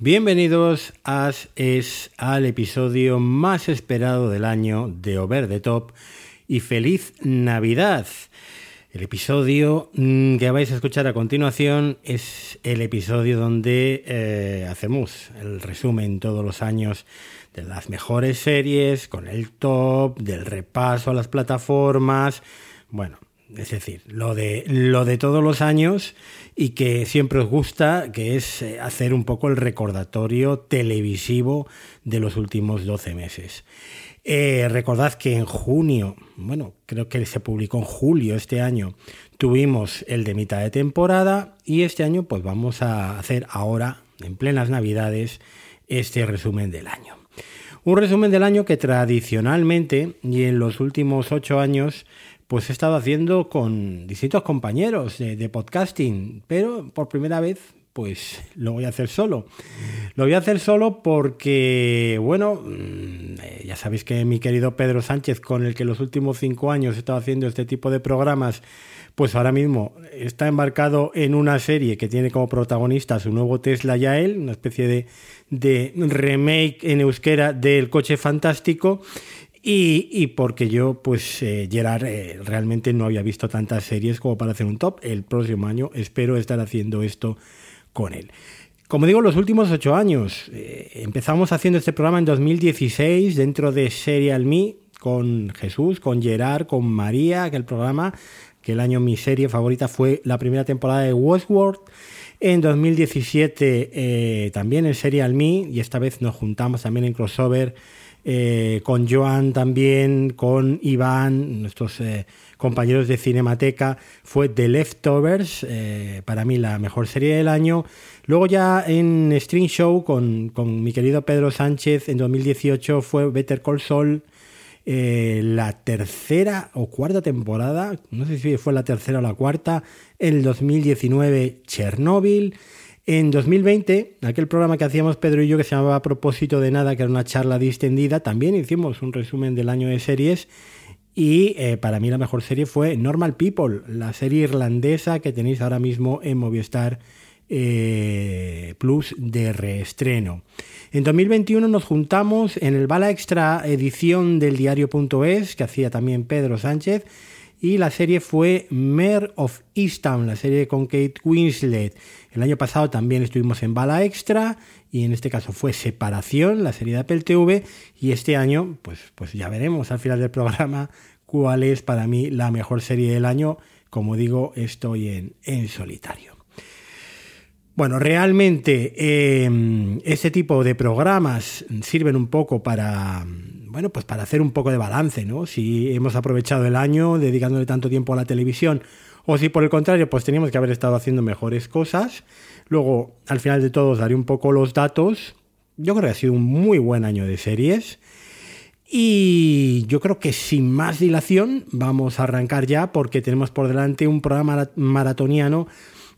Bienvenidos a, es, al episodio más esperado del año de Over the Top y feliz Navidad. El episodio mm, que vais a escuchar a continuación es el episodio donde eh, hacemos el resumen todos los años de las mejores series, con el top, del repaso a las plataformas. Bueno, es decir, lo de, lo de todos los años y que siempre os gusta, que es eh, hacer un poco el recordatorio televisivo de los últimos 12 meses. Eh, recordad que en junio, bueno, creo que se publicó en julio este año, tuvimos el de mitad de temporada y este año pues vamos a hacer ahora, en plenas navidades, este resumen del año. Un resumen del año que tradicionalmente y en los últimos ocho años pues he estado haciendo con distintos compañeros de, podcasting, pero por primera vez pues lo voy a hacer solo. Lo voy a hacer solo porque, bueno, mm, eh, ya sabéis que mi querido Pedro Sánchez, con el que los últimos cinco años he estado haciendo este tipo de programas, pues ahora mismo está embarcado en una serie que tiene como protagonista su nuevo Tesla Yael, una especie de, de remake en euskera del coche fantástico. Y, porque yo, pues, eh, Gerard, eh, realmente no había visto tantas series como para hacer un top. El próximo año espero estar haciendo esto con él. Como digo, los últimos ocho años. Eh, empezamos haciendo este programa en 2016 dentro de Serial Me con Jesús, con Gerard, con María, que el programa, que el año mi serie favorita fue la primera temporada de Westworld. En 2017 también en Serial Me y esta vez nos juntamos también en crossover eh, con Joan también, con Iván, nuestros eh, compañeros de Cinemateca, fue The Leftovers, eh, para mí la mejor serie del año. Luego ya en String Show con, con mi querido Pedro Sánchez en 2018 fue Better Call Saul. la tercera o cuarta temporada, no sé si fue la tercera o la cuarta, en el 2019 Chernobyl, en 2020, aquel programa que hacíamos Pedro y yo que se llamaba propósito de nada, que era una charla distendida, también hicimos un resumen del año de series y eh, para mí la mejor serie fue Normal People, la serie irlandesa que tenéis ahora mismo en Movistar eh, Plus de reestreno. En 2021 nos juntamos en el Bala Extra edición del diario.es que hacía también Pedro Sánchez y la serie fue Mayor of Easttown, la serie con Kate Winslet. El año pasado también estuvimos en Bala Extra y en este caso fue Separación, la serie de Apple TV y este año pues, pues ya veremos al final del programa cuál es para mí la mejor serie del año. Como digo, estoy en, en solitario. Bueno, realmente eh, este tipo de programas sirven un poco para, bueno, pues para hacer un poco de balance, ¿no? Si hemos aprovechado el año dedicándole tanto tiempo a la televisión o si por el contrario, pues teníamos que haber estado haciendo mejores cosas. Luego, al final de todo, os daré un poco los datos. Yo creo que ha sido un muy buen año de series. Y yo creo que sin más dilación vamos a arrancar ya porque tenemos por delante un programa maratoniano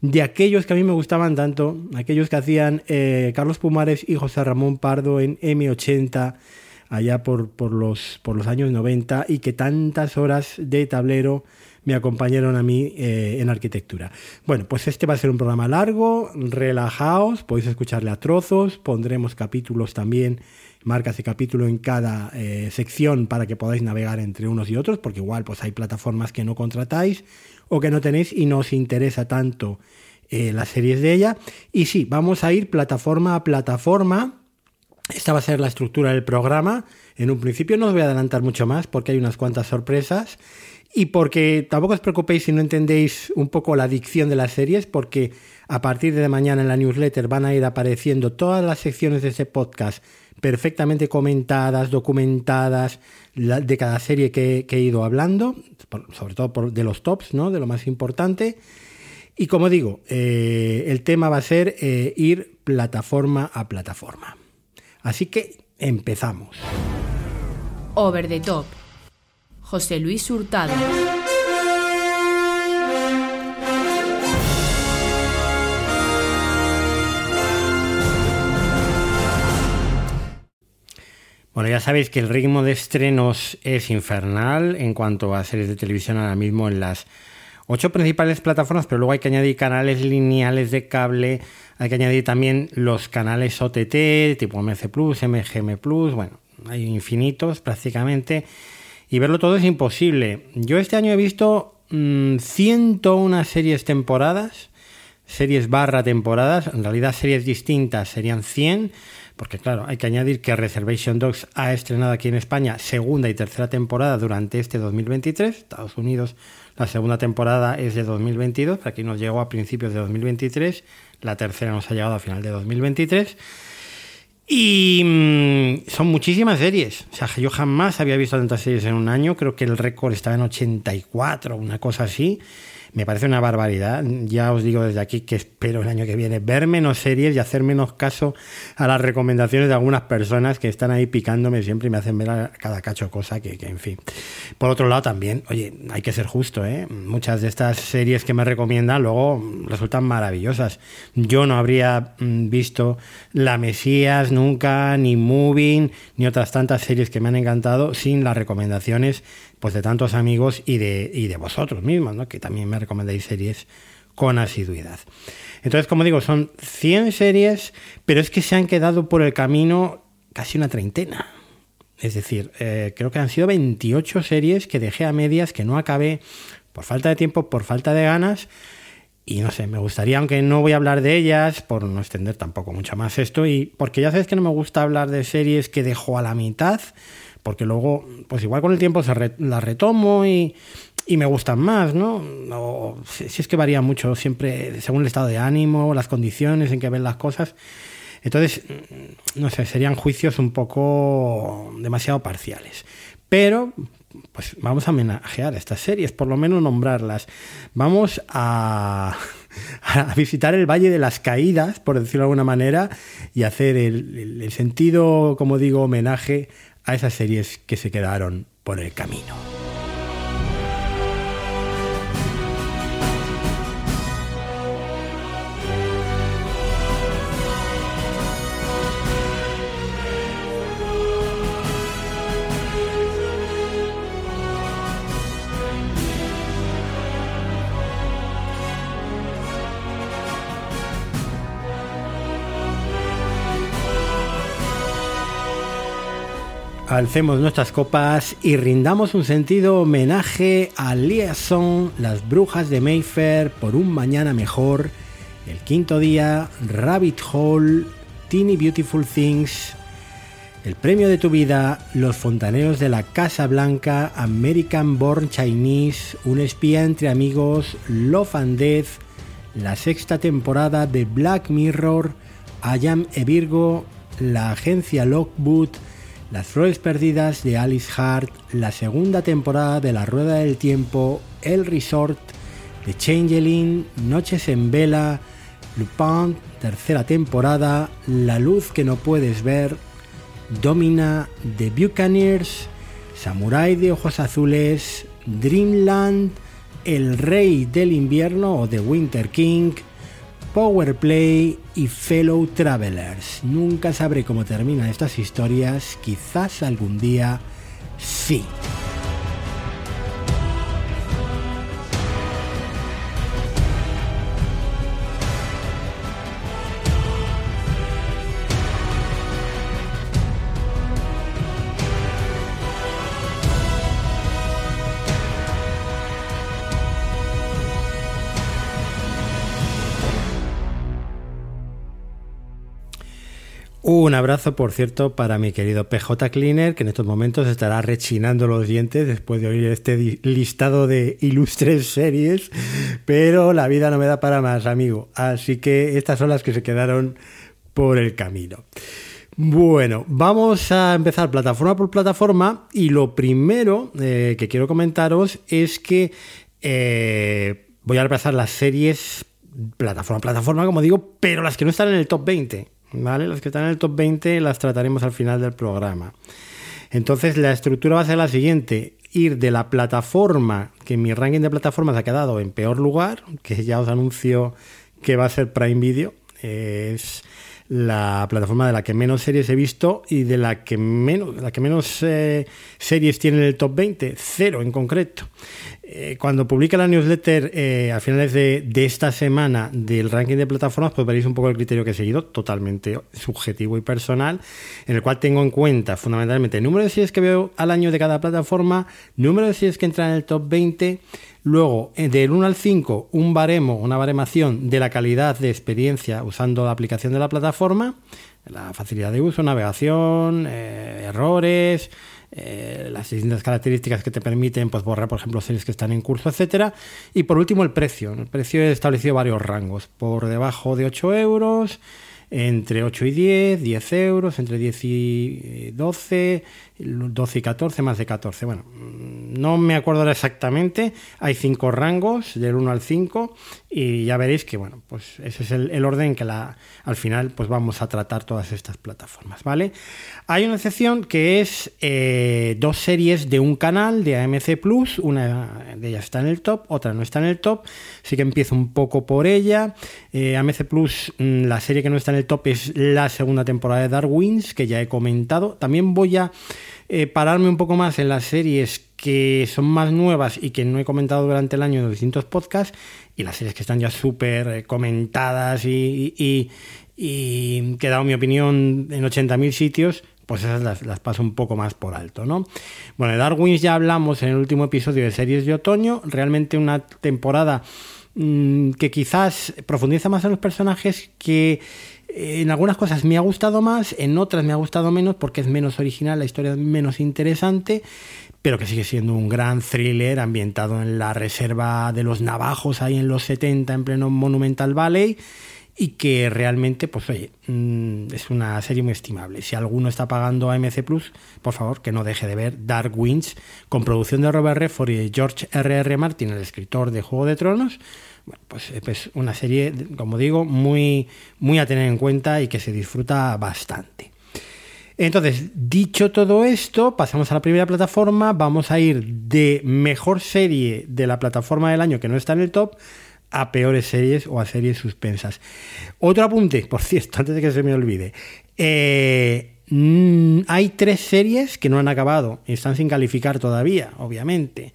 de aquellos que a mí me gustaban tanto, aquellos que hacían eh, Carlos Pumares y José Ramón Pardo en M80 allá por, los años 90 y que tantas horas de tablero me acompañaron a mí eh, en arquitectura. Bueno, pues este va a ser un programa largo, relajaos, podéis escucharle a trozos, pondremos capítulos también, marcas de capítulo en cada eh, sección para que podáis navegar entre unos y otros, porque igual pues hay plataformas que no contratáis o que no tenéis y no os interesa tanto eh, las series de ella. Y sí, vamos a ir plataforma a plataforma esta va a ser la estructura del programa. En un principio no os voy a adelantar mucho más porque hay unas cuantas sorpresas y porque tampoco os preocupéis si no entendéis un poco la dicción de las series porque a partir de mañana en la newsletter van a ir apareciendo todas las secciones de ese podcast perfectamente comentadas, documentadas de cada serie que, he ido hablando, sobre todo de los tops, ¿no? de lo más importante. Y como digo, eh, el tema va a ser eh, ir plataforma a plataforma. Así que empezamos. Over the Top. José Luis Hurtado. Bueno, ya sabéis que el ritmo de estrenos es infernal en cuanto a series de televisión ahora mismo en las ocho principales plataformas, pero luego hay que añadir canales lineales de cable, hay que añadir también los canales OTT, tipo MC Plus, MGM Plus, bueno, hay infinitos prácticamente, y verlo todo es imposible. Yo este año he visto 101 mm, series temporadas, series barra temporadas, en realidad series distintas serían 100, porque claro, hay que añadir que Reservation Dogs ha estrenado aquí en España segunda y tercera temporada durante este 2023, Estados Unidos la segunda temporada es de 2022, aquí nos llegó a principios de 2023, la tercera nos ha llegado a final de 2023. Y mm, son muchísimas series. O sea, yo jamás había visto tantas series en un año. Creo que el récord estaba en 84, una cosa así me parece una barbaridad. Ya os digo desde aquí que espero el año que viene ver menos series y hacer menos caso a las recomendaciones de algunas personas que están ahí picándome siempre y me hacen ver a cada cacho cosa que, en fin. Por otro lado también, oye, hay que ser justo, ¿eh? Muchas de estas series que me recomiendan luego resultan maravillosas. Yo no habría mm, visto La Mesías nunca, ni Moving, ni otras tantas series que me han encantado sin las recomendaciones pues de tantos amigos y de, y de vosotros mismos, ¿no? que también me recomendáis series con asiduidad. Entonces, como digo, son 100 series, pero es que se han quedado por el camino casi una treintena. Es decir, eh, creo que han sido 28 series que dejé a medias, que no acabé por falta de tiempo, por falta de ganas. Y no sé, me gustaría, aunque no voy a hablar de ellas, por no extender tampoco mucho más esto, y porque ya sabes que no me gusta hablar de series que dejo a la mitad, porque luego, pues igual con el tiempo las retomo y, me gustan más, ¿no? si, es que varía mucho siempre según el estado de ánimo, las condiciones en que ven las cosas. Entonces, no sé, serían juicios un poco demasiado parciales. Pero, pues vamos a homenajear estas series, por lo menos nombrarlas. Vamos a, visitar el Valle de las Caídas, por decirlo de alguna manera, y hacer el sentido, como digo, homenaje a esas series que se quedaron por el camino. Alcemos nuestras copas y rindamos un sentido homenaje a Liaison, las brujas de Mayfair, por un mañana mejor, el quinto día, Rabbit Hole, Teeny Beautiful Things, el premio de tu vida, Los fontaneros de la Casa Blanca, American Born Chinese, Un espía entre amigos, Love and Death, la sexta temporada de Black Mirror, I Am a Virgo, la agencia Lockwood, las Flores Perdidas de Alice Hart, la segunda temporada de La Rueda del Tiempo, El Resort, The Changeling, Noches en Vela, Lupin, tercera temporada, La Luz que no puedes ver, Domina, The Buccaneers, Samurai de Ojos Azules, Dreamland, El Rey del Invierno o The Winter King, Power Play y Fellow Travelers. Nunca sabré cómo terminan estas historias, quizás algún día sí. Un abrazo, por cierto, para mi querido PJ Cleaner, que en estos momentos estará rechinando los dientes después de oír este listado de ilustres series, pero la vida no me da para más, amigo. Así que estas son las que se quedaron por el camino. Bueno, vamos a empezar plataforma por plataforma y lo primero eh, que quiero comentaros es que eh, voy a repasar las series plataforma plataforma, como digo, pero las que no están en el top 20. ¿Vale? Las que están en el top 20 las trataremos al final del programa. Entonces la estructura va a ser la siguiente, ir de la plataforma, que mi ranking de plataformas ha quedado en peor lugar, que ya os anuncio que va a ser Prime Video, es la plataforma de la que menos series he visto y de la que menos, la que menos eh, series tiene en el top 20, cero en concreto. Eh, cuando publique la newsletter eh, a finales de, esta semana del ranking de plataformas, pues veréis un poco el criterio que he seguido, totalmente subjetivo y personal, en el cual tengo en cuenta fundamentalmente el número de series que veo al año de cada plataforma, número de series que entran en el top 20, Luego, eh, del 1 al 5, un baremo, una baremación de la calidad de experiencia usando la aplicación de la plataforma, la facilidad de uso, navegación, errores, eh, las distintas características que te permiten pues, borrar, por ejemplo, series que están en curso, etcétera. Y por último, el precio. El precio he establecido varios rangos, por debajo de 8 euros, entre 8 y 10, 10 euros, entre 10 y 12, 12 y 14, más de 14. Bueno, no me acuerdo exactamente, hay cinco rangos, del 1 al 5, y ya veréis que, bueno, pues ese es el, orden que al final pues vamos a tratar todas estas plataformas, ¿vale? Hay una excepción que es eh, dos series de un canal de AMC Plus, una de ellas está en el top, otra no está en el top, así que empiezo un poco por ella. Eh, AMC Plus, mm, la serie que no está en el top es la segunda temporada de Darwins, que ya he comentado. También voy a eh, pararme un poco más en las series que son más nuevas y que no he comentado durante el año en distintos podcasts y las series que están ya súper eh, comentadas y, y, que he dado mi opinión en 80.000 sitios, pues esas las, paso un poco más por alto, ¿no? Bueno, de Darwin ya hablamos en el último episodio de series de otoño, realmente una temporada mm, que quizás profundiza más en los personajes que en algunas cosas me ha gustado más, en otras me ha gustado menos porque es menos original, la historia es menos interesante, pero que sigue siendo un gran thriller ambientado en la reserva de los navajos ahí en los 70 en pleno Monumental Valley y que realmente, pues oye, mm, es una serie muy estimable. Si alguno está pagando AMC Plus, por favor, que no deje de ver Dark Winds, con producción de Robert Redford y George R.R. R. Martin, el escritor de Juego de Tronos, pues, es pues una serie, como digo, muy, muy a tener en cuenta y que se disfruta bastante. Entonces, dicho todo esto, pasamos a la primera plataforma. Vamos a ir de mejor serie de la plataforma del año que no está en el top a peores series o a series suspensas. Otro apunte, por cierto, antes de que se me olvide. Eh, mm, hay tres series que no han acabado y están sin calificar todavía, obviamente.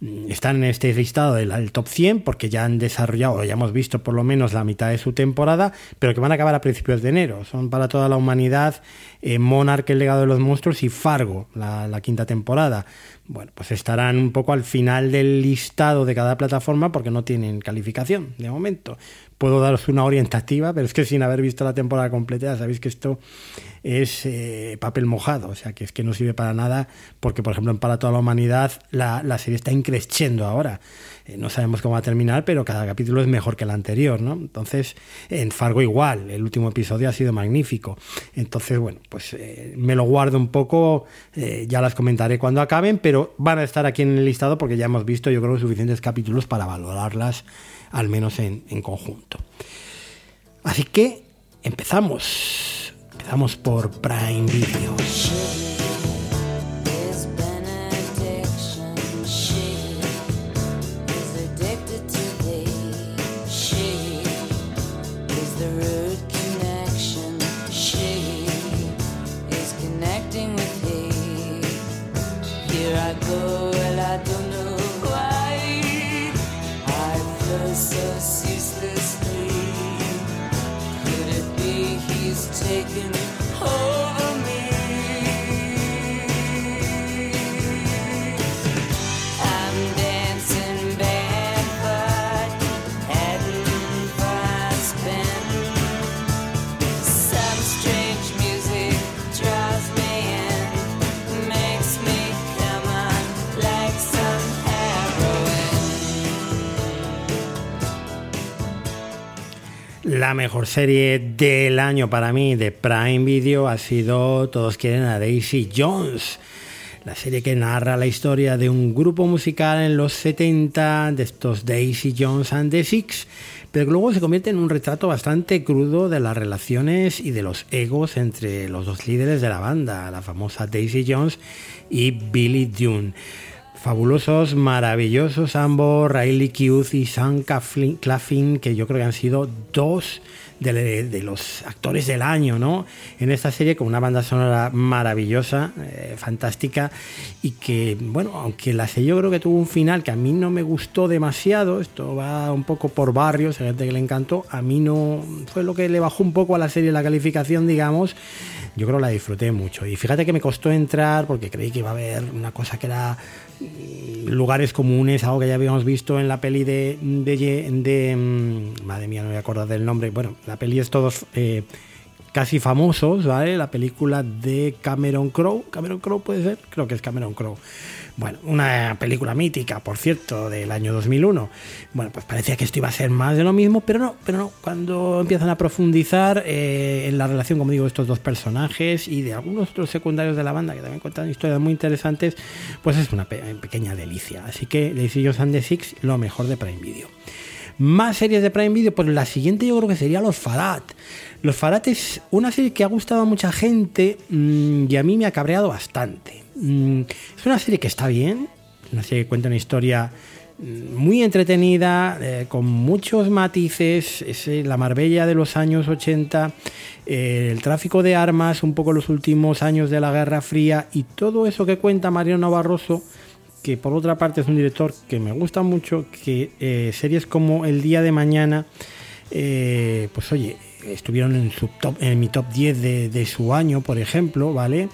Mm, están en este listado del, top 100 porque ya han desarrollado, ya hemos visto por lo menos la mitad de su temporada, pero que van a acabar a principios de enero. Son para toda la humanidad eh, Monarch, el legado de los monstruos y Fargo, la, quinta temporada. Bueno, pues estarán un poco al final del listado de cada plataforma porque no tienen calificación de momento. Puedo daros una orientativa, pero es que sin haber visto la temporada completa ya sabéis que esto es eh, papel mojado, o sea que es que no sirve para nada porque, por ejemplo, en Para toda la humanidad la, serie está increciendo ahora. Eh, no sabemos cómo va a terminar, pero cada capítulo es mejor que el anterior, ¿no? Entonces, en Fargo igual, el último episodio ha sido magnífico. Entonces, bueno, pues eh, me lo guardo un poco, ya las comentaré cuando acaben, pero van a estar aquí en el listado porque ya hemos visto, yo creo, suficientes capítulos para valorarlas, al menos en, en conjunto. Así que empezamos. Empezamos por Prime Video. taking hold. La mejor serie del año para mí de Prime Video ha sido Todos quieren a Daisy Jones. La serie que narra la historia de un grupo musical en los 70 de estos Daisy Jones and the Six, pero que luego se convierte en un retrato bastante crudo de las relaciones y de los egos entre los dos líderes de la banda, la famosa Daisy Jones y Billy Dune fabulosos, maravillosos ambos, Riley Keough y Sam Claflin, que yo creo que han sido dos de, los actores del año, ¿no? En esta serie con una banda sonora maravillosa, eh, fantástica, y que, bueno, aunque la serie yo creo que tuvo un final que a mí no me gustó demasiado, esto va un poco por barrios, hay gente que le encantó, a mí no fue lo que le bajó un poco a la serie la calificación, digamos, yo creo que la disfruté mucho. Y fíjate que me costó entrar porque creí que iba a haber una cosa que era lugares comunes, algo que ya habíamos visto en la peli de, mm, madre mía, no voy a acordar del nombre. Bueno, la peli es todos eh, casi famosos, ¿vale? La película de Cameron Crowe. Cameron Crowe puede ser, creo que es Cameron Crowe. Bueno, una película mítica, por cierto, del año 2001. Bueno, pues parecía que esto iba a ser más de lo mismo, pero no, pero no. Cuando empiezan a profundizar eh, en la relación, como digo, de estos dos personajes y de algunos otros secundarios de la banda que también cuentan historias muy interesantes, pues es una pequeña delicia. Así que Decisions and the Six, lo mejor de Prime Video. Más series de Prime Video, pues la siguiente yo creo que sería Los Farad. Los Farad es una serie que ha gustado a mucha gente mm, y a mí me ha cabreado bastante. Mm, es una serie que está bien, una serie que cuenta una historia mm, muy entretenida, eh, con muchos matices, es eh, la Marbella de los años 80, eh, el tráfico de armas, un poco los últimos años de la Guerra Fría y todo eso que cuenta Mariano Barroso, que por otra parte es un director que me gusta mucho, que series como El Día de Mañana, pues oye, estuvieron en, mi top 10 de, de su año, por ejemplo, ¿vale?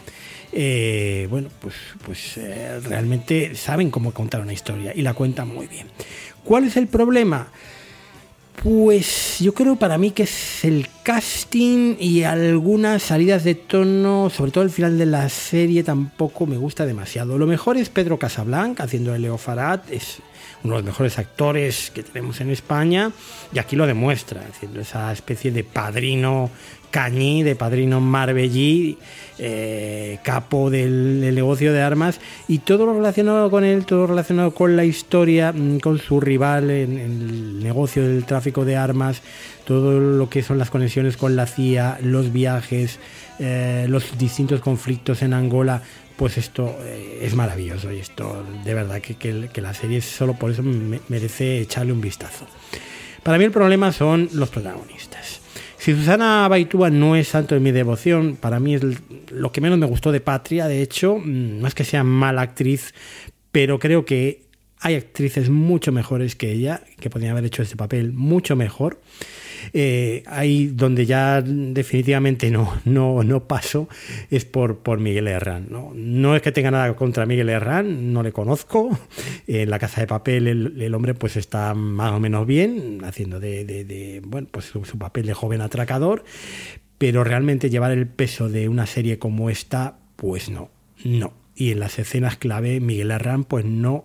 Eh, bueno, pues, pues eh, realmente saben cómo contar una historia y la cuentan muy bien. ¿Cuál es el problema? Pues yo creo para mí que es el casting y algunas salidas de tono, sobre todo el final de la serie tampoco me gusta demasiado. Lo mejor es Pedro Casablanca haciendo el Leo Farad, es uno de los mejores actores que tenemos en España y aquí lo demuestra, haciendo esa especie de padrino Cañí, de padrino Marbellí, eh, capo del, negocio de armas, y todo lo relacionado con él, todo lo relacionado con la historia, mm, con su rival en, el negocio del tráfico de armas, todo lo que son las conexiones con la CIA, los viajes, eh, los distintos conflictos en Angola, pues esto eh, es maravilloso y esto de verdad que, que la serie solo por eso merece echarle un vistazo. Para mí el problema son los protagonistas. Si Susana Baitúa no es santo de mi devoción, para mí es lo que menos me gustó de Patria. De hecho, mm, no es que sea mala actriz, pero creo que hay actrices mucho mejores que ella, que podrían haber hecho ese papel mucho mejor. Eh, ahí donde ya definitivamente no, no, no paso es por, por Miguel Herrán. ¿no? no es que tenga nada contra Miguel Herrán, no le conozco. En la casa de papel el, hombre pues está más o menos bien, haciendo de, bueno, pues su, su papel de joven atracador, pero realmente llevar el peso de una serie como esta, pues no, no y en las escenas clave Miguel Herrán pues no,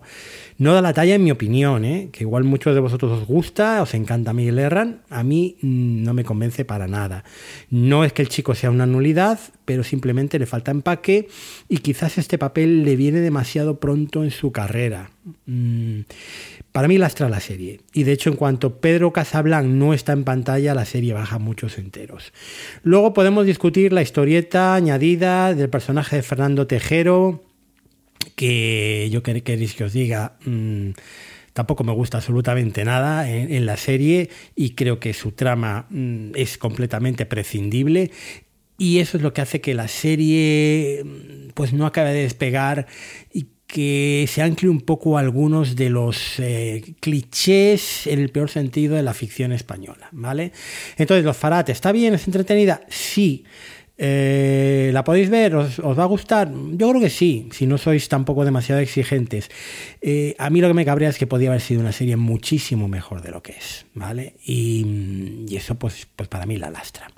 no da la talla en mi opinión, ¿eh? que igual muchos de vosotros os gusta, os encanta Miguel Herrán, a mí mm, no me convence para nada. No es que el chico sea una nulidad, pero simplemente le falta empaque y quizás este papel le viene demasiado pronto en su carrera. Mm, para mí lastra la serie. Y de hecho, en cuanto Pedro Casablan no está en pantalla, la serie baja muchos enteros. Luego podemos discutir la historieta añadida del personaje de Fernando Tejero, que yo queréis que os diga. Mm, tampoco me gusta absolutamente nada en, la serie y creo que su trama mm, es completamente prescindible y eso es lo que hace que la serie mm, pues no acabe de despegar y que se ancle un poco algunos de los eh, clichés en el peor sentido de la ficción española, ¿vale? Entonces, Los Farate, ¿está bien? ¿Es entretenida? Sí. Eh, ¿La podéis ver? ¿Os, va a gustar? Yo creo que sí, si no sois tampoco demasiado exigentes. Eh, a mí lo que me cabrea es que podía haber sido una serie muchísimo mejor de lo que es, ¿vale? Y, y eso pues, pues para mí la lastra.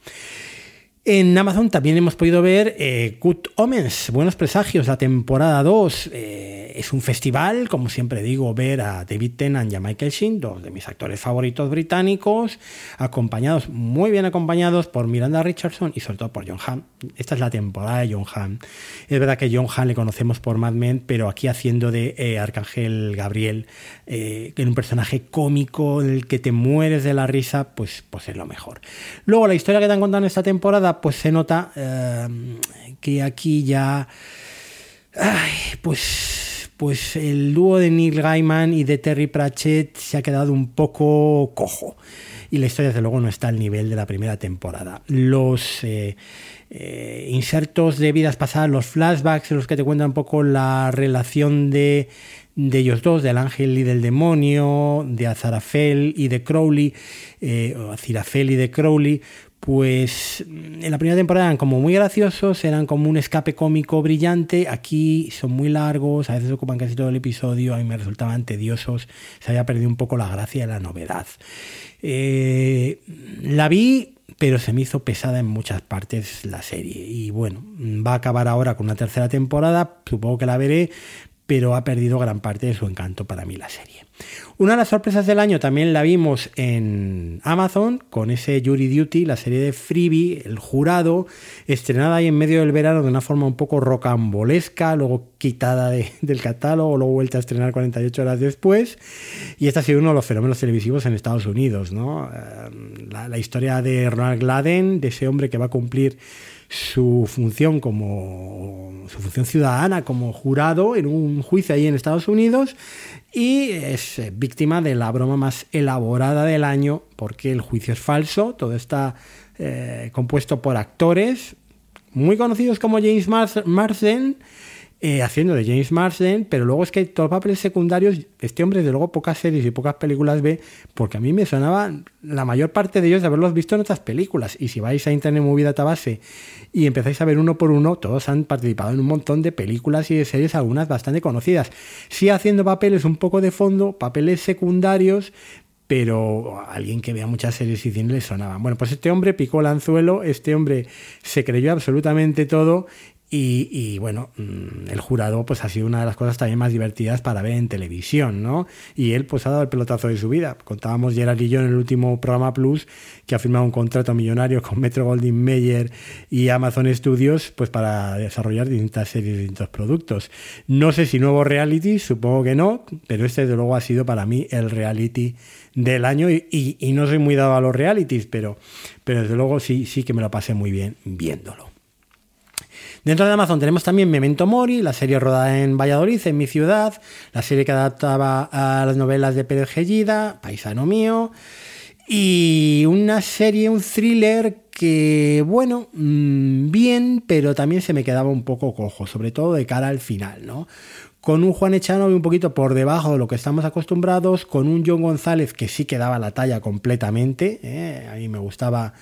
En Amazon también hemos podido ver eh, Good Omens, Buenos Presagios, la temporada 2. Eh, es un festival, como siempre digo, ver a David Tennant y a Michael Sheen, dos de mis actores favoritos británicos, acompañados, muy bien acompañados por Miranda Richardson y sobre todo por John Hamm. Esta es la temporada de John Hamm. Es verdad que John Hamm le conocemos por Mad Men, pero aquí haciendo de eh, Arcángel Gabriel, que es un personaje cómico, el que te mueres de la risa, pues, pues es lo mejor. Luego, la historia que te han contado en esta temporada pues se nota eh, que aquí ya. pues, pues el dúo de Neil Gaiman y de Terry Pratchett se ha quedado un poco cojo. y la historia desde luego no está al nivel de la primera temporada. Los eh, eh, insertos de vidas pasadas, los flashbacks en los que te cuentan un poco la relación de, de ellos dos, del ángel y del demonio, de Azarafel y de Crowley, eh, Azirafel y de Crowley, pues en la primera temporada eran como muy graciosos, eran como un escape cómico brillante, aquí son muy largos, a veces ocupan casi todo el episodio, a mí me resultaban tediosos, se había perdido un poco la gracia de la novedad. Eh, la vi, pero se me hizo pesada en muchas partes la serie y bueno, va a acabar ahora con una tercera temporada, supongo que la veré, pero ha perdido gran parte de su encanto para mí la serie. Una de las sorpresas del año también la vimos en Amazon con ese Jury Duty, la serie de Freebie, El Jurado, estrenada ahí en medio del verano de una forma un poco rocambolesca, luego quitada del catálogo, luego vuelta a estrenar 48 horas después. Y este ha sido uno de los fenómenos televisivos en Estados Unidos. ¿no? Eh, la, la historia de Ronald Gladden, de ese hombre que va a cumplir su función como su función ciudadana como jurado en un juicio ahí en Estados Unidos y es eh, víctima de la broma más elaborada del año porque el juicio es falso, todo está eh, compuesto por actores muy conocidos como James Marsden eh, haciendo de James Marsden, pero luego es que todos papeles secundarios, este hombre de luego pocas series y pocas películas ve, porque a mí me sonaba la mayor parte de ellos de haberlos visto en otras películas. Y si vais a Internet Movie Database y empezáis a ver uno por uno, todos han participado en un montón de películas y de series, algunas bastante conocidas. Sí haciendo papeles un poco de fondo, papeles secundarios, pero alguien que vea muchas series y cine le sonaba. Bueno, pues este hombre picó el anzuelo, este hombre se creyó absolutamente todo y, bueno, mm, el jurado pues ha sido una de las cosas también más divertidas para ver en televisión, ¿no? Y él pues ha dado el pelotazo de su vida. Contábamos Gerard y yo en el último programa Plus que ha firmado un contrato millonario con Metro Goldwyn Mayer y Amazon Studios pues para desarrollar distintas series, distintos productos. No sé si nuevo reality, supongo que no, pero este desde luego ha sido para mí el reality del año y, y no soy muy dado a los realities, pero, pero desde luego sí, sí que me lo pasé muy bien viéndolo. Dentro de Amazon tenemos también Memento Mori, la serie rodada en Valladolid, en mi ciudad, la serie que adaptaba a las novelas de Pérez Gellida, Paisano Mío, y una serie, un thriller que, bueno, mm, bien, pero también se me quedaba un poco cojo, sobre todo de cara al final, ¿no? Con un Juan Echano un poquito por debajo de lo que estamos acostumbrados, con un John González que sí quedaba la talla completamente, ¿eh? a mí me gustaba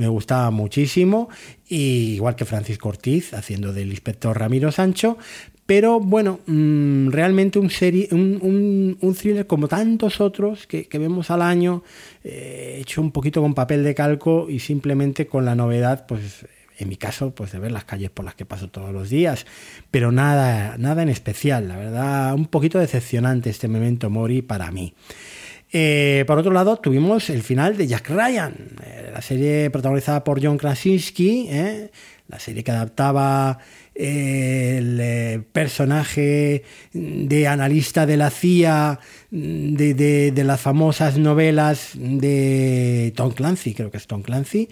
me gustaba muchísimo, y igual que Francisco Ortiz haciendo del inspector Ramiro Sancho, pero bueno, mm, realmente un, serie, un, un, thriller como tantos otros que, vemos al año, eh, hecho un poquito con papel de calco y simplemente con la novedad, pues en mi caso, pues de ver las calles por las que paso todos los días, pero nada, nada en especial, la verdad, un poquito decepcionante este momento Mori para mí. Eh, por otro lado, tuvimos el final de Jack Ryan, eh, la serie protagonizada por John Krasinski, eh, la serie que adaptaba el personaje de analista de la CIA de, las famosas novelas de Tom Clancy, creo que es Tom Clancy,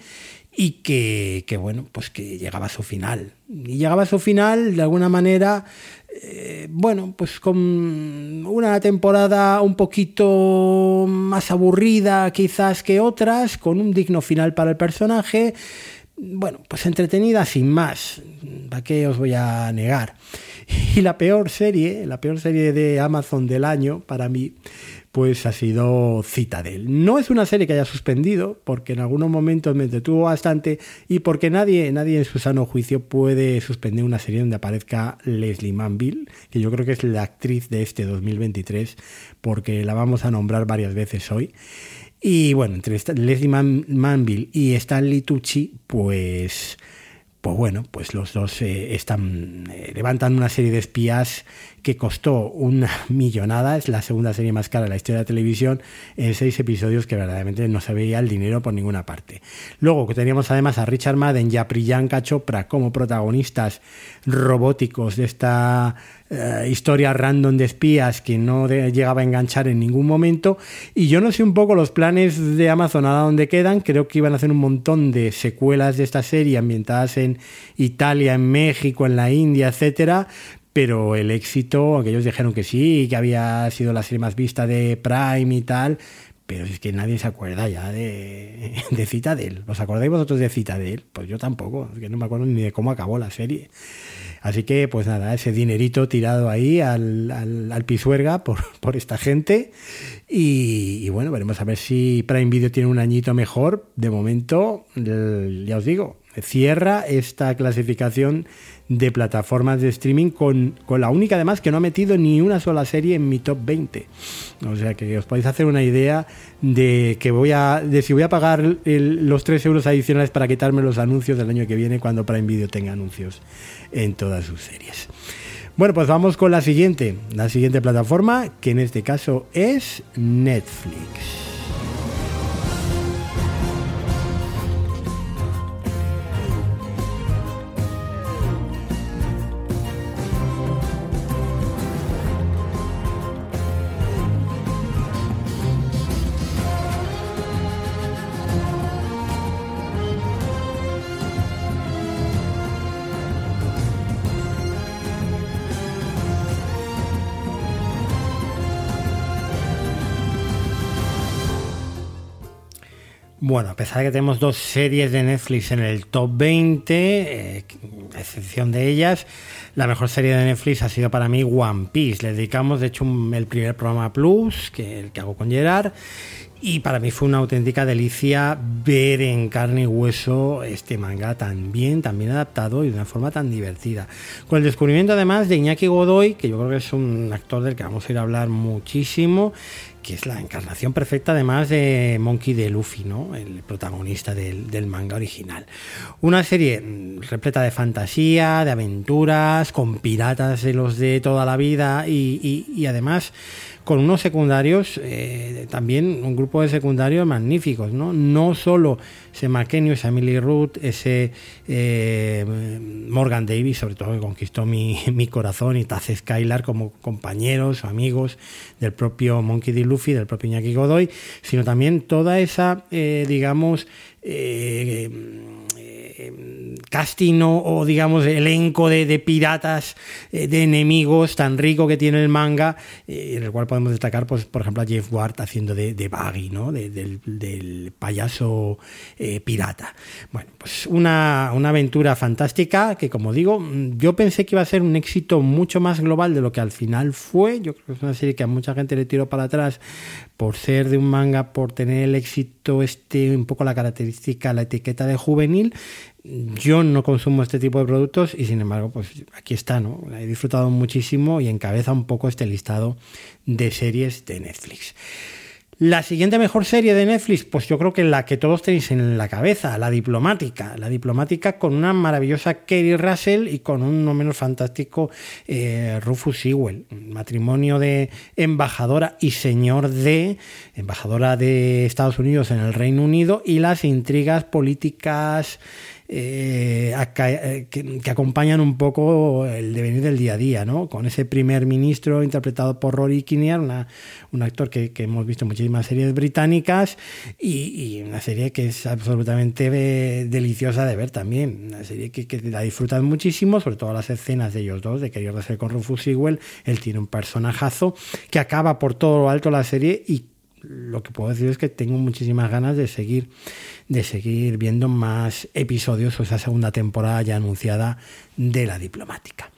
y que, bueno, pues que llegaba a su final. Y llegaba a su final de alguna manera eh, bueno, pues con una temporada un poquito más aburrida quizás que otras, con un digno final para el personaje, bueno, pues entretenida sin más, ¿para qué os voy a negar? Y la peor serie, la peor serie de Amazon del año para mí, pues ha sido Citadel. No es una serie que haya suspendido, porque en algunos momentos me detuvo bastante y porque nadie, nadie en su sano juicio puede suspender una serie donde aparezca Leslie Manville, que yo creo que es la actriz de este 2023, porque la vamos a nombrar varias veces hoy. Y bueno, entre Leslie Manville y Stanley Tucci, pues pues bueno, pues los dos eh, están, eh, levantan una serie de espías que costó una millonada, es la segunda serie más cara de la historia de la televisión, en seis episodios que verdaderamente no se veía el dinero por ninguna parte. Luego que teníamos además a Richard Madden y a Priyanka Chopra como protagonistas robóticos de esta eh, historia random de espías que no llegaba a enganchar en ningún momento. Y yo no sé un poco los planes de Amazon a dónde quedan. Creo que iban a hacer un montón de secuelas de esta serie ambientadas en Italia, en México, en la India, etcétera pero el éxito, aunque dijeron que sí, que había sido la serie más vista de Prime y tal, pero es que nadie se acuerda ya de, de Citadel. ¿Os acordáis vosotros de Citadel? Pues yo tampoco, es que no me acuerdo ni de cómo acabó la serie. Así que, pues nada, ese dinerito tirado ahí al, al, pisuerga por, por, esta gente. Y, y, bueno, veremos a ver si Prime Video tiene un añito mejor. De momento, ya os digo, cierra esta clasificación de plataformas de streaming con, con, la única además que no ha metido ni una sola serie en mi top 20. O sea que os podéis hacer una idea de que voy a de si voy a pagar los 3 euros adicionales para quitarme los anuncios del año que viene cuando Prime Video tenga anuncios en todas sus series. Bueno, pues vamos con la siguiente, la siguiente plataforma, que en este caso es Netflix. Bueno, a pesar de que tenemos dos series de Netflix en el top 20, eh, a excepción de ellas, la mejor serie de Netflix ha sido para mí One Piece. Le dedicamos, de hecho, el primer programa Plus, que el que hago con Gerard, y para mí fue una auténtica delicia ver en carne y hueso este manga tan bien, tan bien adaptado y de una forma tan divertida. Con el descubrimiento además de Iñaki Godoy, que yo creo que es un actor del que vamos a ir a hablar muchísimo, que es la encarnación perfecta además de Monkey de Luffy, ¿no? el protagonista del, manga original. Una serie mm, repleta de fantasía, de aventuras, con piratas de los de toda la vida y además con unos secundarios, eh, también un grupo de secundarios magníficos, ¿no? No solo ese ese Emily Root, ese eh, Morgan Davis, sobre todo que conquistó mi, corazón, y Taz Skylar como compañeros o amigos del propio Monkey D. Luffy, del propio Iñaki Godoy, sino también toda esa, eh, digamos, casting o, digamos elenco de, piratas, eh, de enemigos tan rico que tiene el manga, eh, en el cual podemos destacar, pues, por ejemplo, a Jeff Ward haciendo de, de Baggy, ¿no? del, payaso eh, pirata. Bueno, pues una, una aventura fantástica que, como digo, yo pensé que iba a ser un éxito mucho más global de lo que al final fue. Yo creo que es una serie que a mucha gente le tiró para atrás por ser de un manga, por tener el éxito, este, un poco la característica, la etiqueta de juvenil. Yo no consumo este tipo de productos y sin embargo, pues aquí está, ¿no? he disfrutado muchísimo y encabeza un poco este listado de series de Netflix. La siguiente mejor serie de Netflix, pues yo creo que la que todos tenéis en la cabeza, la diplomática. La diplomática con una maravillosa Kerry Russell y con un no menos fantástico eh, Rufus Sewell. Matrimonio de embajadora y señor de, embajadora de Estados Unidos en el Reino Unido y las intrigas políticas eh, eh, que, acompañan un poco el devenir del día a día, ¿no? Con ese primer ministro interpretado por Rory Kinnear, un actor que, hemos visto en muchísimas series británicas y, una serie que es absolutamente eh, deliciosa de ver también. Una serie que, la disfrutan muchísimo, sobre todo las escenas de ellos dos, de que hacer con Rufus Sewell. Él tiene un personajazo que acaba por todo lo alto la serie y lo que puedo decir es que tengo muchísimas ganas de seguir, de seguir viendo más episodios o esa segunda temporada ya anunciada de la diplomática.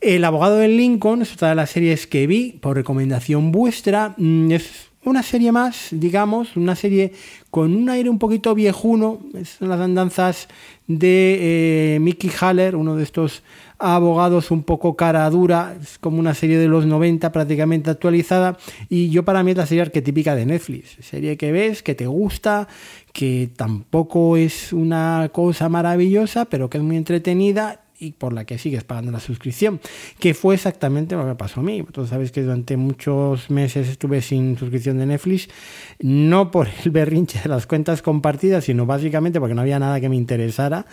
El abogado del Lincoln es otra de las series que vi por recomendación vuestra. Mm, es una serie más, digamos, una serie con un aire un poquito viejuno. Son las andanzas de eh, Mickey Haller, uno de estos abogados un poco cara dura, es como una serie de los 90 prácticamente actualizada y yo para mí es la serie arquetípica de Netflix, serie que ves, que te gusta, que tampoco es una cosa maravillosa, pero que es muy entretenida y por la que sigues pagando la suscripción, que fue exactamente lo que pasó a mí. Vosotros sabéis que durante muchos meses estuve sin suscripción de Netflix, no por el berrinche de las cuentas compartidas, sino básicamente porque no había nada que me interesara.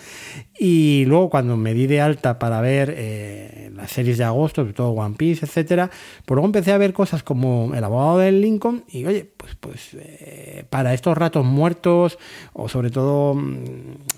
Y luego cuando me di de alta para ver eh, las series de agosto, sobre todo One Piece, etcétera, pues luego empecé a ver cosas como El abogado del Lincoln y oye, pues, pues eh, para estos ratos muertos o sobre todo mm,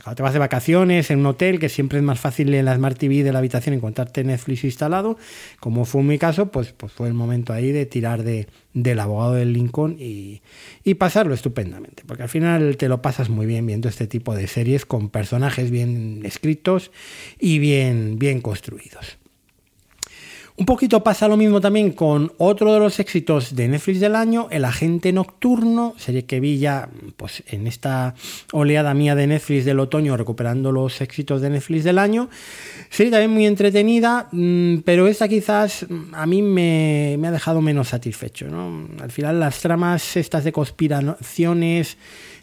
cuando te vas de vacaciones en un hotel, que siempre es más fácil en la Smart TV de la habitación encontrarte Netflix instalado, como fue mi caso, pues, pues fue el momento ahí de tirar de, del abogado del Lincoln y, y, pasarlo estupendamente, porque al final te lo pasas muy bien viendo este tipo de series con personajes bien escritos y bien, bien construidos. Un poquito pasa lo mismo también con otro de los éxitos de Netflix del año, El Agente Nocturno, serie que vi ya pues, en esta oleada mía de Netflix del otoño, recuperando los éxitos de Netflix del año. Serie también muy entretenida, mm, pero esta quizás a mí me, ha dejado menos satisfecho. Al final las tramas estas de conspiraciones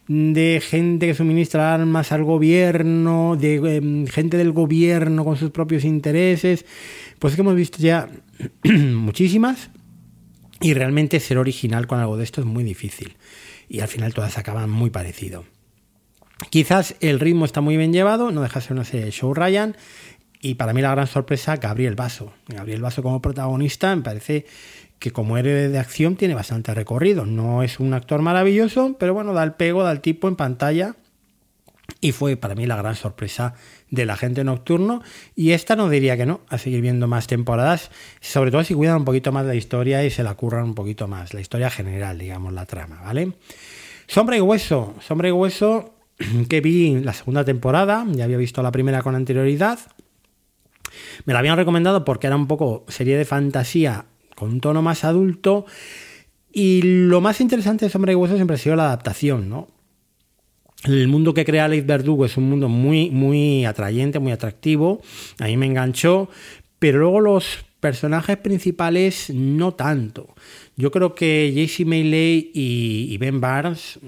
de gente que suministra armas al gobierno, de em, gente del gobierno con sus propios intereses, pues es que hemos visto ya muchísimas y realmente ser original con algo de esto es muy difícil. Y al final todas acaban muy parecido. Quizás el ritmo está muy bien llevado, no deja de ser una serie de show Ryan. Y para mí la gran sorpresa, Gabriel Vaso. Gabriel Vaso como protagonista me parece que como héroe de acción tiene bastante recorrido. No es un actor maravilloso, pero bueno, da el pego, da el tipo en pantalla. Y fue para mí la gran sorpresa del agente nocturno. Y esta no diría que no, a seguir viendo más temporadas, sobre todo si cuidan un poquito más la historia y se la curran un poquito más, la historia general, digamos, la trama, ¿vale? Sombra y Hueso, Sombra y Hueso que vi la segunda temporada, ya había visto la primera con anterioridad. Me la habían recomendado porque era un poco serie de fantasía con un tono más adulto. Y lo más interesante de Sombra y Hueso siempre ha sido la adaptación, ¿no? El mundo que crea Leif Verdugo es un mundo muy, muy atrayente, muy atractivo. A mí me enganchó, pero luego los personajes principales no tanto. Yo creo que JC Melee y, Ben Barnes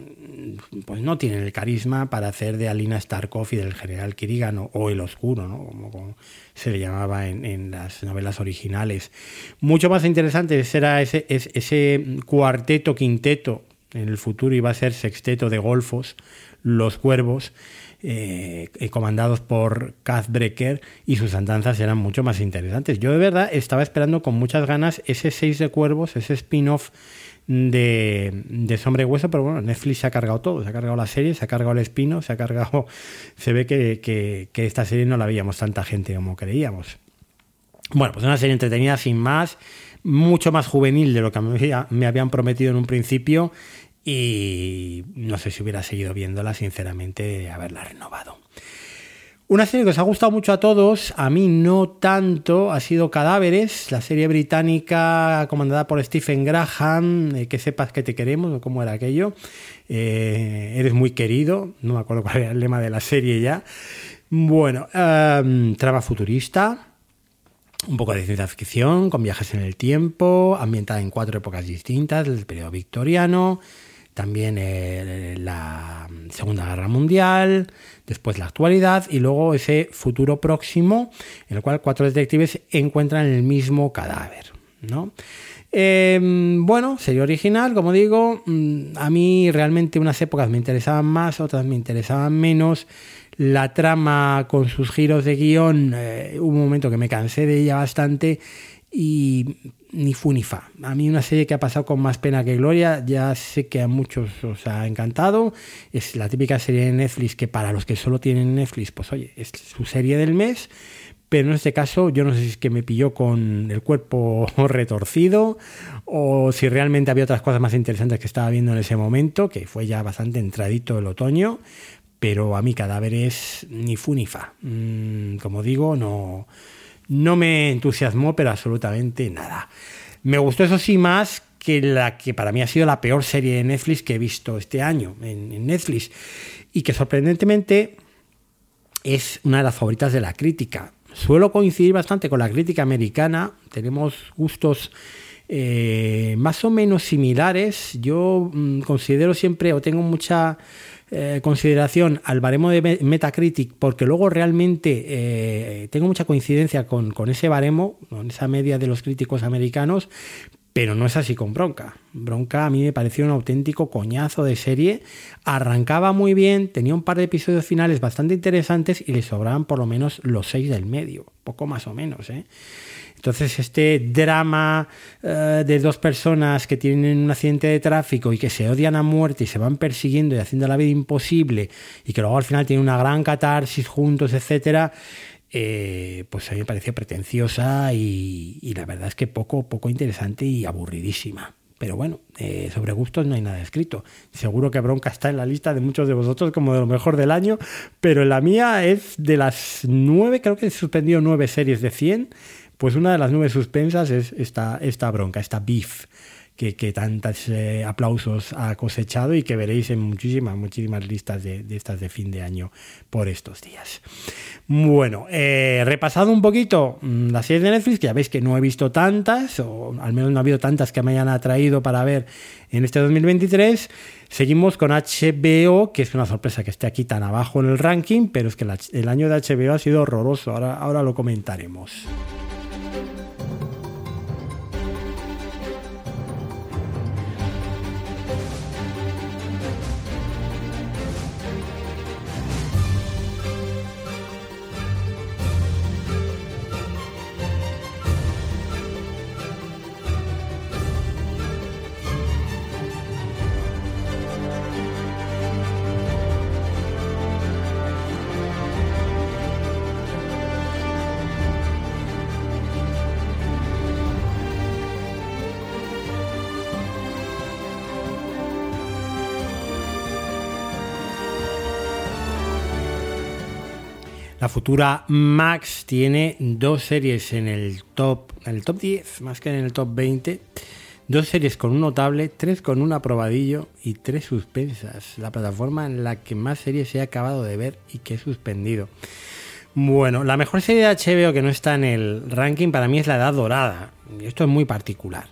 pues no tienen el carisma para hacer de Alina Starkov y del general Kirigano o el oscuro, ¿no? como, se le llamaba en, las novelas originales. Mucho más interesante será ese, ese cuarteto, quinteto, en el futuro iba a ser sexteto de golfos, los Cuervos, eh, eh, comandados por Brecker, y sus andanzas eran mucho más interesantes. Yo de verdad estaba esperando con muchas ganas ese Seis de Cuervos, ese spin-off de, de Sombra y Hueso, pero bueno, Netflix se ha cargado todo, se ha cargado la serie, se ha cargado el espino, se ha cargado... Se ve que, que esta serie no la veíamos tanta gente como creíamos. Bueno, pues una serie entretenida sin más, mucho más juvenil de lo que me habían prometido en un principio y no sé si hubiera seguido viéndola, sinceramente, haberla renovado. Una serie que os ha gustado mucho a todos, a mí no tanto, ha sido Cadáveres, la serie británica comandada por Stephen Graham, eh, que sepas que te queremos, o cómo era aquello. Eh, eres muy querido, no me acuerdo cuál era el lema de la serie ya. Bueno, em, trama futurista, un poco de ciencia ficción, con viajes en el tiempo, ambientada en cuatro épocas distintas, del periodo victoriano, también eh, la Segunda Guerra Mundial, después la actualidad y luego ese futuro próximo en el cual cuatro detectives encuentran el mismo cadáver. ¿no? Em, bueno, sería original, como digo, mm, a mí realmente unas épocas me interesaban más, otras me interesaban menos. La trama con sus giros de guion, eh, un momento que me cansé de ella bastante y ni fu ni fa. A mí una serie que ha pasado con más pena que gloria, ya sé que a muchos os ha encantado. Es la típica serie de Netflix que para los que solo tienen Netflix, pues oye, es su serie del mes. Pero en este caso yo no sé si es que me pilló con el cuerpo retorcido o si realmente había otras cosas más interesantes que estaba viendo en ese momento, que fue ya bastante entradito el otoño. Pero a mí cadáveres ni fu ni fa. Mm, como digo, no no me entusiasmó, pero absolutamente nada. Me gustó eso sí más que la que para mí ha sido la peor serie de Netflix que he visto este año en, Netflix y que sorprendentemente es una de las favoritas de la crítica. Suelo coincidir bastante con la crítica americana, tenemos gustos eh, más o menos similares. Yo mm, considero siempre o tengo mucha eh, consideración al baremo de Metacritic, porque luego realmente eh, tengo mucha coincidencia con, con, ese baremo, con esa media de los críticos americanos, pero no es así con Bronca. Bronca a mí me pareció un auténtico coñazo de serie. Arrancaba muy bien, tenía un par de episodios finales bastante interesantes y le sobraban por lo menos los seis del medio, poco más o menos. ¿eh? Entonces, este drama eh, de dos personas que tienen un accidente de tráfico y que se odian a muerte y se van persiguiendo y haciendo la vida imposible y que luego al final tienen una gran catarsis juntos, etcétera, eh, pues a mí me pareció pretenciosa y, la verdad es que poco, poco interesante y aburridísima. Pero bueno, eh, sobre gustos no hay nada escrito. Seguro que Bronca está en la lista de muchos de vosotros como de lo mejor del año, pero la mía es de las nueve, creo que he suspendido nueve series de 100, pues una de las nueve suspensas es esta, esta Bronca, esta Beef que, que tantos eh, aplausos ha cosechado y que veréis en muchísimas, muchísimas listas de, estas de fin de año por estos días. Bueno, eh, repasado un poquito mm, las series de Netflix, que ya veis que no he visto tantas, o al menos no ha habido tantas que me hayan atraído para ver en este 2023. Seguimos con HBO, que es una sorpresa que esté aquí tan abajo en el ranking, pero es que el año de HBO ha sido horroroso, ahora lo comentaremos. Futura Max tiene dos series en el top, en el top 10, más que en el top 20. Dos series con un notable, tres con un aprobadillo y tres suspensas. La plataforma en la que más series he acabado de ver y que he suspendido. Bueno, la mejor serie de HBO que no está en el ranking para mí es La Edad Dorada. Y esto es muy particular.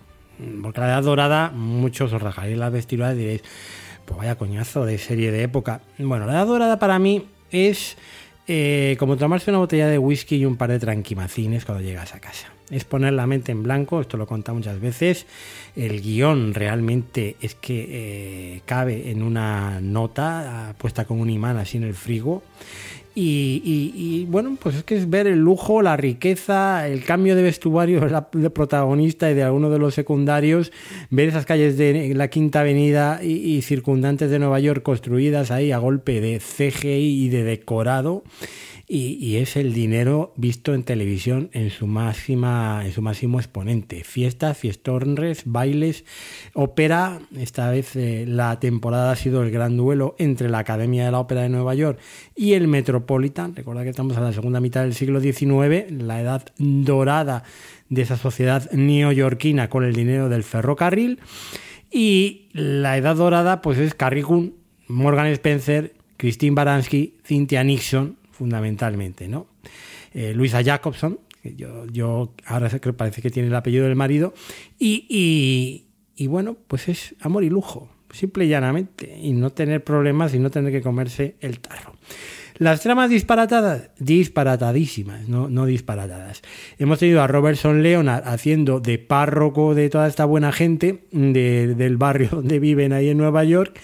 Porque La Edad Dorada, muchos os rajaréis las vestiduras y diréis, pues vaya coñazo de serie de época. Bueno, La Edad Dorada para mí es eh, como tomarse una botella de whisky y un par de tranquimacines cuando llegas a casa. Es poner la mente en blanco, esto lo he contado muchas veces. El guion realmente es que eh, cabe en una nota ah, puesta con un imán así en el frigo. Y, y, y, bueno, pues es que es ver el lujo, la riqueza, el cambio de vestuario de protagonista y de alguno de los secundarios, ver esas calles de la Quinta Avenida y, y circundantes de Nueva York construidas ahí a golpe de CGI y de decorado y, es el dinero visto en televisión en su máxima, en su máximo exponente. Fiestas, fiestorres, bailes, ópera. Esta vez eh, la temporada ha sido el gran duelo entre la Academia de la Ópera de Nueva York y el Metropolitan. Recuerda que estamos a la segunda mitad del siglo XIX, la edad dorada de esa sociedad neoyorquina con el dinero del ferrocarril. Y la edad dorada, pues es Carrie Coon, Morgan Spencer, Christine Baranski, Cynthia Nixon, fundamentalmente, ¿no? Eh, Luisa Jacobson, que yo, yo ahora parece que tiene el apellido del marido, y, y, bueno, pues es amor y lujo, simple y llanamente, y no tener problemas y no tener que comerse el tarro. Las tramas disparatadas, disparatadísimas, no, no disparatadas. Hemos tenido a Robertson Leonard haciendo de párroco de toda esta buena gente de, del barrio donde viven ahí en Nueva York.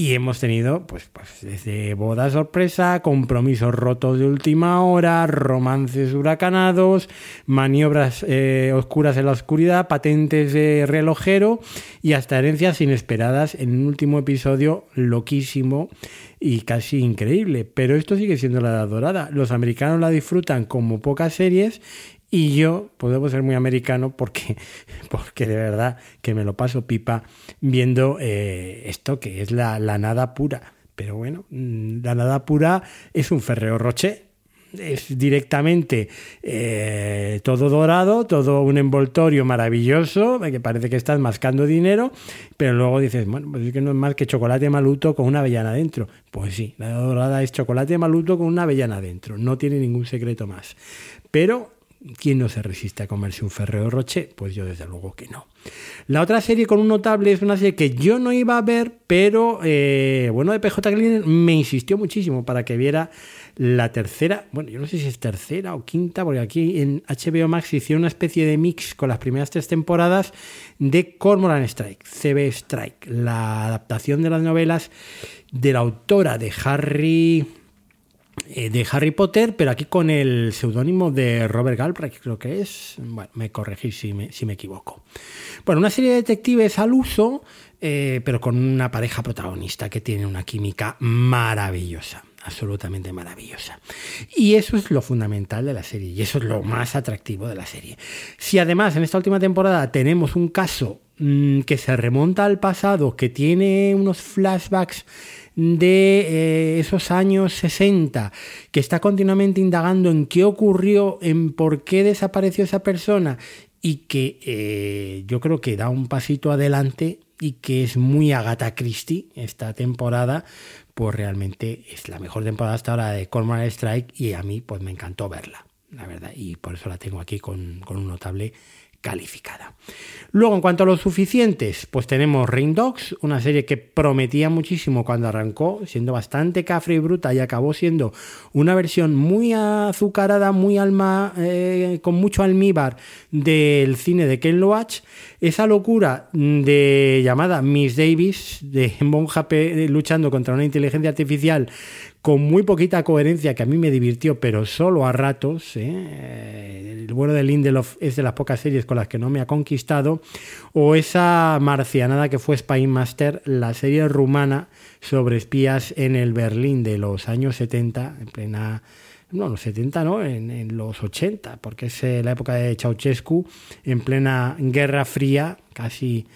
Y hemos tenido, pues, pues, desde boda sorpresa, compromisos rotos de última hora, romances huracanados, maniobras eh, oscuras en la oscuridad, patentes de relojero y hasta herencias inesperadas en un último episodio loquísimo y casi increíble. Pero esto sigue siendo la edad dorada. Los americanos la disfrutan como pocas series y yo pues, ser muy americano porque, porque de verdad que me lo paso pipa viendo eh, esto que es la, la, nada pura. Pero bueno, mm, la nada pura es un ferreo roche. Es directamente eh, todo dorado, todo un envoltorio maravilloso, que parece que estás mascando dinero, pero luego dices, bueno, pues es que no es más que chocolate maluto con una avellana dentro. Pues sí, la dorada es chocolate maluto con una avellana dentro, no tiene ningún secreto más. Pero ¿Quién no se resiste a comerse un Ferrero Rocher? Pues yo desde luego que no. La otra serie con un notable es una serie que yo no iba a ver, pero eh, bueno, de PJ Cleaner me insistió muchísimo para que viera la tercera, bueno, yo no sé si es tercera o quinta, porque aquí en HBO Max hicieron una especie de mix con las primeras tres temporadas de Cormoran Strike, CB Strike, la adaptación de las novelas de la autora de Harry de Harry Potter, pero aquí con el seudónimo de Robert Galbraith, creo que es. Bueno, me corregís si me, si me equivoco. Bueno, una serie de detectives al uso, eh, pero con una pareja protagonista que tiene una química maravillosa absolutamente maravillosa. Y eso es lo fundamental de la serie, y eso es lo más atractivo de la serie. Si además en esta última temporada tenemos un caso mm, que se remonta al pasado, que tiene unos flashbacks de eh, esos años 60, que está continuamente indagando en qué ocurrió, en por qué desapareció esa persona y que eh, yo creo que da un pasito adelante y que es muy Agatha Christie esta temporada, pues realmente es la mejor temporada hasta ahora de Cormoran Strike y a mí pues me encantó verla, la verdad, y por eso la tengo aquí con, con un notable calificada. Luego, en cuanto a los suficientes, pues tenemos Rain Dogs, una serie que prometía muchísimo cuando arrancó, siendo bastante cafre y bruta, y acabó siendo una versión muy azucarada, muy alma, eh, con mucho almíbar del cine de Ken Loach. Esa locura de llamada Miss Davis, de monja luchando contra una inteligencia artificial con muy poquita coherencia que a mí me divirtió, pero solo a ratos. ¿eh? El vuelo de Lindelof es de las pocas series con las que no me ha conquistado. O esa marcianada que fue Spy Master, la serie rumana sobre espías en el Berlín de los años 70, en plena no, los 70 no, en, los 80, porque es eh, la época de Ceausescu, en plena Guerra Fría, casi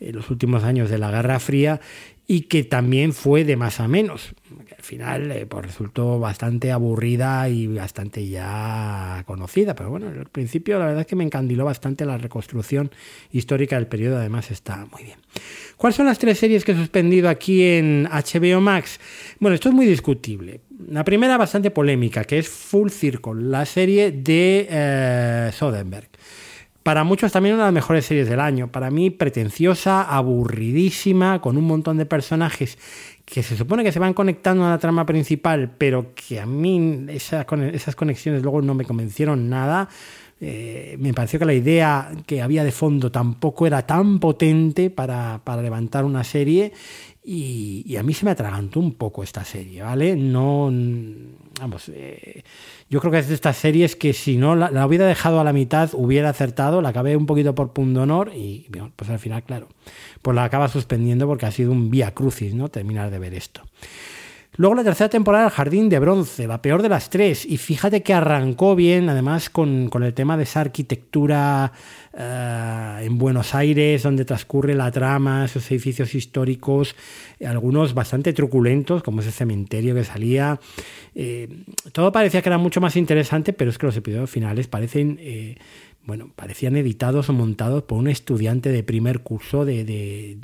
en los últimos años de la Guerra Fría, y que también fue de más a menos. Al final eh, pues resultó bastante aburrida y bastante ya conocida, pero bueno, al principio la verdad es que me encandiló bastante la reconstrucción histórica del periodo, además está muy bien. ¿Cuáles son las tres series que he suspendido aquí en HBO Max? Bueno, esto es muy discutible. La primera bastante polémica, que es Full Circle, la serie de eh, Soderbergh. Para muchos también una de las mejores series del año. Para mí pretenciosa, aburridísima, con un montón de personajes que se supone que se van conectando a la trama principal, pero que a mí esas, conexiones luego no me convencieron nada. Eh, me pareció que la idea que había de fondo tampoco era tan potente para, para levantar una serie y, a mí se me atragantó un poco esta serie, ¿vale? No, vamos, eh, yo creo que es de estas series que si no la, hubiera dejado a la mitad hubiera acertado, la acabé un poquito por punto honor y pues al final, claro, pues la acaba suspendiendo porque ha sido un vía crucis, ¿no? Terminar de ver esto. Luego la tercera temporada, El Jardín de Bronce, la peor de las tres. Y fíjate que arrancó bien, además, con, el tema de esa arquitectura eh, en Buenos Aires, donde transcurre la trama, esos edificios históricos, algunos bastante truculentos, como ese cementerio que salía. Eh, todo parecía que era mucho más interesante, pero es que los episodios finales parecen... Eh, bueno, parecían editados o montados por un estudiante de primer curso de, de,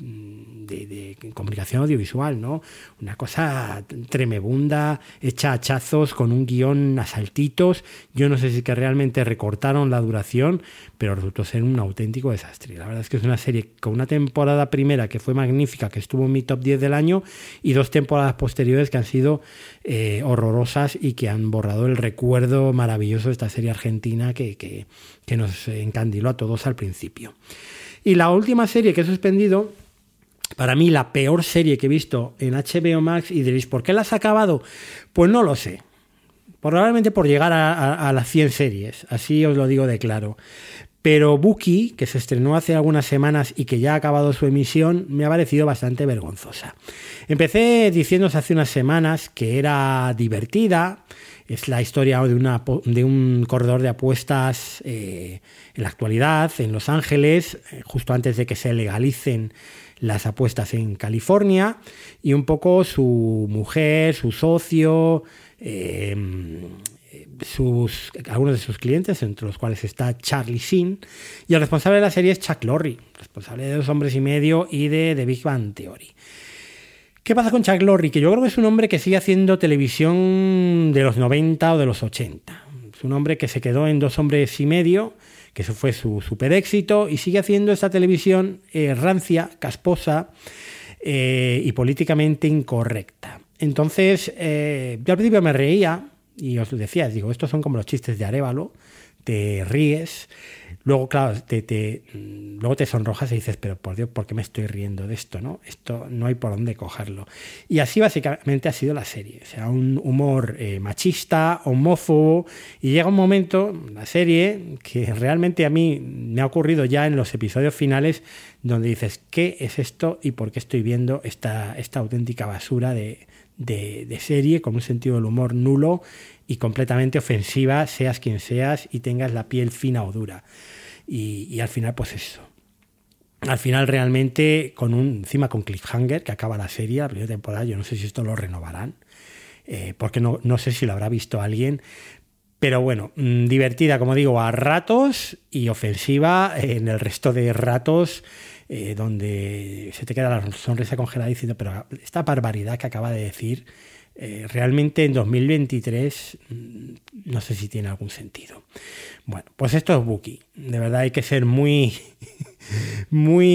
comunicación audiovisual, ¿no? Una cosa tremebunda, hecha hachazos, con un guion a saltitos. Yo no sé si que realmente recortaron la duración, pero resultó ser un auténtico desastre. La verdad es que es una serie con una temporada primera que fue magnífica, que estuvo en mi top 10 del año, y dos temporadas posteriores que han sido eh, horrorosas y que han borrado el recuerdo maravilloso de esta serie argentina que, que, nos encandiló a todos al principio. Y la última serie que he suspendido para mí la peor serie que he visto en HBO Max y diréis, ¿por qué la has acabado? Pues no lo sé. Probablemente por llegar a, a, las 100 series, así os lo digo de claro. Pero Buki, que se estrenó hace algunas semanas y que ya ha acabado su emisión, me ha parecido bastante vergonzosa. Empecé diciéndose hace unas semanas que era divertida, es la historia de, un corredor de apuestas eh, en la actualidad, en Los Ángeles, eh, justo antes de que se legalicen las apuestas en California, y un poco su mujer, su socio, eh, sus, algunos de sus clientes, entre los cuales está Charlie Sheen, y el responsable de la serie es Chuck Lorre, responsable de Dos Hombres y Medio y de The Big Bang Theory. ¿Qué pasa con Chuck Lorre? Que yo creo que es un hombre que sigue haciendo televisión de los 90 o de los 80. Es un hombre que se quedó en Dos Hombres y Medio, que eso fue su super éxito, y sigue haciendo esta televisión eh, rancia, casposa eh, y políticamente incorrecta. Entonces, eh, yo al principio me reía, y os decía, digo, estos son como los chistes de Arevalo, te ríes, luego, claro, te, luego te sonrojas y dices, pero por Dios, ¿por qué me estoy riendo de esto? ¿no? Esto no hay por dónde cogerlo. Y así básicamente ha sido la serie. O sea, un humor eh, machista, homófobo, y llega un momento, la serie, que realmente a mí me ha ocurrido ya en los episodios finales, donde dices, ¿qué es esto y por qué estoy viendo esta, esta auténtica basura de, de, serie con un sentido del humor nulo y completamente ofensiva, seas quien seas y tengas la piel fina o dura. Y, al final, pues eso. al final realmente con un encima con cliffhanger que acaba la serie, la primera temporada, yo no sé si esto lo renovarán, eh, porque no, no sé si lo habrá visto alguien, pero bueno, mm, divertida, como digo, a ratos y ofensiva en el resto de ratos, eh, donde se te queda la sonrisa congelada diciendo, pero esta barbaridad que acaba de decir, eh, realmente en 2023 mm, no sé si tiene algún sentido. Bueno, pues esto es Buki. De verdad hay que ser muy, muy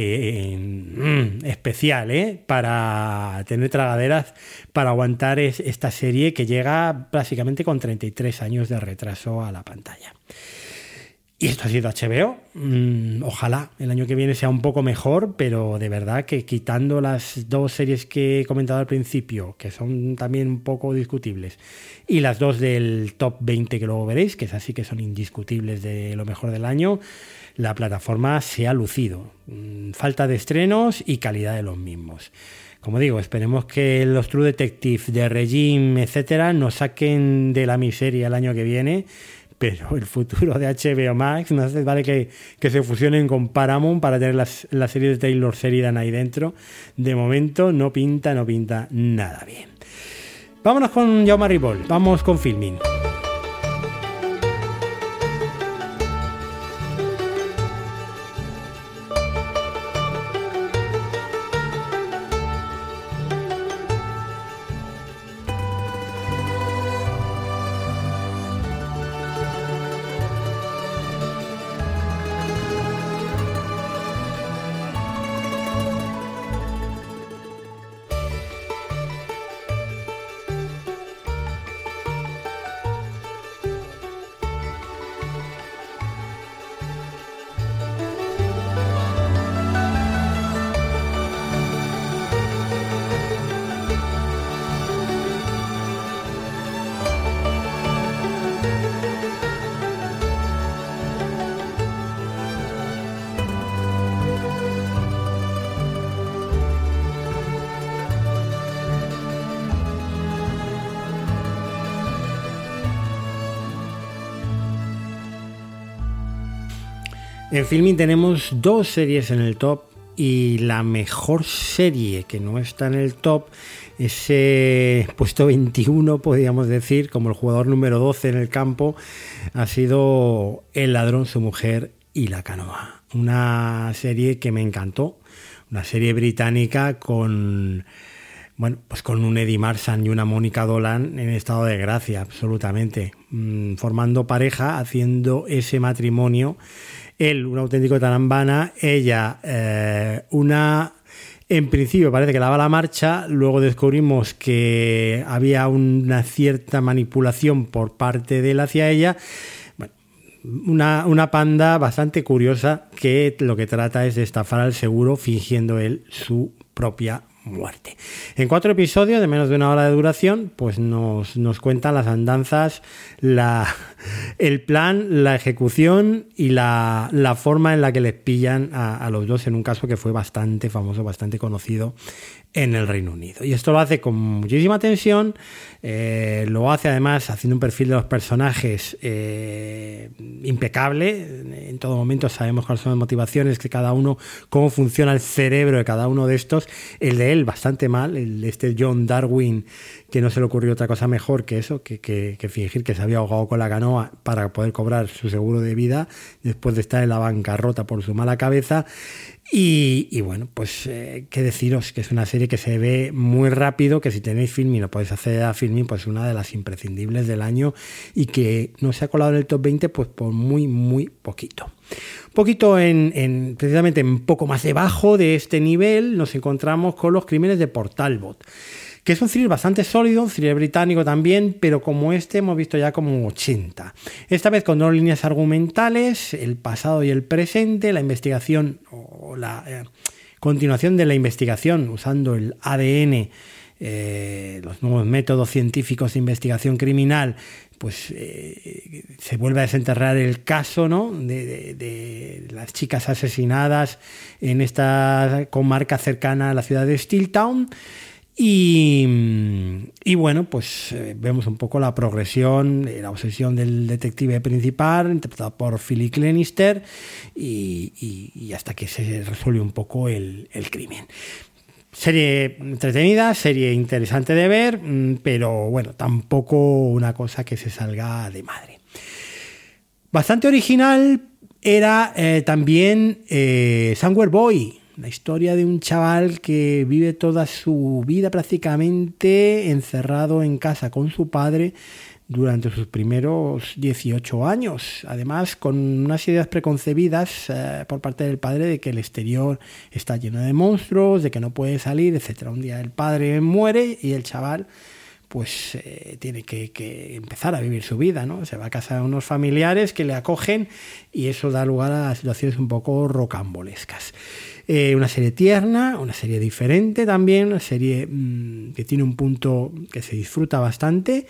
eh, mm, especial para tener tragaderas, para aguantar esta serie que llega básicamente con 33 años de retraso a la pantalla. Y esto ha sido HBO. Mm, ojalá el año que viene sea un poco mejor, pero de verdad que quitando las dos series que he comentado al principio, que son también un poco discutibles, y las dos del top 20 que luego veréis, que es así que son indiscutibles de lo mejor del año, la plataforma se ha lucido. Mm, falta de estrenos y calidad de los mismos. Como digo, esperemos que los True Detective de Regime, etcétera, nos saquen de la miseria el año que viene pero el futuro de HBO Max no hace vale que, se fusionen con Paramount para tener las, la serie de Taylor Sheridan ahí dentro. De momento no pinta, no pinta nada bien. Vámonos con Jaume vamos con filming. En Filming tenemos dos series en el top y la mejor serie que no está en el top, ese puesto 21 podríamos decir, como el jugador número 12 en el campo, ha sido El ladrón, su mujer y la canoa. Una serie que me encantó, una serie británica con bueno, pues con un Eddie Marsan y una Mónica Dolan en estado de gracia, absolutamente, mm, formando pareja, haciendo ese matrimonio él un auténtico tarambana, ella eh, una... En principio parece que daba la marcha, luego descubrimos que había una cierta manipulación por parte de él hacia ella. Bueno, una, una, panda bastante curiosa que lo que trata es de estafar al seguro fingiendo él su propia muerte. En cuatro episodios de menos de una hora de duración, pues nos, nos cuentan las andanzas, la, el plan, la ejecución y la, la, forma en la que les pillan a, a, los dos en un caso que fue bastante famoso, bastante conocido en el Reino Unido. Y esto lo hace con muchísima tensión, eh, lo hace además haciendo un perfil de los personajes eh, impecable. En todo momento sabemos cuáles son las motivaciones que cada uno, cómo funciona el cerebro de cada uno de estos. El de él bastante mal, el de este John Darwin, que no se le ocurrió otra cosa mejor que eso, que, que, que fingir que se había ahogado con la canoa para poder cobrar su seguro de vida después de estar en la bancarrota por su mala cabeza. Y, bueno, pues eh, qué deciros, que es una serie que se ve muy rápido, que si tenéis Filming lo podéis hacer a Filming, pues una de las imprescindibles del año y que no se ha colado en el top 20 pues por muy, muy poquito. Poquito en, en precisamente en poco más debajo de este nivel nos encontramos con los crímenes de Portalbot que es un thriller bastante sólido, un thriller británico también, pero como este hemos visto ya como 80. Esta vez con dos líneas argumentales, el pasado y el presente, la investigación o la eh, continuación de la investigación usando el ADN. Eh, los nuevos métodos científicos de investigación criminal, pues eh, se vuelve a desenterrar el caso ¿no? de, de, las chicas asesinadas en esta comarca cercana a la ciudad de Steeltown Y, bueno, pues eh, vemos un poco la progresión, la obsesión del detective principal, interpretado por Philip Lenister, y, hasta que se resuelve un poco el, crimen. Serie entretenida, serie interesante de ver, mm, pero bueno, tampoco una cosa que se salga de madre. Bastante original era eh, también eh, Boy, la historia de un chaval que vive toda su vida prácticamente encerrado en casa con su padre durante sus primeros 18 años. Además, con unas ideas preconcebidas eh, por parte del padre de que el exterior está lleno de monstruos, de que no puede salir, etc. Un día el padre muere y el chaval pues eh, tiene que, empezar a vivir su vida, ¿no? Se va a casa de unos familiares que le acogen y eso da lugar a situaciones un poco rocambolescas. Eh, una serie tierna, una serie diferente también, una serie mm, que tiene un punto que se disfruta bastante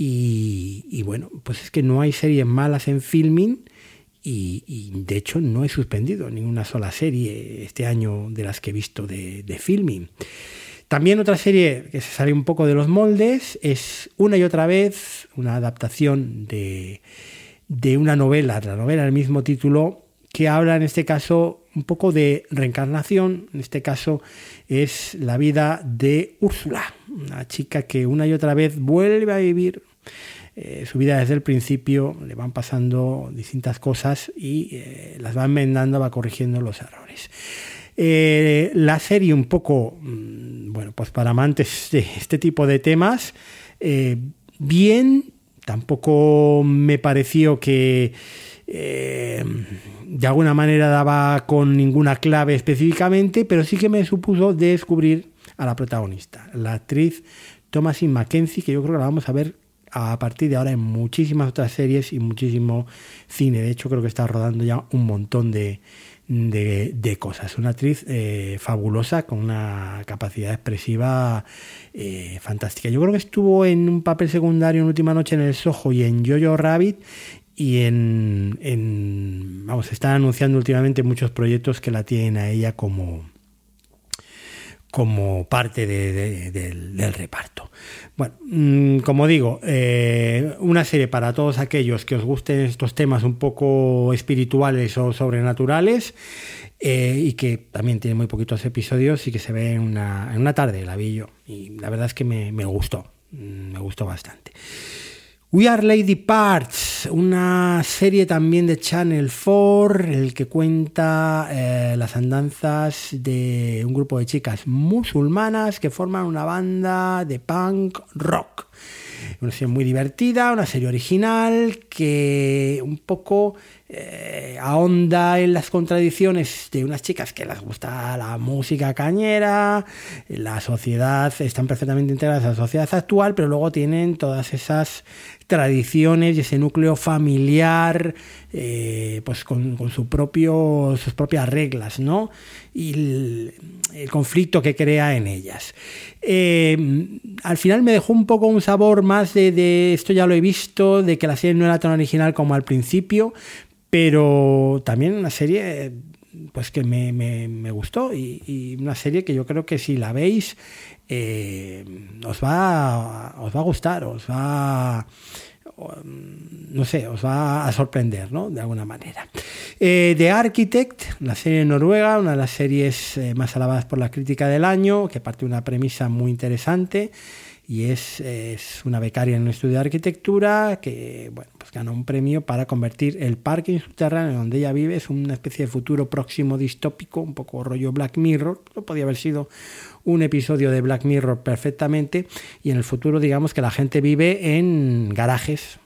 y, bueno, pues es que no hay series malas en filming y, de hecho no he suspendido ninguna sola serie este año de las que he visto de, de filming. También otra serie que se sale un poco de los moldes es una y otra vez una adaptación de, una novela, la novela del mismo título, que habla en este caso un poco de reencarnación. En este caso es la vida de Úrsula, una chica que una y otra vez vuelve a vivir eh, su vida desde el principio, le van pasando distintas cosas y eh, las va enmendando, va corrigiendo los errores. Eh, la serie un poco, mm, bueno, pues para amantes de este tipo de temas, bien, tampoco me pareció que de alguna manera daba con ninguna clave específicamente, pero sí que me supuso descubrir a la protagonista, la actriz Thomasin Mackenzie, que yo creo que la vamos a ver a partir de ahora en muchísimas otras series y muchísimo cine. De hecho, creo que está rodando ya un montón de, de, cosas. Una actriz eh, fabulosa con una capacidad expresiva eh, fantástica. Yo creo que estuvo en un papel secundario en Última Noche en el Soho y en Jojo Rabbit y en, en vamos, están anunciando últimamente muchos proyectos que la tienen a ella como como parte del, reparto. Bueno, mm, como digo, eh, una serie para todos aquellos que os gusten estos temas un poco espirituales o sobrenaturales eh, y que también tiene muy poquitos episodios y que se ve en una, en una tarde, la vi yo. Y la verdad es que me, me gustó, mm, me gustó bastante. We Are Lady Parts, una serie también de Channel 4, el que cuenta eh, las andanzas de un grupo de chicas musulmanas que forman una banda de punk rock. Una serie muy divertida, una serie original que un poco eh, ahonda en las contradicciones de unas chicas que les gusta la música cañera, la sociedad, están perfectamente integradas a la sociedad actual, pero luego tienen todas esas tradiciones y ese núcleo familiar, eh, pues con, su propio, sus propias reglas, ¿no? Y el, conflicto que crea en ellas. Eh, al final me dejó un poco un sabor más de, esto ya lo he visto, de que la serie no era tan original como al principio, pero también una serie pues que me, gustó y, una serie que yo creo que si la veis eh, os, va, os va a gustar, os va no sé, os va a sorprender, ¿no? De alguna manera. Eh, The Architect, la serie noruega, una de las series eh, más alabadas por la crítica del año, que parte de una premisa muy interesante y es, una becaria en un estudio de arquitectura que bueno, pues ganó un premio para convertir el parque subterráneo donde ella vive, es una especie de futuro próximo distópico, un poco rollo Black Mirror, no podía haber sido un episodio de Black Mirror perfectamente y en el futuro digamos que la gente vive en garajes,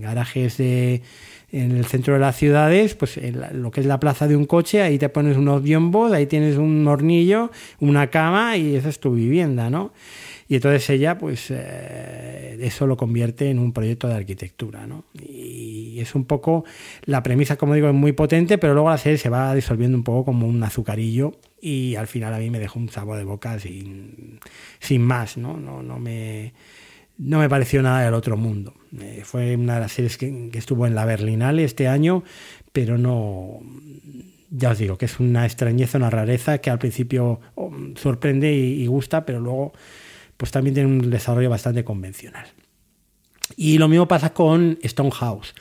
garajes de en el centro de las ciudades, pues en lo que es la plaza de un coche, ahí te pones unos biombos, ahí tienes un hornillo, una cama y esa es tu vivienda, ¿no? Y entonces ella, pues, eh, eso lo convierte en un proyecto de arquitectura, ¿no? Y es un poco, la premisa, como digo, es muy potente, pero luego la serie se va disolviendo un poco como un azucarillo y al final a mí me dejó un sabor de boca sin, sin más, ¿no? No, no me no me pareció nada del otro mundo. Eh, fue una de las series que, estuvo en la Berlinale este año, pero no, ya os digo que es una extrañeza, una rareza que al principio oh, sorprende y, gusta, pero luego pues también tiene un desarrollo bastante convencional. Y lo mismo pasa con Stonehouse.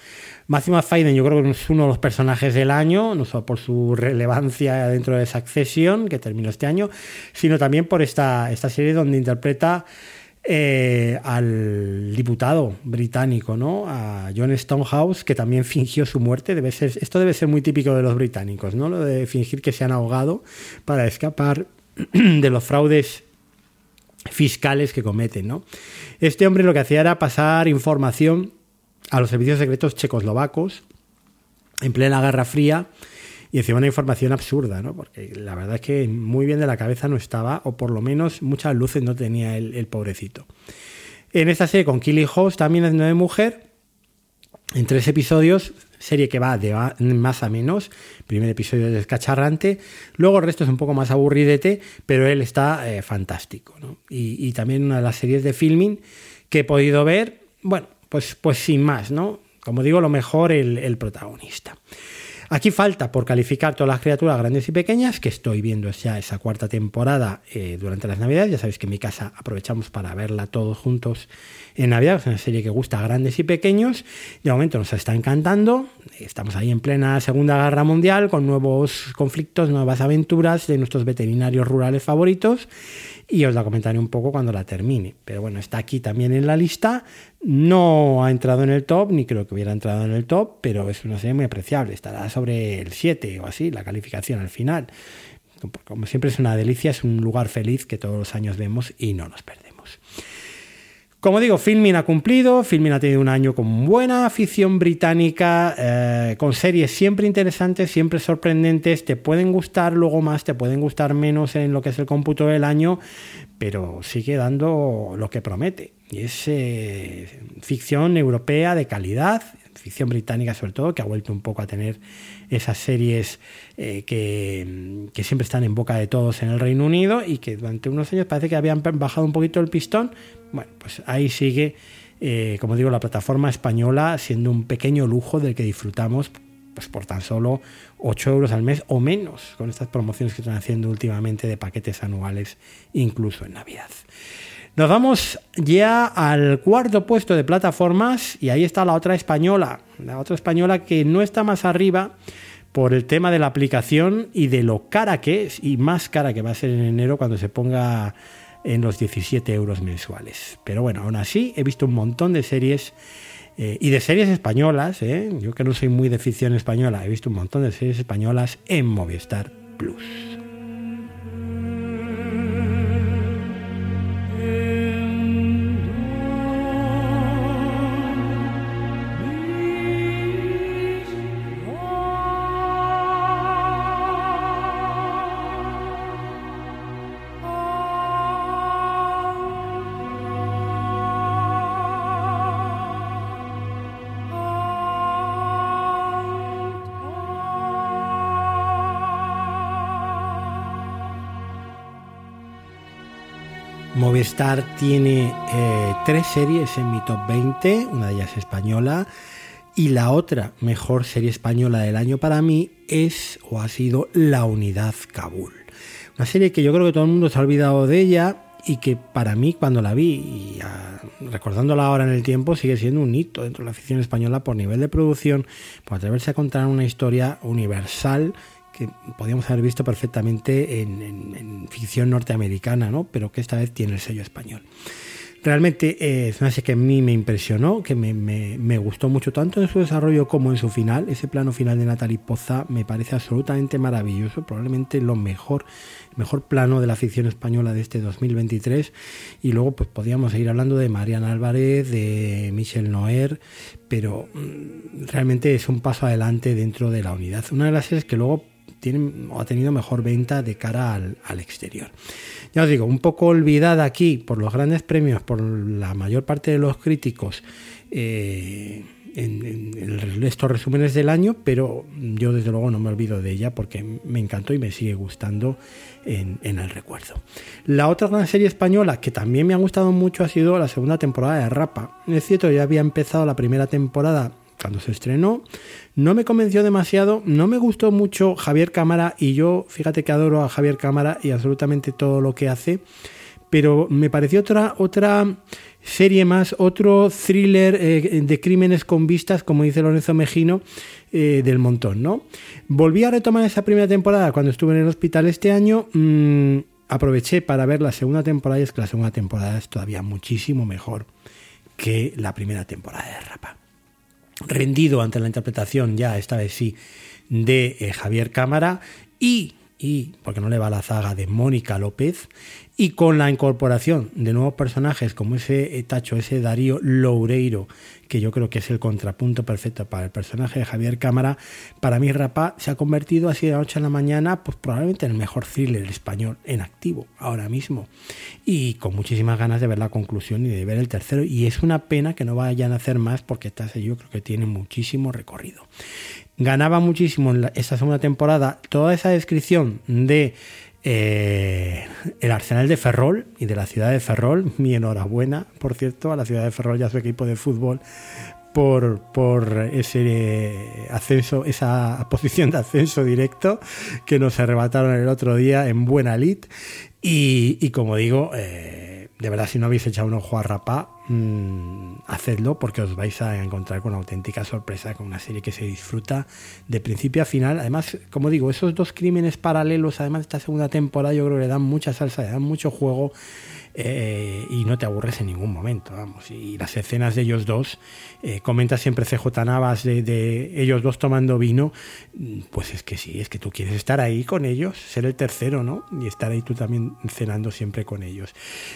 Máxima Faiden yo creo que es uno de los personajes del año, no solo por su relevancia dentro de Succession, que terminó este año, sino también por esta, esta serie donde interpreta eh, al diputado británico, ¿no? A John Stonehouse, que también fingió su muerte. Debe ser, esto debe ser muy típico de los británicos, ¿no? Lo de fingir que se han ahogado para escapar de los fraudes fiscales que cometen, ¿no? Este hombre lo que hacía era pasar información a los servicios secretos checoslovacos en plena Guerra Fría y encima una información absurda, ¿no? Porque la verdad es que muy bien de la cabeza no estaba, o por lo menos muchas luces no tenía el, pobrecito. En esta serie con Killy House también es de mujer, en tres episodios, serie que va de más a menos. primer episodio es descacharrante, luego el resto es un poco más aburridete, pero él está eh, fantástico. Y, también una de las series de filming que he podido ver, bueno, pues, pues sin más, ¿no? Como digo, lo mejor el protagonista. Aquí falta por calificar todas las criaturas grandes y pequeñas, que estoy viendo ya esa cuarta temporada eh, durante las Navidades. Ya sabéis que en mi casa aprovechamos para verla todos juntos en Navidad. Es una serie que gusta a grandes y pequeños. De momento nos está encantando. Estamos ahí en plena Segunda Guerra Mundial con nuevos conflictos, nuevas aventuras de nuestros veterinarios rurales favoritos y os la comentaré un poco cuando la termine. Pero bueno, está aquí también en la lista. No ha entrado en el top, ni creo que hubiera entrado en el top, pero es una serie muy apreciable. Estará sobre el 7 o así, la calificación al final. Como siempre es una delicia, es un lugar feliz que todos los años vemos y no nos perdemos. Como digo, Filmin ha cumplido, Filmin ha tenido un año con buena afición británica, eh, con series siempre interesantes, siempre sorprendentes, te pueden gustar luego más, te pueden gustar menos en lo que es el cómputo del año, pero sigue dando lo que promete. Y es eh, ficción europea de calidad, ficción británica sobre todo, que ha vuelto un poco a tener esas series eh, que, que, siempre están en boca de todos en el Reino Unido y que durante unos años parece que habían bajado un poquito el pistón. Bueno, pues ahí sigue, eh, como digo, la plataforma española siendo un pequeño lujo del que disfrutamos pues por tan solo 8 euros al mes o menos con estas promociones que están haciendo últimamente de paquetes anuales, incluso en Navidad. Nos vamos ya al cuarto puesto de plataformas y ahí está la otra española, la otra española que no está más arriba por el tema de la aplicación y de lo cara que es y más cara que va a ser en enero cuando se ponga en los 17 euros mensuales. Pero bueno, aún así he visto un montón de series eh, y de series españolas, ¿eh? yo que no soy muy de ficción española, he visto un montón de series españolas en Movistar Plus. Movistar tiene eh, tres series en mi top 20, una de ellas española, y la otra mejor serie española del año para mí es o ha sido La Unidad Kabul. Una serie que yo creo que todo el mundo se ha olvidado de ella y que para mí cuando la vi y recordándola ahora en el tiempo sigue siendo un hito dentro de la ficción española por nivel de producción, por atreverse a contar una historia universal que podíamos haber visto perfectamente en, ficción norteamericana, ¿no? pero que esta vez tiene el sello español. Realmente eh, es una serie que a mí me impresionó, que me, gustó mucho tanto en su desarrollo como en su final. Ese plano final de Natalie Poza me parece absolutamente maravilloso, probablemente lo mejor, mejor plano de la ficción española de este 2023. Y luego pues podríamos seguir hablando de Mariana Álvarez, de Michel Noer, pero mm, realmente es un paso adelante dentro de la unidad. Una de las series que luego tienen, o ha tenido mejor venta de cara al, exterior. Ya os digo, un poco olvidada aquí por los grandes premios, por la mayor parte de los críticos. Eh, en, estos resúmenes del año, pero yo desde luego no me olvido de ella porque me encantó y me sigue gustando en, en, el recuerdo. La otra gran serie española que también me ha gustado mucho ha sido la segunda temporada de Rapa. Es cierto, ya había empezado la primera temporada cuando se estrenó. No me convenció demasiado, no me gustó mucho Javier Cámara y yo, fíjate que adoro a Javier Cámara y absolutamente todo lo que hace, pero me pareció otra, otra serie más, otro thriller eh, de crímenes con vistas, como dice Lorenzo Mejino, eh, del montón, ¿no? Volví a retomar esa primera temporada cuando estuve en el hospital este año. Mm, aproveché para ver la segunda temporada y es que la segunda temporada es todavía muchísimo mejor que la primera temporada de Rapa. Rendido ante la interpretación, ya esta vez sí, de eh, Javier Cámara y, y, porque no le va la zaga, de Mónica López, y con la incorporación de nuevos personajes como ese Tacho, ese Darío Loureiro, que yo creo que es el contrapunto perfecto para el personaje de Javier Cámara, para mí Rapa se ha convertido así de la noche a la mañana, pues probablemente en el mejor thriller español en activo ahora mismo. Y con muchísimas ganas de ver la conclusión y de ver el tercero. Y es una pena que no vayan a hacer más porque esta yo creo que tiene muchísimo recorrido. Ganaba muchísimo en esta segunda temporada toda esa descripción de eh, el Arsenal de Ferrol y de la ciudad de Ferrol. Mi enhorabuena, por cierto, a la ciudad de Ferrol y a su equipo de fútbol por, ese ascenso, esa posición de ascenso directo que nos arrebataron el otro día en buena lid. Y, como digo, eh, de verdad, si no habéis echado un ojo a Rapá, Mm, hacedlo porque os vais a encontrar con una auténtica sorpresa, con una serie que se disfruta de principio a final. Además, como digo, esos dos crímenes paralelos, además de esta segunda temporada, yo creo que le dan mucha salsa, le dan mucho juego eh, y no te aburres en ningún momento, vamos. Y las escenas de ellos dos, eh, comenta siempre CJ Navas de, ellos dos tomando vino, mm, pues es que sí, es que tú quieres estar ahí con ellos, ser el tercero, ¿no? Y estar ahí tú también cenando siempre con ellos.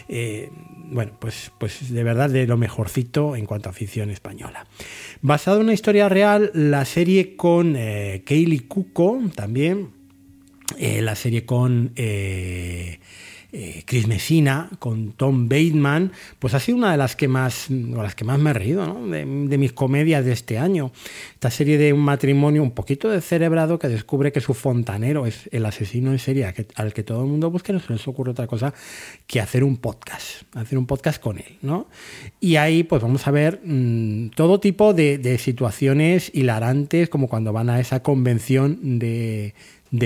Eh, bueno, pues, pues de verdad de lo mejorcito en cuanto a afición española. Basado en una historia real, la serie con Kaylee Cuco también, la serie con... Eh, Chris Messina, con Tom Bateman, pues ha sido una de las que más, las que más me he reído, de, mis comedias de este año. Esta serie de un matrimonio un poquito descerebrado que descubre que su fontanero es el asesino en serie al que todo el mundo busca, no se les ocurre otra cosa que hacer un podcast, hacer un podcast con él, ¿no? Y ahí pues vamos a ver mm, todo tipo de, situaciones hilarantes, como cuando van a esa convención de,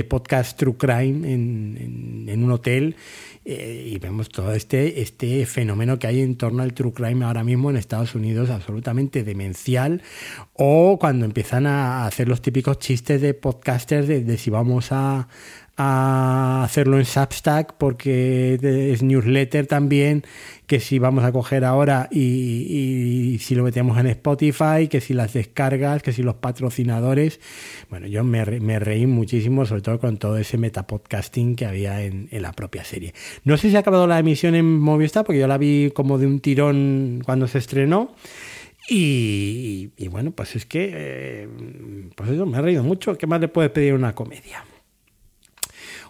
podcast True Crime en un hotel eh, y vemos todo este, este fenómeno que hay en torno al true crime ahora mismo en Estados Unidos, absolutamente demencial, o cuando empiezan a hacer los típicos chistes de podcasters de si vamos a, a hacerlo en Substack porque es newsletter también, que si vamos a coger ahora y, si lo metemos en Spotify, que si las descargas, que si los patrocinadores. Bueno, yo me, reí muchísimo, sobre todo con todo ese metapodcasting que había en, la propia serie. No sé si ha acabado la emisión en Movistar, porque yo la vi como de un tirón cuando se estrenó. Y, bueno, pues es que, eh, pues eso, me ha reído mucho. ¿Qué más le puede pedir una comedia?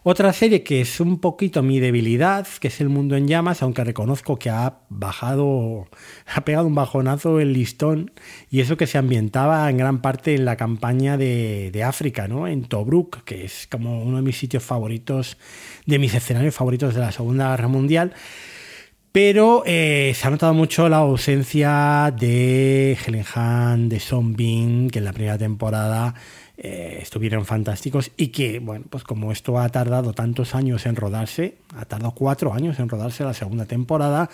Otra serie que es un poquito mi debilidad, que es El Mundo en Llamas, aunque reconozco que ha bajado, ha pegado un bajonazo el listón, y eso que se ambientaba en gran parte en la campaña de, África, ¿no? En Tobruk, que es como uno de mis sitios favoritos, de mis escenarios favoritos de la Segunda Guerra Mundial. Pero eh, se ha notado mucho la ausencia de Helen Hahn, de Son Bin, que en la primera temporada eh, estuvieron fantásticos y que, bueno, pues como esto ha tardado tantos años en rodarse, ha tardado cuatro años en rodarse la segunda temporada,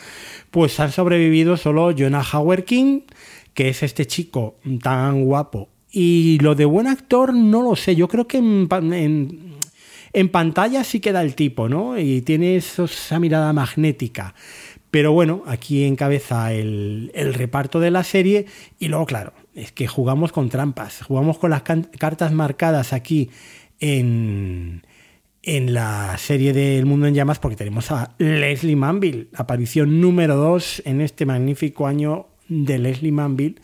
pues han sobrevivido solo Jonah Howard King, que es este chico tan guapo. Y lo de buen actor no lo sé, yo creo que en, pantalla sí queda el tipo, ¿no? Y tiene esa mirada magnética. Pero bueno, aquí encabeza el, el reparto de la serie y luego, claro, es que jugamos con trampas, jugamos con las cartas marcadas aquí en, en la serie del Mundo en Llamas porque tenemos a Leslie Manville, aparición número 2 en este magnífico año de Leslie Manville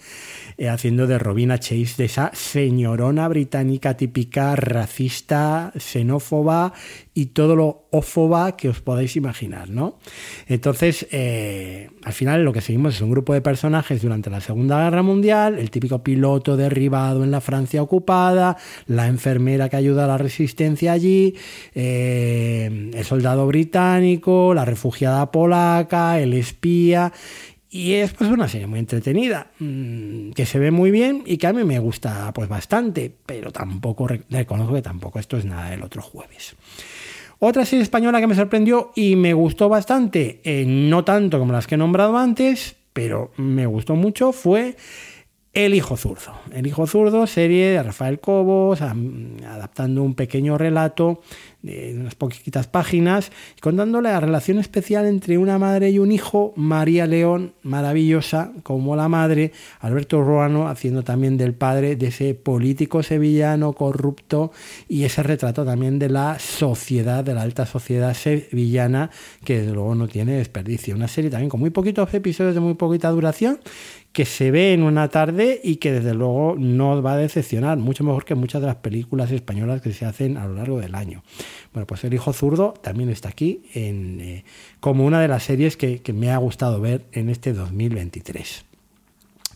eh, haciendo de Robina Chase, de esa señorona británica típica, racista, xenófoba y todo lo ófoba que os podáis imaginar, ¿no? Entonces, eh, al final lo que seguimos es un grupo de personajes durante la Segunda Guerra Mundial, el típico piloto derribado en la Francia ocupada, la enfermera que ayuda a la resistencia allí, eh, el soldado británico, la refugiada polaca, el espía Y es pues una serie muy entretenida, mm, que se ve muy bien y que a mí me gusta pues bastante, pero tampoco reconozco que tampoco esto es nada del otro jueves. Otra serie española que me sorprendió y me gustó bastante, eh, no tanto como las que he nombrado antes, pero me gustó mucho, fue el Hijo Zurdo. El Hijo Zurdo, serie de Rafael Cobos, adaptando un pequeño relato de unas poquitas páginas, contando la relación especial entre una madre y un hijo, María León, maravillosa como la madre, Alberto Ruano haciendo también del padre de ese político sevillano corrupto y ese retrato también de la sociedad, de la alta sociedad sevillana, que desde luego no tiene desperdicio. Una serie también con muy poquitos episodios de muy poquita duración, que se ve en una tarde y que desde luego no va a decepcionar, mucho mejor que muchas de las películas españolas que se hacen a lo largo del año. Bueno, pues El Hijo Zurdo también está aquí en, eh, como una de las series que, que me ha gustado ver en este 2023.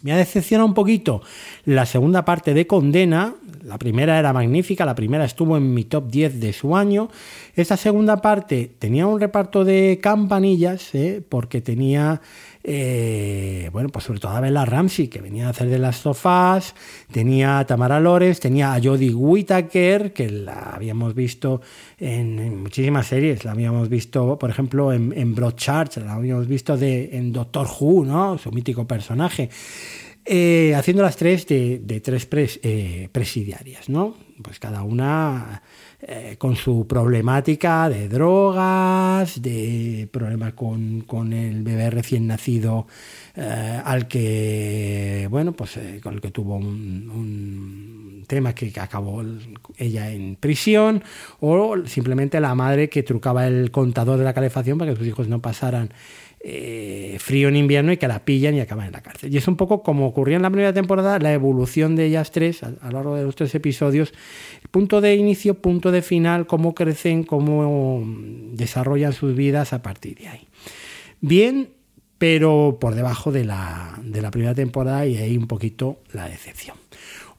Me ha decepcionado un poquito la segunda parte de Condena. La primera era magnífica, la primera estuvo en mi top 10 de su año. Esta segunda parte tenía un reparto de campanillas, ¿eh? porque tenía eh, bueno, pues sobre todo a Bella Ramsey, que venía a hacer de las sofás, tenía a Tamara Lores, tenía a Jodie Whittaker, que la habíamos visto en, muchísimas series, la habíamos visto, por ejemplo, en, en Broadchurch, la habíamos visto de, en Doctor Who, ¿no? Su mítico personaje. Eh, haciendo las tres de, tres eh, presidiarias, ¿no? Pues cada una eh, con su problemática de drogas, de problema con, el bebé recién nacido eh, al que, bueno, pues eh, con el que tuvo un, tema que, acabó ella en prisión, o simplemente la madre que trucaba el contador de la calefacción para que sus hijos no pasaran eh, frío en invierno y que la pillan y acaban en la cárcel. Y es un poco como ocurría en la primera temporada, la evolución de ellas tres a, lo largo de los tres episodios, punto de inicio, punto de final, cómo crecen, cómo desarrollan sus vidas a partir de ahí. Bien, pero por debajo de la, de la primera temporada y ahí un poquito la decepción.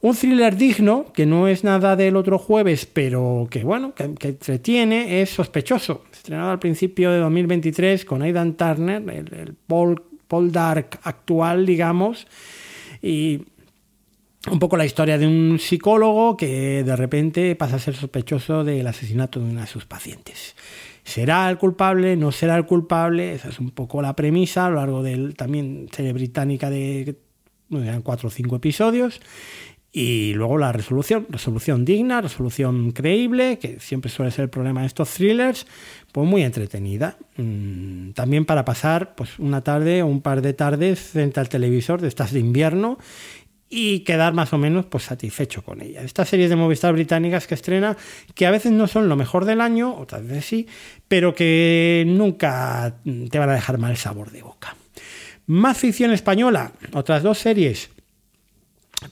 Un thriller digno, que no es nada del otro jueves, pero que bueno, que, entretiene, es sospechoso. Estrenado al principio de 2023 con Aidan Turner, el, Paul, Paul Dark actual, digamos. Y un poco la historia de un psicólogo que de repente pasa a ser sospechoso del asesinato de una de sus pacientes. ¿Será el culpable? ¿No será el culpable? Esa es un poco la premisa a lo largo del también serie británica de bueno, cuatro o cinco episodios. Y luego la resolución, resolución digna, resolución creíble, que siempre suele ser el problema de estos thrillers, pues muy entretenida. Mm, también para pasar pues una tarde o un par de tardes frente al televisor de estas de invierno y quedar más o menos pues satisfecho con ella. Estas series de Movistar británicas que estrena, que a veces no son lo mejor del año, otras veces sí, pero que nunca te van a dejar mal sabor de boca. Más ficción española, otras dos series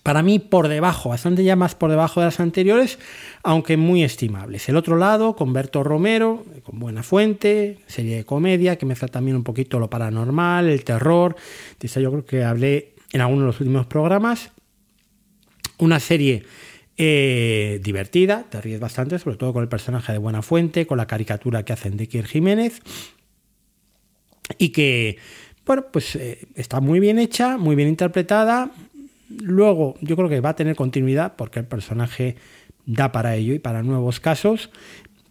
para mí por debajo, bastante ya más por debajo de las anteriores, aunque muy estimables. El otro lado, con Berto Romero, con Buena Fuente, serie de comedia, que mezcla también un poquito lo paranormal, el terror. De esta yo creo que hablé en alguno de los últimos programas. Una serie eh, divertida, te ríes bastante, sobre todo con el personaje de Buena Fuente, con la caricatura que hacen de Kier Jiménez. Y que, bueno, pues eh, está muy bien hecha, muy bien interpretada, Luego, yo creo que va a tener continuidad porque el personaje da para ello y para nuevos casos.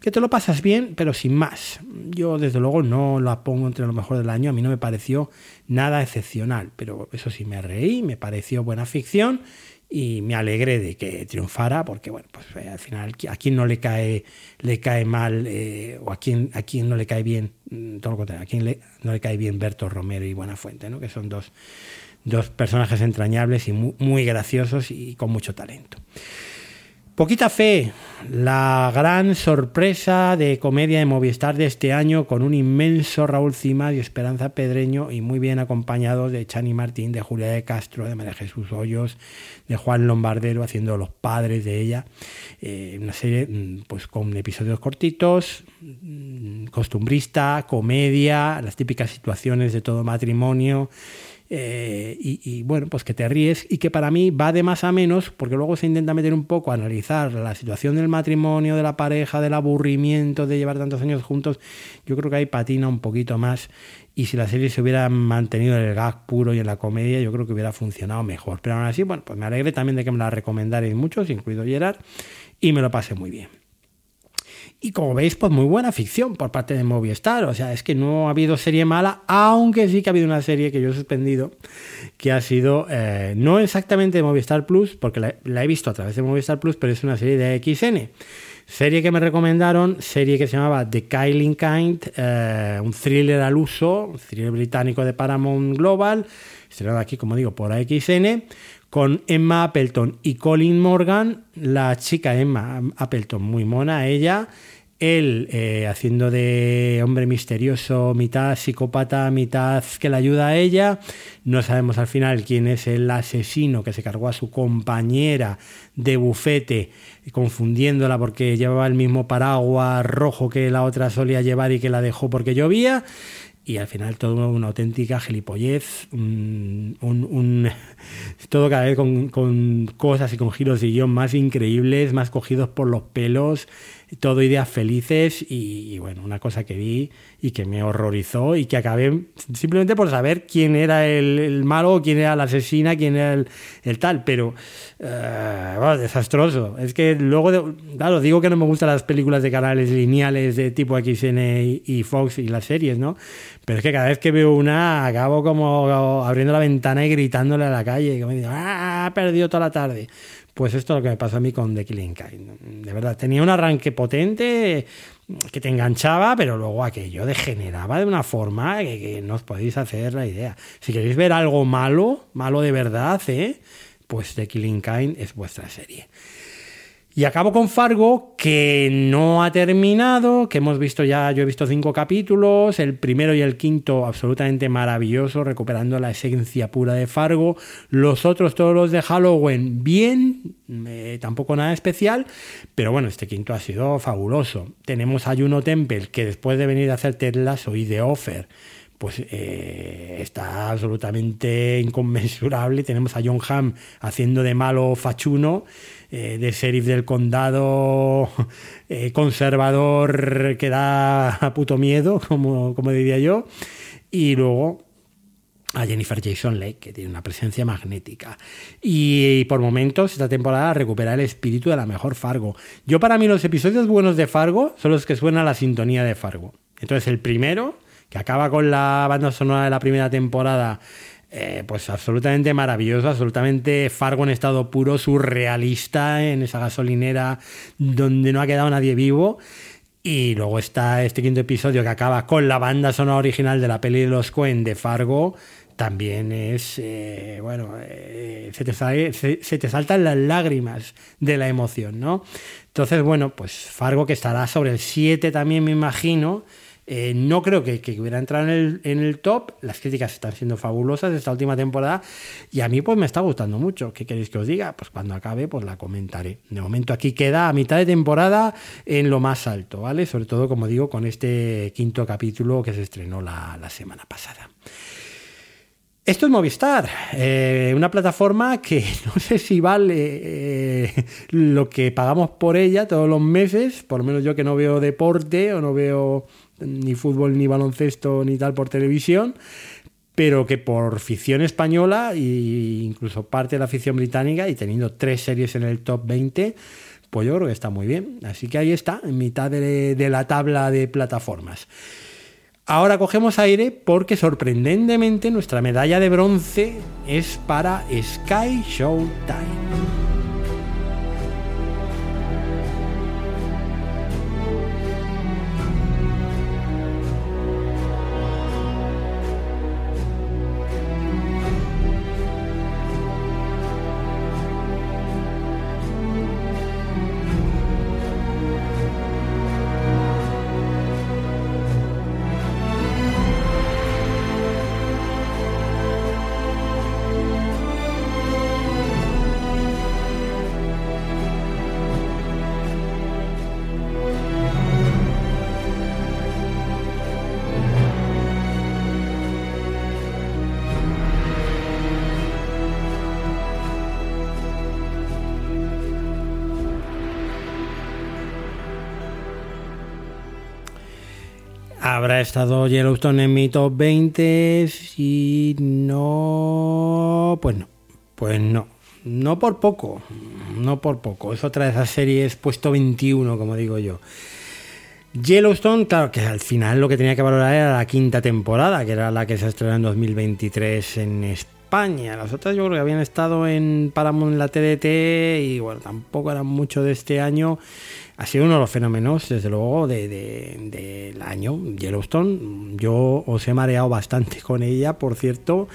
Que te lo pasas bien, pero sin más. Yo, desde luego, no la pongo entre lo mejor del año. A mí no me pareció nada excepcional, pero eso sí me reí, me pareció buena ficción y me alegré de que triunfara porque bueno pues eh, al final a quien no le cae le cae mal eh, o a quien a quien no le cae bien mm, todo lo contrario a quien le, no le cae bien Berto Romero y Buenafuente no que son dos dos personajes entrañables y muy, graciosos y con mucho talento. Poquita fe, la gran sorpresa de comedia de Movistar de este año con un inmenso Raúl Cima y Esperanza Pedreño y muy bien acompañados de Chani Martín, de Julia de Castro, de María Jesús Hoyos, de Juan Lombardero haciendo los padres de ella. Eh, una serie mm, pues con episodios cortitos, mm, costumbrista, comedia, las típicas situaciones de todo matrimonio eh, y, bueno, pues que te ríes y que para mí va de más a menos, porque luego se intenta meter un poco a analizar la situación del matrimonio, de la pareja, del aburrimiento de llevar tantos años juntos. Yo creo que ahí patina un poquito más y si la serie se hubiera mantenido en el gag puro y en la comedia, yo creo que hubiera funcionado mejor. Pero aún así, bueno, pues me alegré también de que me la recomendarais muchos, incluido Gerard, y me lo pasé muy bien. Y como veis, pues muy buena ficción por parte de Movistar. O sea, es que no ha habido serie mala, aunque sí que ha habido una serie que yo he suspendido, que ha sido, eh, no exactamente de Movistar Plus, porque la, he visto a través de Movistar Plus, pero es una serie de XN. Serie que me recomendaron, serie que se llamaba The Kyling Kind, eh, un thriller al uso, un thriller británico de Paramount Global, estrenado aquí, como digo, por AXN, con Emma Appleton y Colin Morgan, la chica Emma Appleton, muy mona ella, él eh, haciendo de hombre misterioso, mitad psicópata, mitad que le ayuda a ella. No sabemos al final quién es el asesino que se cargó a su compañera de bufete, confundiéndola porque llevaba el mismo paraguas rojo que la otra solía llevar y que la dejó porque llovía y al final todo una auténtica gilipollez, un, todo cada vez con, con, cosas y con giros de guion más increíbles, más cogidos por los pelos, todo ideas felices y, bueno, una cosa que vi y que me horrorizó y que acabé simplemente por saber quién era el, malo, quién era la asesina, quién era el, tal, pero uh, desastroso. Es que luego, claro, digo que no me gustan las películas de canales lineales de tipo XN y, Fox y las series, ¿no? Pero es que cada vez que veo una acabo como abriendo la ventana y gritándole a la calle, como digo, ¡ah! Perdido toda la tarde. Pues esto es lo que me pasó a mí con The Killing Kind. De verdad, tenía un arranque potente que te enganchaba, pero luego aquello degeneraba de una forma que, no os podéis hacer la idea. Si queréis ver algo malo, malo de verdad, ¿eh? pues The Killing Kind es vuestra serie. Y acabo con Fargo, que no ha terminado, que hemos visto ya, yo he visto cinco capítulos, el primero y el quinto absolutamente maravilloso, recuperando la esencia pura de Fargo, los otros todos los de Halloween bien, eh, tampoco nada especial, pero bueno, este quinto ha sido fabuloso. Tenemos a Juno Temple, que después de venir a hacer Ted Lasso y The Offer, pues eh, está absolutamente inconmensurable. Tenemos a John Hamm haciendo de malo fachuno eh, de sheriff del condado eh, conservador que da a puto miedo, como, como diría yo. Y luego a Jennifer Jason Leigh, que tiene una presencia magnética. Y, por momentos, esta temporada recupera el espíritu de la mejor Fargo. Yo, para mí, los episodios buenos de Fargo son los que suenan a la sintonía de Fargo. Entonces, el primero, que acaba con la banda sonora de la primera temporada eh, pues absolutamente maravilloso, absolutamente Fargo en estado puro, surrealista, en esa gasolinera donde no ha quedado nadie vivo. Y luego está este quinto episodio que acaba con la banda sonora original de la peli de los Coen de Fargo. También es, eh, bueno, eh, se, te se, te saltan las lágrimas de la emoción, ¿no? Entonces, bueno, pues Fargo que estará sobre el 7 también, me imagino. Eh, no creo que, hubiera entrado en el, top. Las críticas están siendo fabulosas esta última temporada y a mí pues me está gustando mucho. ¿Qué queréis que os diga? Pues cuando acabe pues la comentaré. De momento aquí queda a mitad de temporada en lo más alto, ¿vale? Sobre todo, como digo, con este quinto capítulo que se estrenó la, semana pasada. Esto es Movistar, eh, una plataforma que no sé si vale eh, lo que pagamos por ella todos los meses, por lo menos yo que no veo deporte o no veo ni fútbol, ni baloncesto, ni tal por televisión, pero que por ficción española e incluso parte de la ficción británica y teniendo tres series en el top 20, pues yo creo que está muy bien. Así que ahí está, en mitad de, de la tabla de plataformas. Ahora cogemos aire porque sorprendentemente nuestra medalla de bronce es para Sky Showtime. Habrá estado Yellowstone en mi top 20 y no... Pues no, pues no. No por poco, no por poco. Es otra de esas series puesto 21, como digo yo. Yellowstone, claro que al final lo que tenía que valorar era la quinta temporada, que era la que se estrenó en 2023 en España. Las otras yo creo que habían estado en Paramount la TDT y bueno, tampoco eran mucho de este año. Ha sido uno de los fenómenos, desde luego, del de, año. Yellowstone, yo os he mareado bastante con ella, por cierto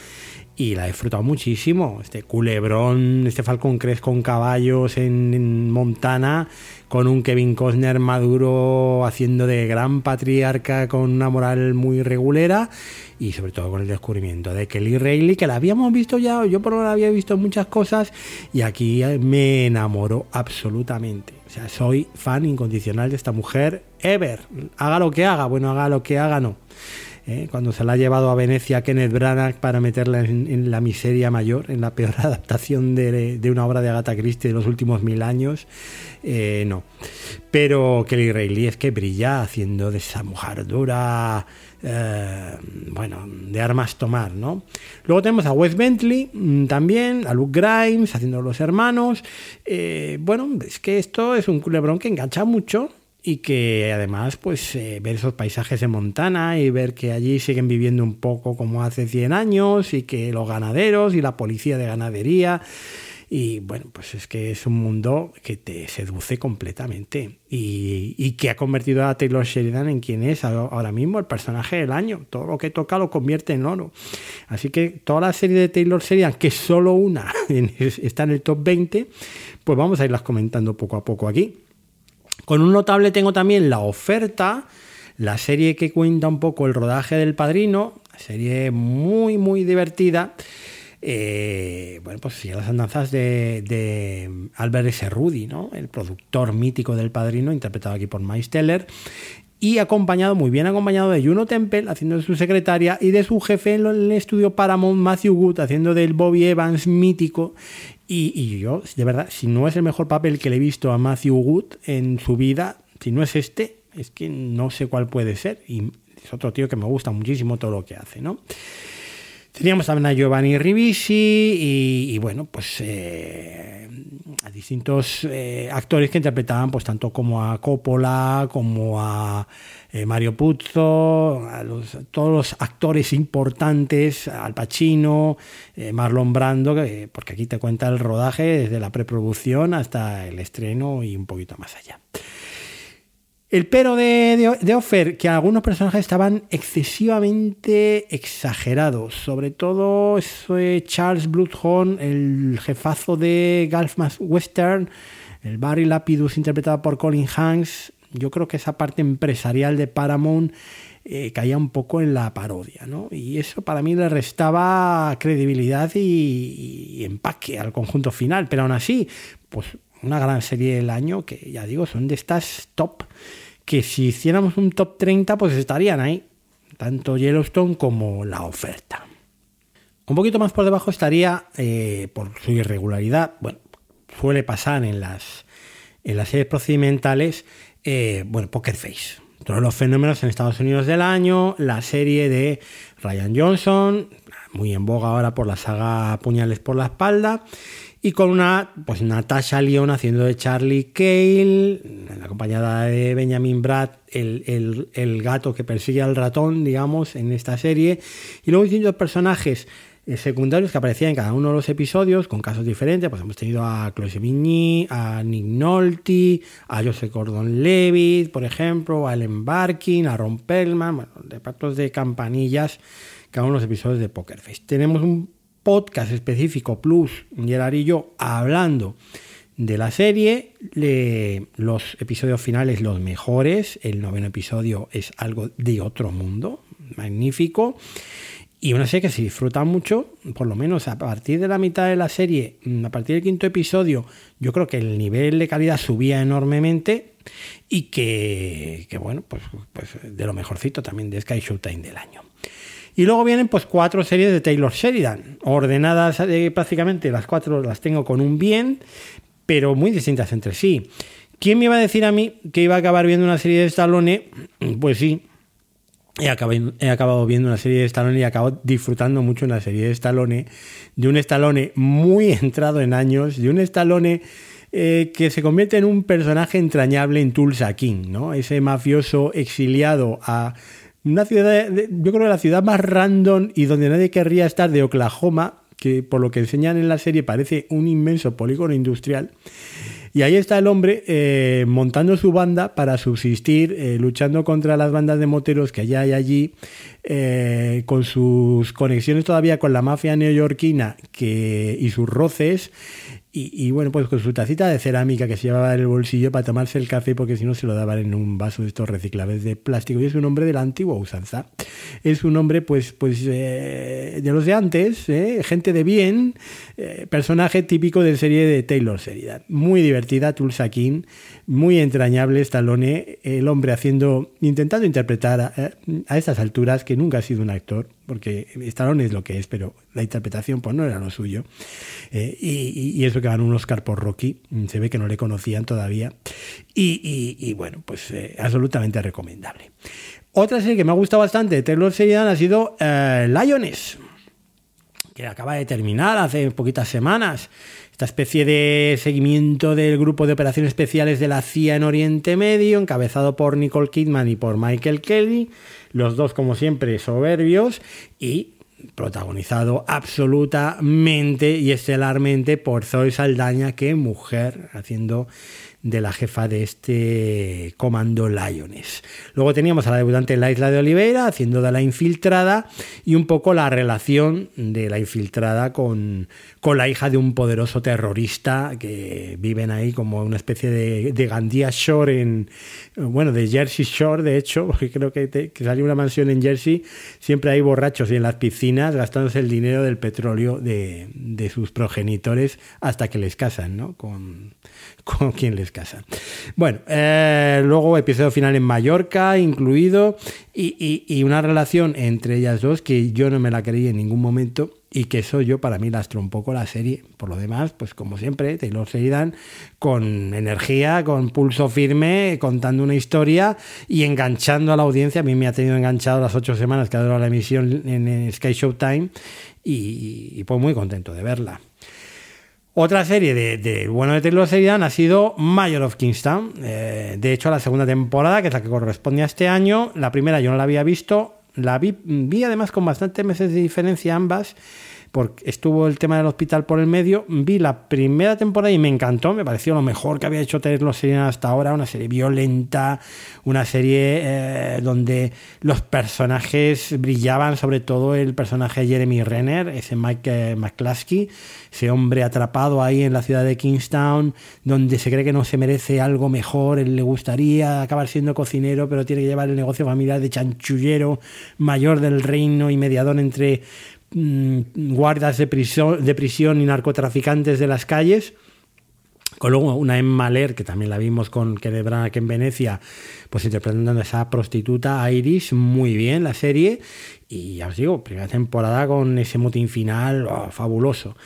y la he disfrutado muchísimo. Este culebrón, este Falcon Crest con caballos en, Montana, con un Kevin Costner maduro haciendo de gran patriarca con una moral muy regulera y sobre todo con el descubrimiento de Kelly Reilly, que la habíamos visto ya, yo por lo menos había visto muchas cosas y aquí me enamoró absolutamente. Sea, soy fan incondicional de esta mujer, ever. Haga lo que haga, bueno, haga lo que haga, no. ¿eh? cuando se la ha llevado a Venecia Kenneth Branagh para meterla en, la miseria mayor, en la peor adaptación de, una obra de Agatha Christie de los últimos mil años, eh, no. Pero Kelly Reilly es que brilla haciendo de esa mujer dura, eh, bueno, de armas tomar, ¿no? Luego tenemos a Wes Bentley mm, también, a Luke Grimes haciendo los hermanos. bueno, es que esto es un culebrón que engancha mucho y que además pues eh, ver esos paisajes de Montana y ver que allí siguen viviendo un poco como hace 100 años y que los ganaderos y la policía de ganadería y bueno pues es que es un mundo que te seduce completamente. Y, que ha convertido a Taylor Sheridan en quien es ahora mismo el personaje del año. Todo lo que toca lo convierte en oro. Así que toda la serie de Taylor Sheridan que solo una está en el top 20 pues vamos a irlas comentando poco a poco aquí. Con un notable tengo también La Oferta, la serie que cuenta un poco el rodaje del padrino, serie muy, muy divertida. Eh, bueno, pues sí, las andanzas de, Albert S. Rudy, ¿no? el productor mítico del padrino, interpretado aquí por Miles Teller, y acompañado, muy bien acompañado de Juno Temple, haciendo de su secretaria, y de su jefe en el estudio Paramount, Matthew Wood, haciendo del Bobby Evans mítico, y, yo, de verdad, si no es el mejor papel que le he visto a Matthew Wood en su vida, si no es este, es que no sé cuál puede ser. Y es otro tío que me gusta muchísimo todo lo que hace, ¿no? Teníamos también a Giovanni Ribisi y, bueno, pues eh, a distintos eh, actores que interpretaban pues tanto como a Coppola como a eh, Mario Puzo, a todos los actores importantes, Al Pacino, Marlon Brando, porque aquí te cuenta el rodaje desde la preproducción hasta el estreno y un poquito más allá. El pero de, de, Offer, que algunos personajes estaban excesivamente exagerados, sobre todo Charles Bloodhorn, el jefazo de Gulf Western, el Barry Lapidus interpretado por Colin Hanks. Yo creo que esa parte empresarial de Paramount eh, caía un poco en la parodia, ¿no? Y eso para mí le restaba credibilidad y, y empaque al conjunto final, pero aún así, pues una gran serie del año que ya digo, son de estas top, que si hiciéramos un top 30 pues estarían ahí, tanto Yellowstone como la oferta. Un poquito más por debajo estaría, eh, por su irregularidad, bueno, suele pasar en las, en las series procedimentales, eh, bueno, Poker Face. Todos los fenómenos en Estados Unidos del año, la serie de Ryan Johnson, muy en boga ahora por la saga Puñales por la espalda, y con una, pues Natasha Lyon haciendo de Charlie Cale, acompañada de Benjamin Brad, el, el, gato que persigue al ratón, digamos, en esta serie, y luego distintos personajes eh, secundarios que aparecían en cada uno de los episodios con casos diferentes, pues hemos tenido a Chloe Sevigny, a Nick Nolte, a Joseph Gordon Levitt, por ejemplo, a Ellen Barkin, a Ron Perlman, bueno, repartos de campanillas cada uno de los episodios de Poker Face. Tenemos un podcast específico plus Gerard y yo hablando de la serie, los episodios finales los mejores, el noveno episodio es algo de otro mundo, magnífico. Y una serie que se disfruta mucho, por lo menos a partir de la mitad de la serie, a partir del quinto episodio, yo creo que el nivel de calidad subía enormemente y que, bueno, pues, pues de lo mejorcito también de Sky Showtime del año. Y luego vienen pues cuatro series de Taylor Sheridan, ordenadas eh, prácticamente las cuatro las tengo con un bien, pero muy distintas entre sí. ¿Quién me iba a decir a mí que iba a acabar viendo una serie de Stallone? Pues sí, he acabado, he acabado, viendo una serie de Stallone y he acabado disfrutando mucho una serie de Stallone, de un Stallone muy entrado en años, de un Stallone eh, que se convierte en un personaje entrañable en Tulsa King, ¿no? Ese mafioso exiliado a una ciudad, yo creo que la ciudad más random y donde nadie querría estar de Oklahoma, que por lo que enseñan en la serie parece un inmenso polígono industrial. Y ahí está el hombre eh, montando su banda para subsistir, eh, luchando contra las bandas de moteros que allá hay allí, eh, con sus conexiones todavía con la mafia neoyorquina que, y sus roces. Y, bueno, pues con su tacita de cerámica que se llevaba en el bolsillo para tomarse el café, porque si no se lo daban en un vaso de estos reciclables de plástico. Y es un hombre de la antigua usanza. Es un hombre, pues, pues de los de antes, gente de bien, personaje típico de serie de Taylor Seriedad. Muy divertido Tulsa King, muy entrañable Stallone, el hombre haciendo, intentando interpretar a, estas alturas, que nunca ha sido un actor, porque Stallone es lo que es, pero la interpretación pues no era lo suyo. Eh, y, eso que ganó un Oscar por Rocky, se ve que no le conocían todavía. Y, bueno, pues eh, absolutamente recomendable. Otra serie que me ha gustado bastante de Taylor Sheridan ha sido eh, Lions que acaba de terminar hace poquitas semanas esta especie de seguimiento del grupo de operaciones especiales de la CIA en Oriente Medio, encabezado por Nicole Kidman y por Michael Kelly, los dos como siempre soberbios y protagonizado absolutamente y estelarmente por Zoe Saldaña, que mujer, haciendo de la jefa de este comando Lions. Luego teníamos a la debutante en la isla de Oliveira haciendo de la infiltrada y un poco la relación de la infiltrada con, con la hija de un poderoso terrorista que viven ahí como una especie de, de Gandía Shore en, bueno, de Jersey Shore de hecho, porque creo que, que salió una mansión en Jersey, siempre hay borrachos y en las piscinas gastándose el dinero del petróleo de, de sus progenitores hasta que les casan, ¿no? Con, con quien les casa. Bueno, eh, luego episodio final en Mallorca incluido y, una relación entre ellas dos que yo no me la creí en ningún momento y que eso yo para mí lastró un poco la serie. Por lo demás, pues como siempre, Taylor Sheridan con energía, con pulso firme, contando una historia y enganchando a la audiencia. A mí me ha tenido enganchado las ocho semanas que ha durado la emisión en Sky Showtime y, y pues muy contento de verla. Otra serie de, bueno de Taylor Sheridan ha sido Mayor of Kingstown. Eh, de hecho, la segunda temporada, que es la que corresponde a este año, la primera yo no la había visto, la vi además con bastantes meses de diferencia ambas porque estuvo el tema del hospital por el medio. Vi la primera temporada y me encantó, me pareció lo mejor que había hecho Taylor Sheridan hasta ahora, una serie violenta, una serie eh, donde los personajes brillaban, sobre todo el personaje Jeremy Renner, ese Mike eh, McCluskey, ese hombre atrapado ahí en la ciudad de Kingstown, donde se cree que no se merece algo mejor, él le gustaría acabar siendo cocinero, pero tiene que llevar el negocio familiar de chanchullero mayor del reino y mediador entre guardas de prisión, de prisión y narcotraficantes de las calles. Con luego una Emma Lear, que también la vimos con Kenneth Branagh en Venecia, pues interpretando a esa prostituta Iris, muy bien la serie. Y ya os digo, primera temporada con ese motín final, oh, fabuloso.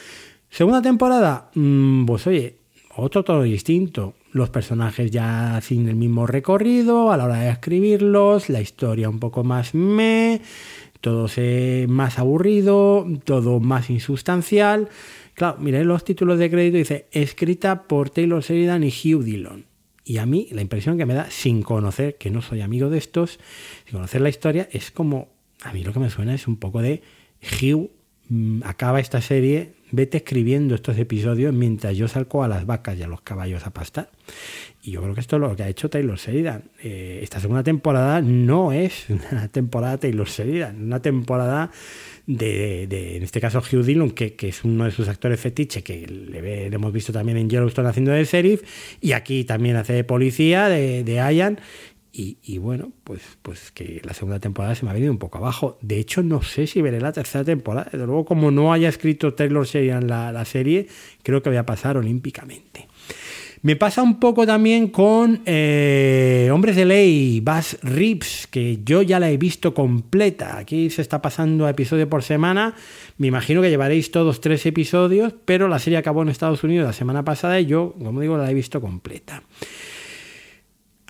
Segunda temporada, mm, pues oye, otro todo distinto. Los personajes ya sin el mismo recorrido a la hora de escribirlos, la historia un poco más me todo es más aburrido, todo más insustancial. Claro, miren los títulos de crédito, dice, escrita por Taylor Sheridan y Hugh Dillon. Y a mí la impresión que me da, sin conocer, que no soy amigo de estos, sin conocer la historia, es como, a mí lo que me suena es un poco de Hugh mm, acaba esta serie, vete escribiendo estos episodios mientras yo salgo a las vacas y a los caballos a pastar. Y yo creo que esto es lo que ha hecho Taylor Sheridan. Eh, esta segunda temporada no es una temporada Taylor Sheridan, una temporada de, en este caso, Hugh Dillon, que, es uno de sus actores fetiche, que le, hemos visto también en Yellowstone haciendo de sheriff, y aquí también hace de policía, de, de Ian. Y, bueno, pues, pues que la segunda temporada se me ha venido un poco abajo. De hecho, no sé si veré la tercera temporada. Desde luego, como no haya escrito Taylor Sheridan la, la serie, creo que voy a pasar olímpicamente. Me pasa un poco también con eh, Hombres de Ley, Bass Rips, que yo ya la he visto completa. Aquí se está pasando episodio por semana. Me imagino que llevaréis todos tres episodios, pero la serie acabó en Estados Unidos la semana pasada y yo, como digo, la he visto completa.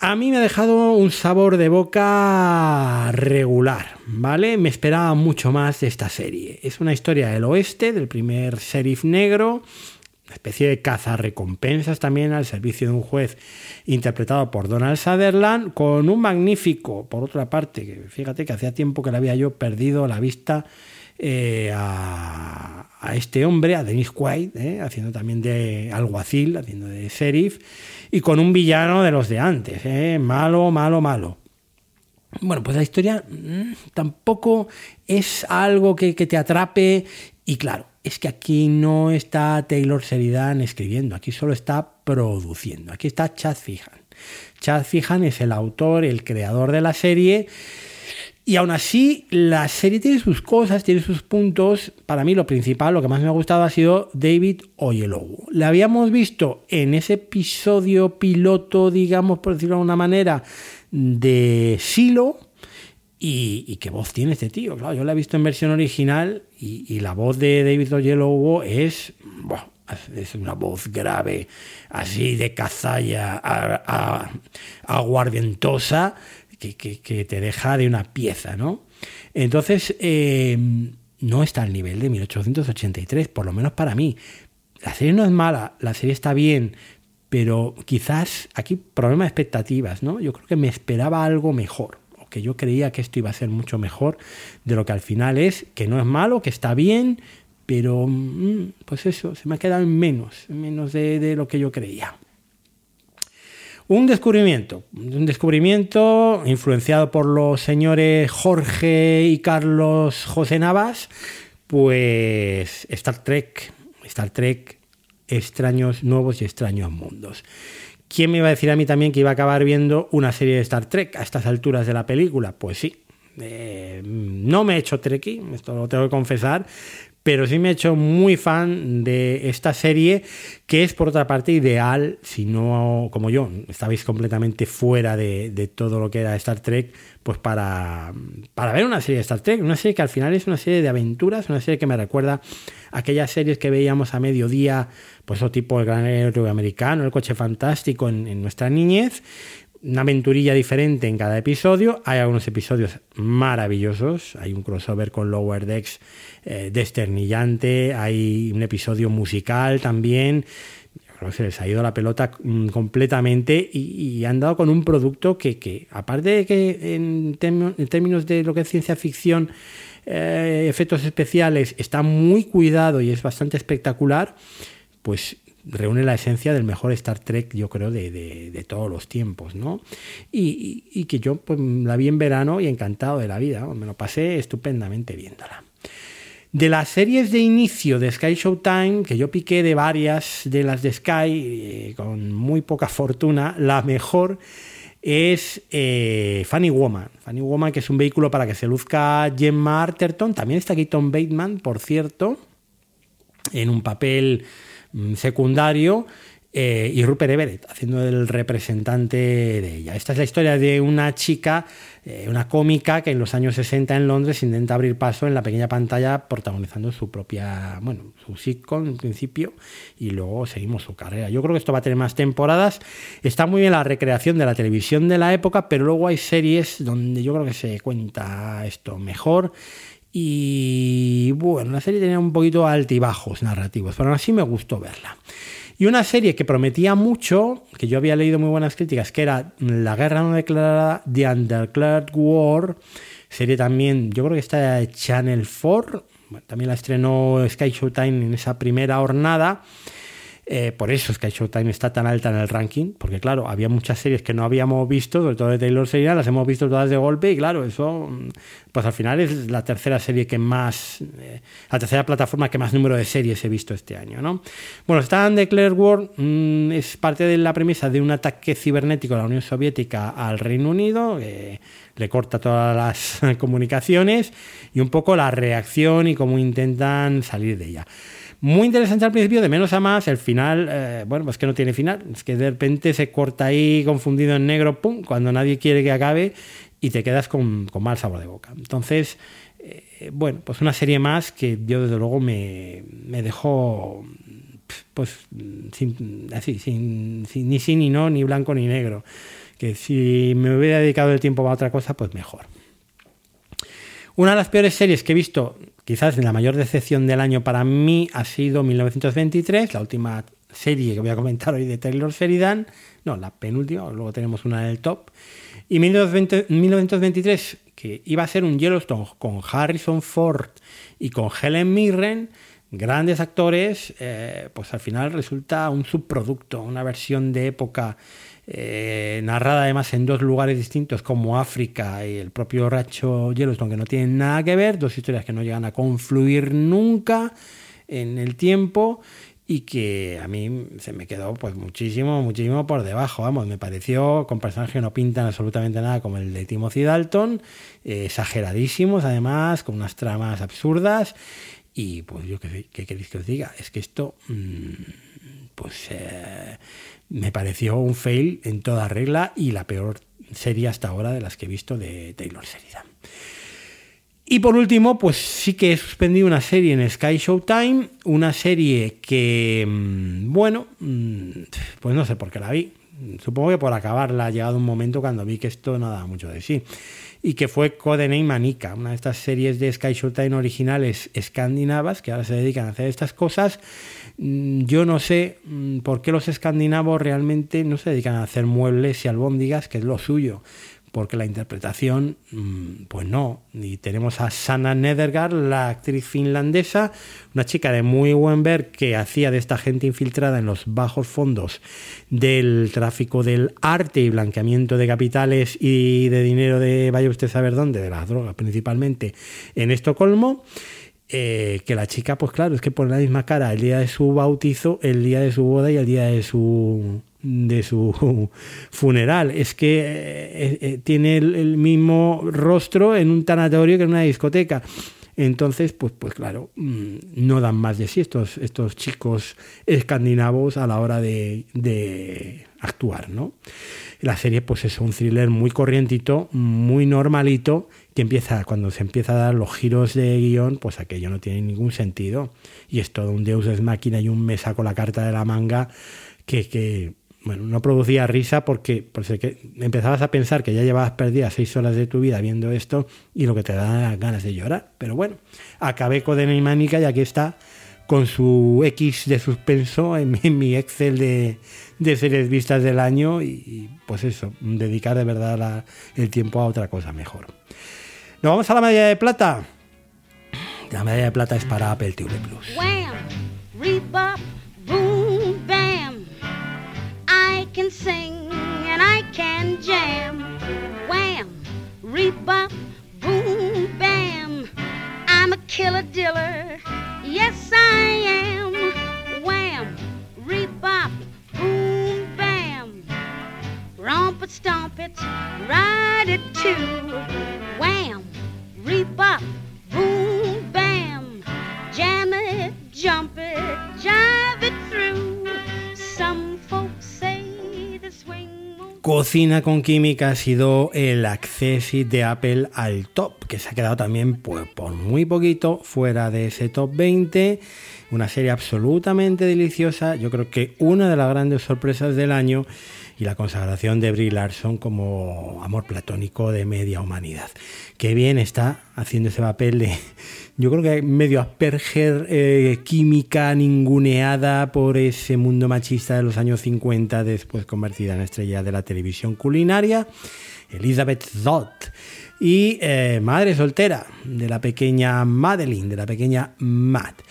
A mí me ha dejado un sabor de boca regular, ¿vale? Me esperaba mucho más de esta serie. Es una historia del oeste, del primer sheriff negro, especie de caza recompensas también al servicio de un juez interpretado por Donald Sutherland, con un magnífico, por otra parte, que fíjate que hacía tiempo que le había yo perdido la vista eh, a, este hombre, a Dennis Quaid, eh, haciendo también de alguacil, haciendo de sheriff, y con un villano de los de antes, eh, malo, malo, malo. Bueno, pues la historia mm, tampoco es algo que, te atrape y claro, es que aquí no está Taylor Sheridan escribiendo, aquí solo está produciendo, aquí está Chad Fijan. Chad Fijan es el autor, el creador de la serie y aún así, la serie tiene sus cosas, tiene sus puntos. Para mí, lo principal, lo que más me ha gustado ha sido David Oyelowo. Le habíamos visto en ese episodio piloto, digamos, por decirlo de alguna manera, de Silo. Y, qué voz tiene este tío. Claro, yo la he visto en versión original y, la voz de David Oyelowo es. es una voz grave, así de cazalla, aguardientosa que, te deja de una pieza, ¿no? Entonces, eh, no está al nivel de 1883, por lo menos para mí. La serie no es mala, la serie está bien, pero quizás aquí problema de expectativas, ¿no? Yo creo que me esperaba algo mejor, que yo creía que esto iba a ser mucho mejor de lo que al final es, que no es malo, que está bien, pero mm, pues eso, se me ha quedado en menos, menos de lo que yo creía. Un descubrimiento, un descubrimiento influenciado por los señores Jorge y Carlos José Navas, pues Star Trek, Star Trek, extraños nuevos y extraños mundos. ¿Quién me iba a decir a mí también que iba a acabar viendo una serie de Star Trek a estas alturas de la película? Pues sí, eh, no me he hecho Trekkie, esto lo tengo que confesar, pero sí me he hecho muy fan de esta serie, que es por otra parte ideal, si no, como yo, estabais completamente fuera de, todo lo que era Star Trek, pues para, para, ver una serie de Star Trek, una serie que al final es una serie de aventuras, una serie que me recuerda a aquellas series que veíamos a mediodía, pues o tipo El Gran Héroe Americano, El Coche Fantástico en, en nuestra niñez, una aventurilla diferente en cada episodio. Hay algunos episodios maravillosos. Hay un crossover con Lower Decks eh, desternillante. Hay un episodio musical también. Que se les ha ido la pelota mm, completamente y, han dado con un producto que, aparte de que en, términos de lo que es ciencia ficción, eh, efectos especiales, está muy cuidado y es bastante espectacular, pues reúne la esencia del mejor Star Trek, yo creo, de, todos los tiempos, ¿no? Y, que yo pues, la vi en verano y encantado de la vida, me lo pasé estupendamente viéndola. De las series de inicio de Sky Showtime, que yo piqué de varias de las de Sky, eh, con muy poca fortuna, la mejor es eh, Funny Woman. Funny Woman, que es un vehículo para que se luzca Gemma Arterton. También está aquí Tom Bateman, por cierto, en un papel secundario eh, y Rupert Everett haciendo el representante de ella. Esta es la historia de una chica, eh, una cómica que en los años 60 en Londres intenta abrir paso en la pequeña pantalla protagonizando su propia, bueno, su sitcom en principio y luego seguimos su carrera. Yo creo que esto va a tener más temporadas. Está muy bien la recreación de la televisión de la época, pero luego hay series donde yo creo que se cuenta esto mejor y bueno, la serie tenía un poquito altibajos narrativos, pero aún así me gustó verla. Y una serie que prometía mucho, que yo había leído muy buenas críticas, que era La Guerra No Declarada, The Undeclared War, serie también, yo creo que está de Channel 4, también la estrenó Sky Showtime en esa primera hornada. Eh, por eso es que Showtime está tan alta en el ranking, porque claro, había muchas series que no habíamos visto, sobre todo de Taylor Sheridan, las hemos visto todas de golpe y claro, eso, pues al final es la tercera serie que más, eh, la tercera plataforma que más número de series he visto este año, ¿no? Bueno, Stan Declared War mm, es parte de la premisa de un ataque cibernético de la Unión Soviética al Reino Unido, le corta todas las comunicaciones y un poco la reacción y cómo intentan salir de ella. Muy interesante al principio, de menos a más, el final, eh, bueno, pues que no tiene final, es que de repente se corta ahí confundido en negro, pum, cuando nadie quiere que acabe y te quedas con, mal sabor de boca. Entonces, eh, bueno, pues una serie más que yo desde luego me, dejó pues sin, así, sin, ni sí ni no, ni blanco ni negro. que si me hubiera dedicado el tiempo a otra cosa, pues mejor. Una de las peores series que he visto, quizás la mayor decepción del año para mí, ha sido 1923, la última serie que voy a comentar hoy de Taylor Sheridan, no, la penúltima, luego tenemos una del top, y 1923, que iba a ser un Yellowstone con Harrison Ford y con Helen Mirren, grandes actores, eh, pues al final resulta un subproducto, una versión de época eh, narrada además en dos lugares distintos como África y el propio Racho Yellowstone, que no tienen nada que ver, dos historias que no llegan a confluir nunca en el tiempo y que a mí se me quedó pues muchísimo, muchísimo por debajo, vamos, me pareció con personajes que no pintan absolutamente nada como el de Timothy Dalton, eh, exageradísimos además, con unas tramas absurdas y pues yo qué, queréis que os diga, es que esto mm, pues eh, me pareció un fail en toda regla y la peor serie hasta ahora de las que he visto de Taylor Sheridan. Y por último, pues sí que he suspendido una serie en Sky Showtime, una serie que, mm, bueno, mm, pues no sé por qué la vi. Supongo que por acabarla ha llegado un momento cuando vi que esto no daba mucho de sí. Y que fue Codename Manica, una de estas series de Sky Showtime originales escandinavas que ahora se dedican a hacer estas cosas. Mm, yo no sé por qué los escandinavos realmente no se dedican a hacer muebles y albóndigas, que es lo suyo porque la interpretación, mm, pues no. Y tenemos a Sanna Nedergaard, la actriz finlandesa, una chica de muy buen ver que hacía de esta gente infiltrada en los bajos fondos del tráfico del arte y blanqueamiento de capitales y de dinero de vaya usted a saber dónde, de las drogas principalmente, en Estocolmo. Eh, que la chica, pues claro, es que pone la misma cara el día de su bautizo, el día de su boda y el día de su de su funeral. Es que eh, eh, tiene el, mismo rostro en un tanatorio que en una discoteca. Entonces, pues, pues claro, mm, no dan más de sí estos, estos chicos escandinavos a la hora de, de actuar, ¿no? La serie, pues es un thriller muy corrientito, muy normalito, que empieza, cuando se empieza a dar los giros de guion, pues aquello no tiene ningún sentido. Y es todo un deus es máquina y un me saco la carta de la manga que, que bueno, no producía risa porque, porque empezabas a pensar que ya llevabas perdidas seis horas de tu vida viendo esto y lo que te da ganas de llorar. Pero bueno, acabé con Mánica y aquí está con su X de suspenso en mi, Excel de, series vistas del año y, pues eso, dedicar de verdad el tiempo a otra cosa mejor. Nos vamos a la medalla de plata. La medalla de plata es para Apple TV Plus. I'm a killer diller. Yes, I am. Wham, rebop, boom, bam. Romp it, stomp it, ride it too. Wham, rebop, boom, bam. Jam it, jump it, jive it through. Cocina con química ha sido el acceso de Apple al top, que se ha quedado también pues, por muy poquito fuera de ese top 20. Una serie absolutamente deliciosa, yo creo que una de las grandes sorpresas del año y la consagración de Brie Larson como amor platónico de media humanidad. Qué bien está haciendo ese papel de, yo creo que medio Asperger, eh, química ninguneada por ese mundo machista de los años 50, después convertida en estrella de la televisión culinaria, Elizabeth Zott. Y eh, madre soltera de la pequeña Madeline, de la pequeña Matt.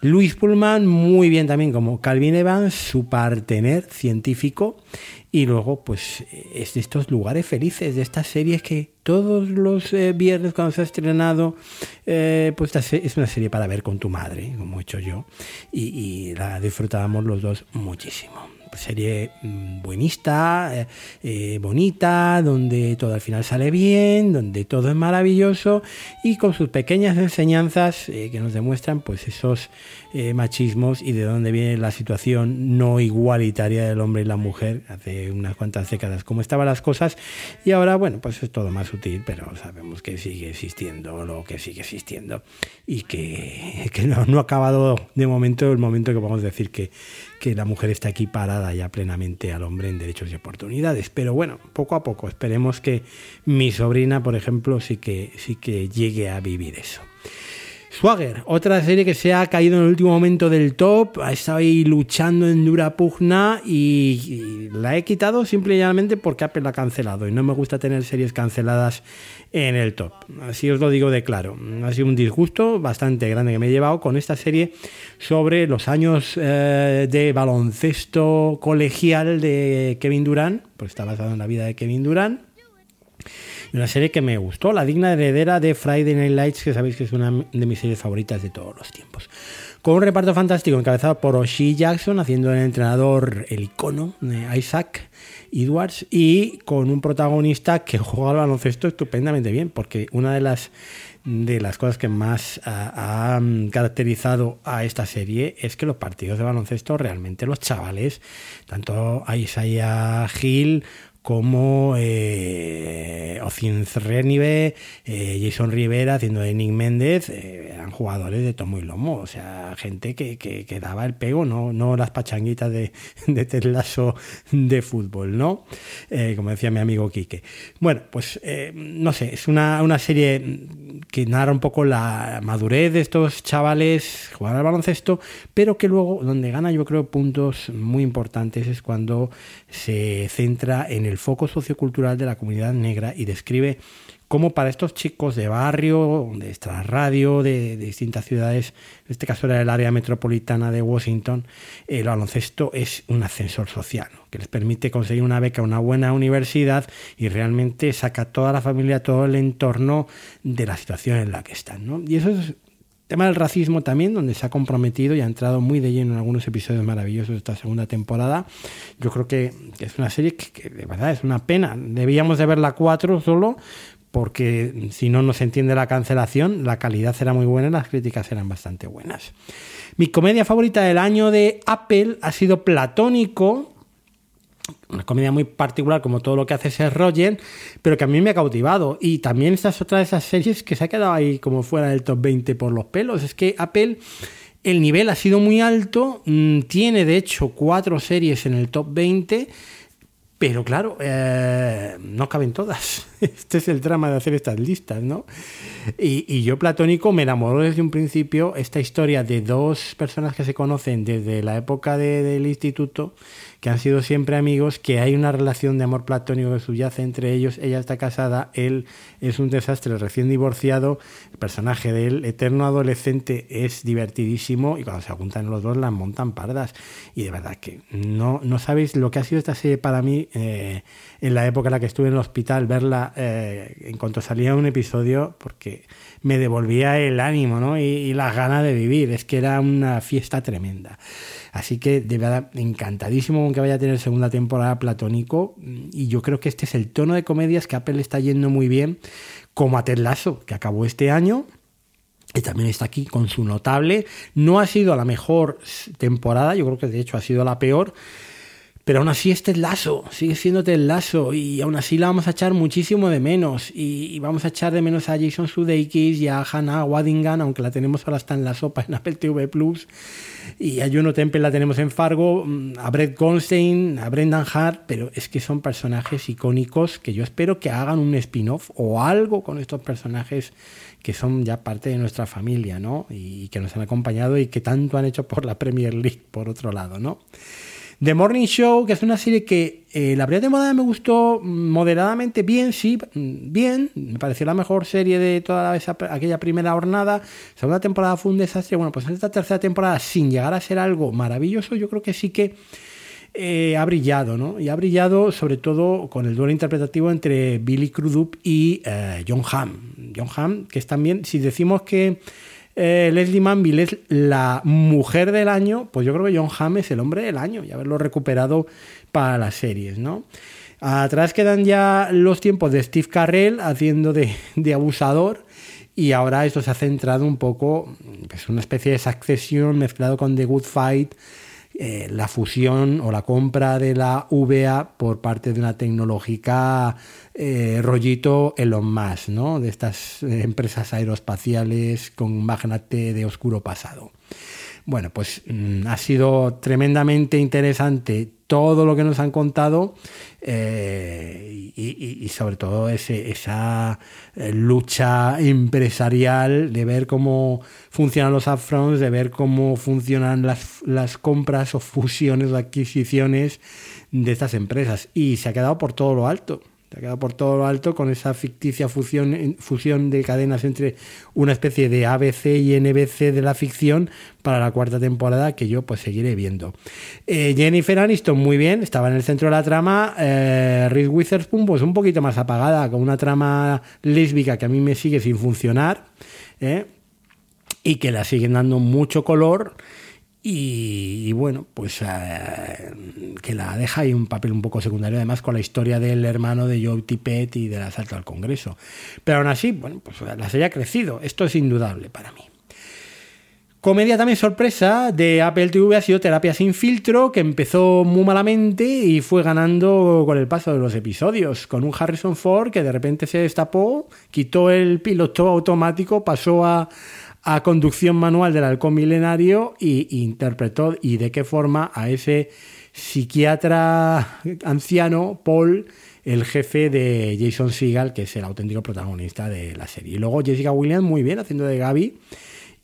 Luis Pullman, muy bien también como Calvin Evans, su partener científico y luego, pues, es de estos lugares felices, de estas series que todos los eh, viernes cuando se ha estrenado, eh, pues es una serie para ver con tu madre, como he hecho yo, y la disfrutábamos los dos muchísimo. Serie mm, buenista, eh, bonita, donde todo al final sale bien, donde todo es maravilloso y con sus pequeñas enseñanzas que nos demuestran pues esos machismos y de dónde viene la situación no igualitaria del hombre y la mujer hace unas cuantas décadas, cómo estaban las cosas y ahora bueno pues es todo más sutil, pero sabemos que sigue existiendo lo que sigue existiendo y que, no, no ha acabado de momento el momento que podemos decir que que la mujer está equiparada ya plenamente al hombre en derechos y oportunidades. Pero bueno, poco a poco, esperemos que mi sobrina, por ejemplo, sí que, sí que llegue a vivir eso. Swagger, otra serie que se ha caído en el último momento del top, ha estado ahí luchando en dura pugna y, la he quitado simplemente porque Apple la ha cancelado y no me gusta tener series canceladas en el top. Así os lo digo de claro. Ha sido un disgusto bastante grande que me he llevado con esta serie sobre los años eh, de baloncesto colegial de Kevin Durant, pues está basado en la vida de Kevin Durant una serie que me gustó, la digna heredera de Friday Night Lights, que sabéis que es una de mis series favoritas de todos los tiempos. Con un reparto fantástico encabezado por Oshie Jackson, haciendo el entrenador, el icono Isaac Edwards, y con un protagonista que juega al baloncesto estupendamente bien, porque una de las de las cosas que más ha, caracterizado a esta serie es que los partidos de baloncesto realmente los chavales, tanto a Isaiah Hill como eh, Renive, eh, Jason Rivera haciendo de Nick Méndez, eh, eran jugadores de tomo y lomo, o sea, gente que, que, daba el pego, no, no las pachanguitas de, de de fútbol, ¿no? Eh, como decía mi amigo Quique. Bueno, pues no sé, es una, una, serie que narra un poco la madurez de estos chavales, jugar al baloncesto, pero que luego, donde gana yo creo puntos muy importantes es cuando se centra en el foco sociocultural de la comunidad negra y describe cómo para estos chicos de barrio, de esta radio, de, distintas ciudades, en este caso era el área metropolitana de Washington, el baloncesto es un ascensor social, que les permite conseguir una beca a una buena universidad y realmente saca a toda la familia, todo el entorno de la situación en la que están. ¿no? Y eso es tema del racismo también, donde se ha comprometido y ha entrado muy de lleno en algunos episodios maravillosos de esta segunda temporada. Yo creo que, es una serie que, de verdad es una pena. Debíamos de verla cuatro solo, porque si no nos entiende la cancelación, la calidad será muy buena y las críticas serán bastante buenas. Mi comedia favorita del año de Apple ha sido Platónico, una comedia muy particular como todo lo que hace Seth Rogen, pero que a mí me ha cautivado. Y también esta es otra de esas series que se ha quedado ahí como fuera del top 20 por los pelos. Es que Apple, el nivel ha sido muy alto, mm, tiene de hecho cuatro series en el top 20 pero claro, eh, no caben todas. Este es el drama de hacer estas listas, ¿no? Y, yo, Platónico, me enamoró desde un principio esta historia de dos personas que se conocen desde la época del instituto, que han sido siempre amigos, que hay una relación de amor platónico que subyace entre ellos. Ella está casada, él es un desastre recién divorciado. El personaje del eterno adolescente es divertidísimo y cuando se juntan los dos las montan pardas. Y de verdad que no, no sabéis lo que ha sido esta serie para mí eh, en la época en la que estuve en el hospital, verla eh, en cuanto salía un episodio, porque me devolvía el ánimo ¿no? y, y las ganas de vivir. Es que era una fiesta tremenda. Así que de verdad, encantadísimo con que vaya a tener segunda temporada Platónico. Y yo creo que este es el tono de comedias que Apple está yendo muy bien, como a Ted Lasso, que acabó este año. Y también está aquí con su notable. No ha sido la mejor temporada, yo creo que de hecho ha sido la peor pero aún así este es Lazo, sigue siendo el Lazo y aún así la vamos a echar muchísimo de menos y, vamos a echar de menos a Jason Sudeikis y a Hannah Waddingham, aunque la tenemos ahora está en la sopa en Apple TV Plus y a Juno Temple la tenemos en Fargo, mm, a Brett Goldstein, a Brendan Hart, pero es que son personajes icónicos que yo espero que hagan un spin-off o algo con estos personajes que son ya parte de nuestra familia, ¿no? Y que nos han acompañado y que tanto han hecho por la Premier League, por otro lado, ¿no? The Morning Show, que es una serie que eh, la primera temporada me gustó moderadamente bien, sí, bien, me pareció la mejor serie de toda esa, aquella primera jornada. Segunda temporada fue un desastre. Bueno, pues en esta tercera temporada, sin llegar a ser algo maravilloso, yo creo que sí que eh, ha brillado, ¿no? Y ha brillado sobre todo con el duelo interpretativo entre Billy Crudup y eh, John Hamm. John Hamm, que es también, si decimos que eh, Leslie Manville es la mujer del año, pues yo creo que John Hamm es el hombre del año y haberlo recuperado para las series, ¿no? Atrás quedan ya los tiempos de Steve Carrell haciendo de, abusador y ahora esto se ha centrado un poco, es pues una especie de succesión mezclado con The Good Fight, eh, la fusión o la compra de la VA por parte de una tecnológica eh, rollito Elon Musk, ¿no? De estas eh, empresas aeroespaciales con magnate de oscuro pasado. Bueno, pues mm, ha sido tremendamente interesante todo lo que nos han contado eh, y, sobre todo esa eh, lucha empresarial de ver cómo funcionan los upfronts, de ver cómo funcionan las, las compras o fusiones o adquisiciones de estas empresas. Y se ha quedado por todo lo alto. Se ha quedado por todo lo alto con esa ficticia fusión, fusión de cadenas entre una especie de ABC y NBC de la ficción para la cuarta temporada que yo pues seguiré viendo. Eh, Jennifer Aniston muy bien, estaba en el centro de la trama. Eh, Reese Witherspoon pues un poquito más apagada, con una trama lésbica que a mí me sigue sin funcionar ¿eh? y que la siguen dando mucho color. Y, bueno, pues eh, que la deja ahí un papel un poco secundario, además con la historia del hermano de Joe Tippett y del asalto al Congreso. Pero aún así, bueno, pues la serie ha crecido, esto es indudable para mí. Comedia también sorpresa de Apple TV ha sido Terapia sin filtro, que empezó muy malamente y fue ganando con el paso de los episodios, con un Harrison Ford que de repente se destapó, quitó el piloto automático, pasó a, a conducción manual del halcón milenario y, interpretó y de qué forma a ese psiquiatra anciano, Paul, el jefe de Jason Seagal, que es el auténtico protagonista de la serie. Y luego Jessica Williams, muy bien, haciendo de Gaby.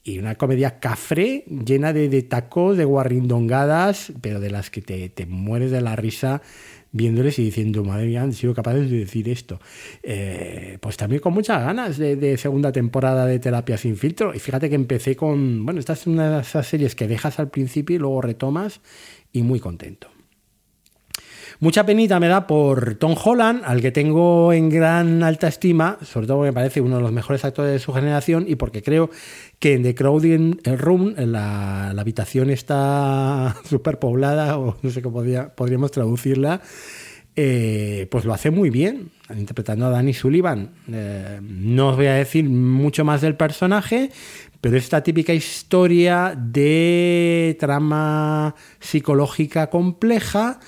Y una comedia cafre, llena de, tacos, de guarrindongadas, pero de las que te, te mueres de la risa viéndoles y diciendo, madre mía, han sido capaces de decir esto. Eh, pues también con muchas ganas de, segunda temporada de Terapia sin filtro. Y fíjate que empecé con, bueno, esta es una de esas series que dejas al principio y luego retomas y muy contento. Mucha penita me da por Tom Holland, al que tengo en gran alta estima, sobre todo porque me parece uno de los mejores actores de su generación y porque creo que en The Crowding Room la, la habitación está súper poblada, o no sé cómo podríamos traducirla, eh, pues lo hace muy bien, interpretando a Danny Sullivan. Eh, no os voy a decir mucho más del personaje, pero esta típica historia de trama psicológica compleja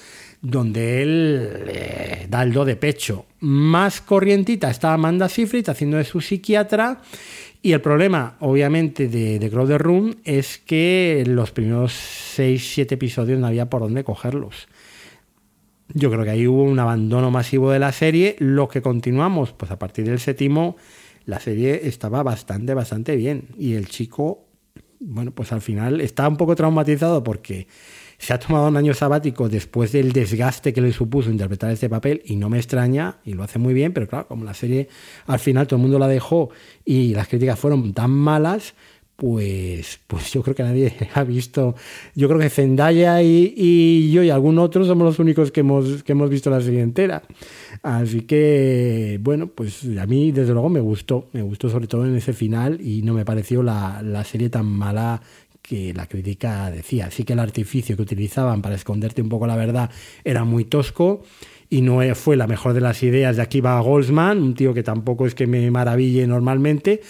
donde él eh, da el do de pecho. Más corrientita está Amanda Seyfried haciendo de su psiquiatra. Y el problema, obviamente, de, de Crowder Room es que los primeros 6-7 episodios no había por dónde cogerlos. Yo creo que ahí hubo un abandono masivo de la serie. Lo que continuamos, pues a partir del séptimo, la serie estaba bastante, bastante bien. Y el chico, bueno, pues al final está un poco traumatizado porque se ha tomado un año sabático después del desgaste que le supuso interpretar este papel y no me extraña y lo hace muy bien, pero claro, como la serie al final todo el mundo la dejó y las críticas fueron tan malas, pues, pues yo creo que nadie ha visto. Yo creo que Zendaya y, yo y algún otro somos los únicos que hemos, que hemos visto la serie entera. Así que, bueno, pues a mí desde luego me gustó. Me gustó sobre todo en ese final y no me pareció la, la serie tan mala que la crítica decía. Así que el artificio que utilizaban para esconderte un poco la verdad era muy tosco y no fue la mejor de las ideas de Akiva Goldsman, un tío que tampoco es que me maraville normalmente,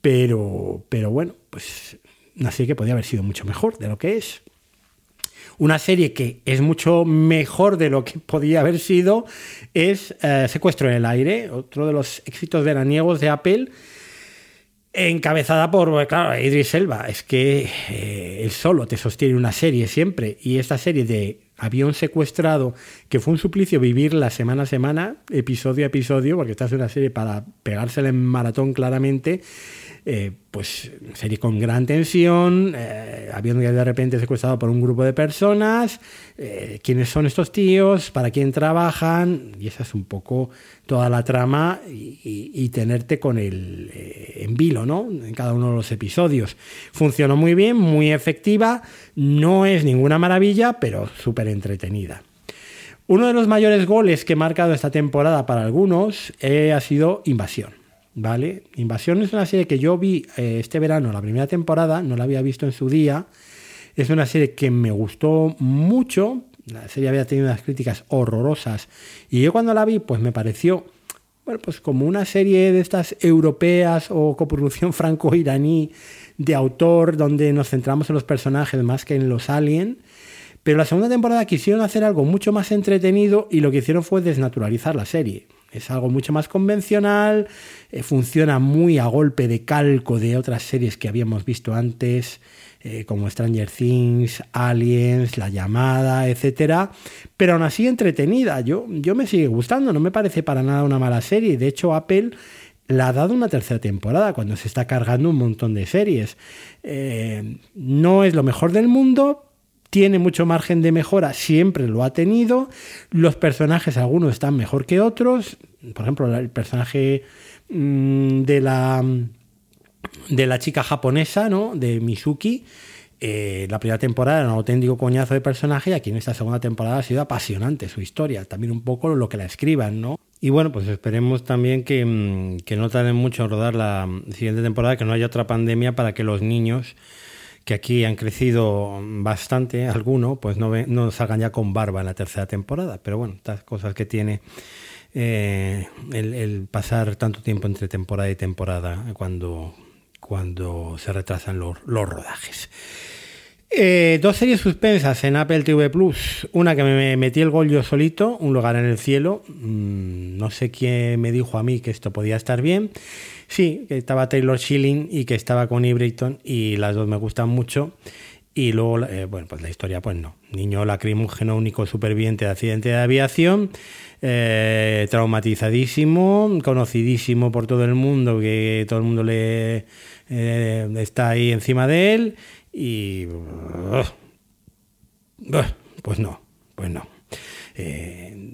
pero, pero bueno, pues una serie que podía haber sido mucho mejor de lo que es. Una serie que es mucho mejor de lo que podía haber sido es eh, Secuestro en el Aire, otro de los éxitos veraniegos de Apple Encabezada por, claro, Idris Elba. Es que eh, él solo te sostiene una serie siempre. Y esta serie de avión secuestrado, que fue un suplicio vivirla semana a semana, episodio a episodio, porque esta es una serie para pegársela en maratón claramente. Eh, pues serie con gran tensión, eh, habiendo de repente secuestrado por un grupo de personas, eh, quiénes son estos tíos, para quién trabajan, y esa es un poco toda la trama y, tenerte con el en vilo, ¿no? En cada uno de los episodios. Funcionó muy bien, muy efectiva, no es ninguna maravilla, pero súper entretenida. Uno de los mayores goles que he marcado esta temporada para algunos ha sido Invasión. ¿Vale? Invasión es una serie que yo vi eh, este verano, la primera temporada, no la había visto en su día. Es una serie que me gustó mucho. La serie había tenido unas críticas horrorosas. Y yo cuando la vi, pues me pareció, bueno, pues como una serie de estas europeas o coproducción franco-iraní de autor, donde nos centramos en los personajes más que en los aliens. Pero la segunda temporada quisieron hacer algo mucho más entretenido y lo que hicieron fue desnaturalizar la serie. Es algo mucho más convencional, eh, funciona muy a golpe de calco de otras series que habíamos visto antes. eh, como Stranger Things, Aliens, La Llamada, etcétera, pero aún así entretenida. Yo, yo me sigue gustando, no me parece para nada una mala serie. De hecho, Apple la ha dado una tercera temporada cuando se está cargando un montón de series. Eh, no es lo mejor del mundo, tiene mucho margen de mejora, siempre lo ha tenido. Los personajes, algunos están mejor que otros. Por ejemplo, el personaje mm, de la de la chica japonesa, ¿no? De Mizuki. Eh, la primera temporada era un auténtico coñazo de personaje y aquí en esta segunda temporada ha sido apasionante su historia, también un poco lo que la escriban, ¿no? Y bueno, pues esperemos también que, mm, que no tarden mucho en rodar la siguiente temporada, que no haya otra pandemia para que los niños que aquí han crecido bastante, algunos, pues no, no salgan ya con barba en la tercera temporada. Pero bueno, estas cosas que tiene eh, el, pasar tanto tiempo entre temporada y temporada cuando, cuando se retrasan los, rodajes. Eh, dos series suspensas en Apple TV Plus. Una que me metí el gol yo solito, Un lugar en el cielo. Mm, no sé quién me dijo a mí que esto podía estar bien. Sí, que estaba Taylor Schilling y que estaba con Brayton y las dos me gustan mucho. Y luego, eh, bueno, pues la historia, pues no. Niño lacrimógeno, único superviviente de accidente de aviación, eh, traumatizadísimo, conocidísimo por todo el mundo, que todo el mundo le eh, está ahí encima de él. Y. pues no, pues no.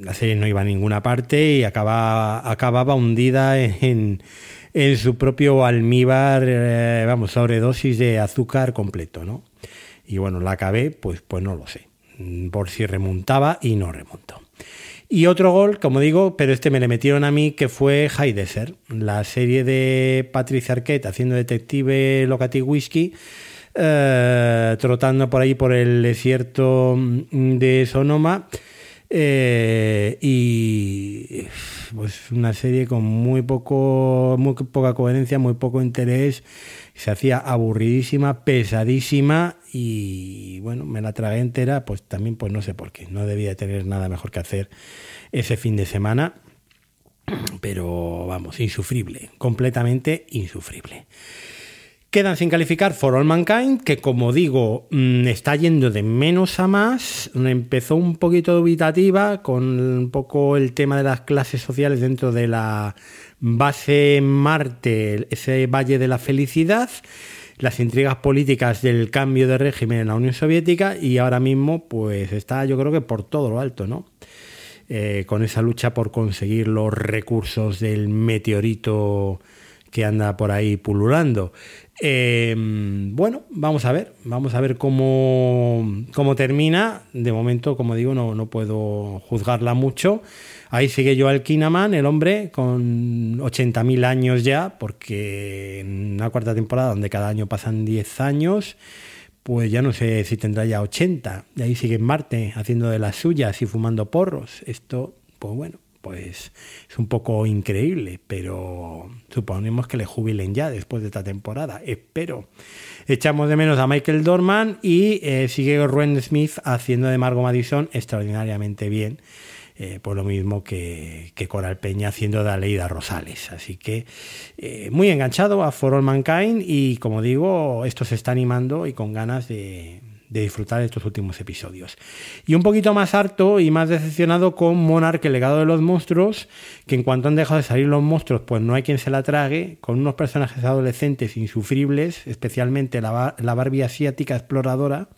la serie no iba a ninguna parte y acababa, acababa hundida en su propio almíbar, vamos, sobredosis de azúcar completo, ¿no? Y bueno, la acabé, pues, pues no lo sé. Mm, por si remontaba y no remontó. Y otro gol, como digo, pero este me le metieron a mí, que fue High la serie de Patricia Arquette haciendo detective Locati Whisky, eh, trotando por ahí por el desierto mm, de Sonoma. Eh, y pues una serie con muy poco, muy poca coherencia, muy poco interés se hacía aburridísima, pesadísima y bueno, me la tragué entera, pues también pues no sé por qué, no debía tener nada mejor que hacer ese fin de semana, pero vamos, insufrible, completamente insufrible. Quedan sin calificar For All Mankind, que como digo, mm, está yendo de menos a más. Empezó un poquito dubitativa con un poco el tema de las clases sociales dentro de la base Marte, ese valle de la felicidad, las intrigas políticas del cambio de régimen en la Unión Soviética y ahora mismo pues está yo creo que por todo lo alto, ¿no? Eh, con esa lucha por conseguir los recursos del meteorito que anda por ahí pululando. Em, bueno, vamos a ver, vamos a ver cómo, cómo termina. De momento, como digo, no, no puedo juzgarla mucho. Ahí sigue Joel Kinaman, el hombre, con 80.000 años ya, porque en una cuarta temporada donde cada año pasan 10 años, pues ya no sé si tendrá ya 80. Y ahí sigue Marte haciendo de las suyas y fumando porros. Esto, pues bueno, pues es un poco increíble, pero suponemos que le jubilen ya después de esta temporada. Espero. Echamos de menos a Michael Dorman y eh, sigue Ruben Smith haciendo de Margot Madison extraordinariamente bien. Eh, por lo mismo que, Coral Peña haciendo de Aleida Rosales. Así que eh, muy enganchado a For All Mankind y como digo, esto se está animando y con ganas de, de disfrutar estos últimos episodios. Y un poquito más harto y más decepcionado con Monarch, el legado de los monstruos, que en cuanto han dejado de salir los monstruos, pues no hay quien se la trague, con unos personajes adolescentes insufribles, especialmente la, la Barbie asiática exploradora,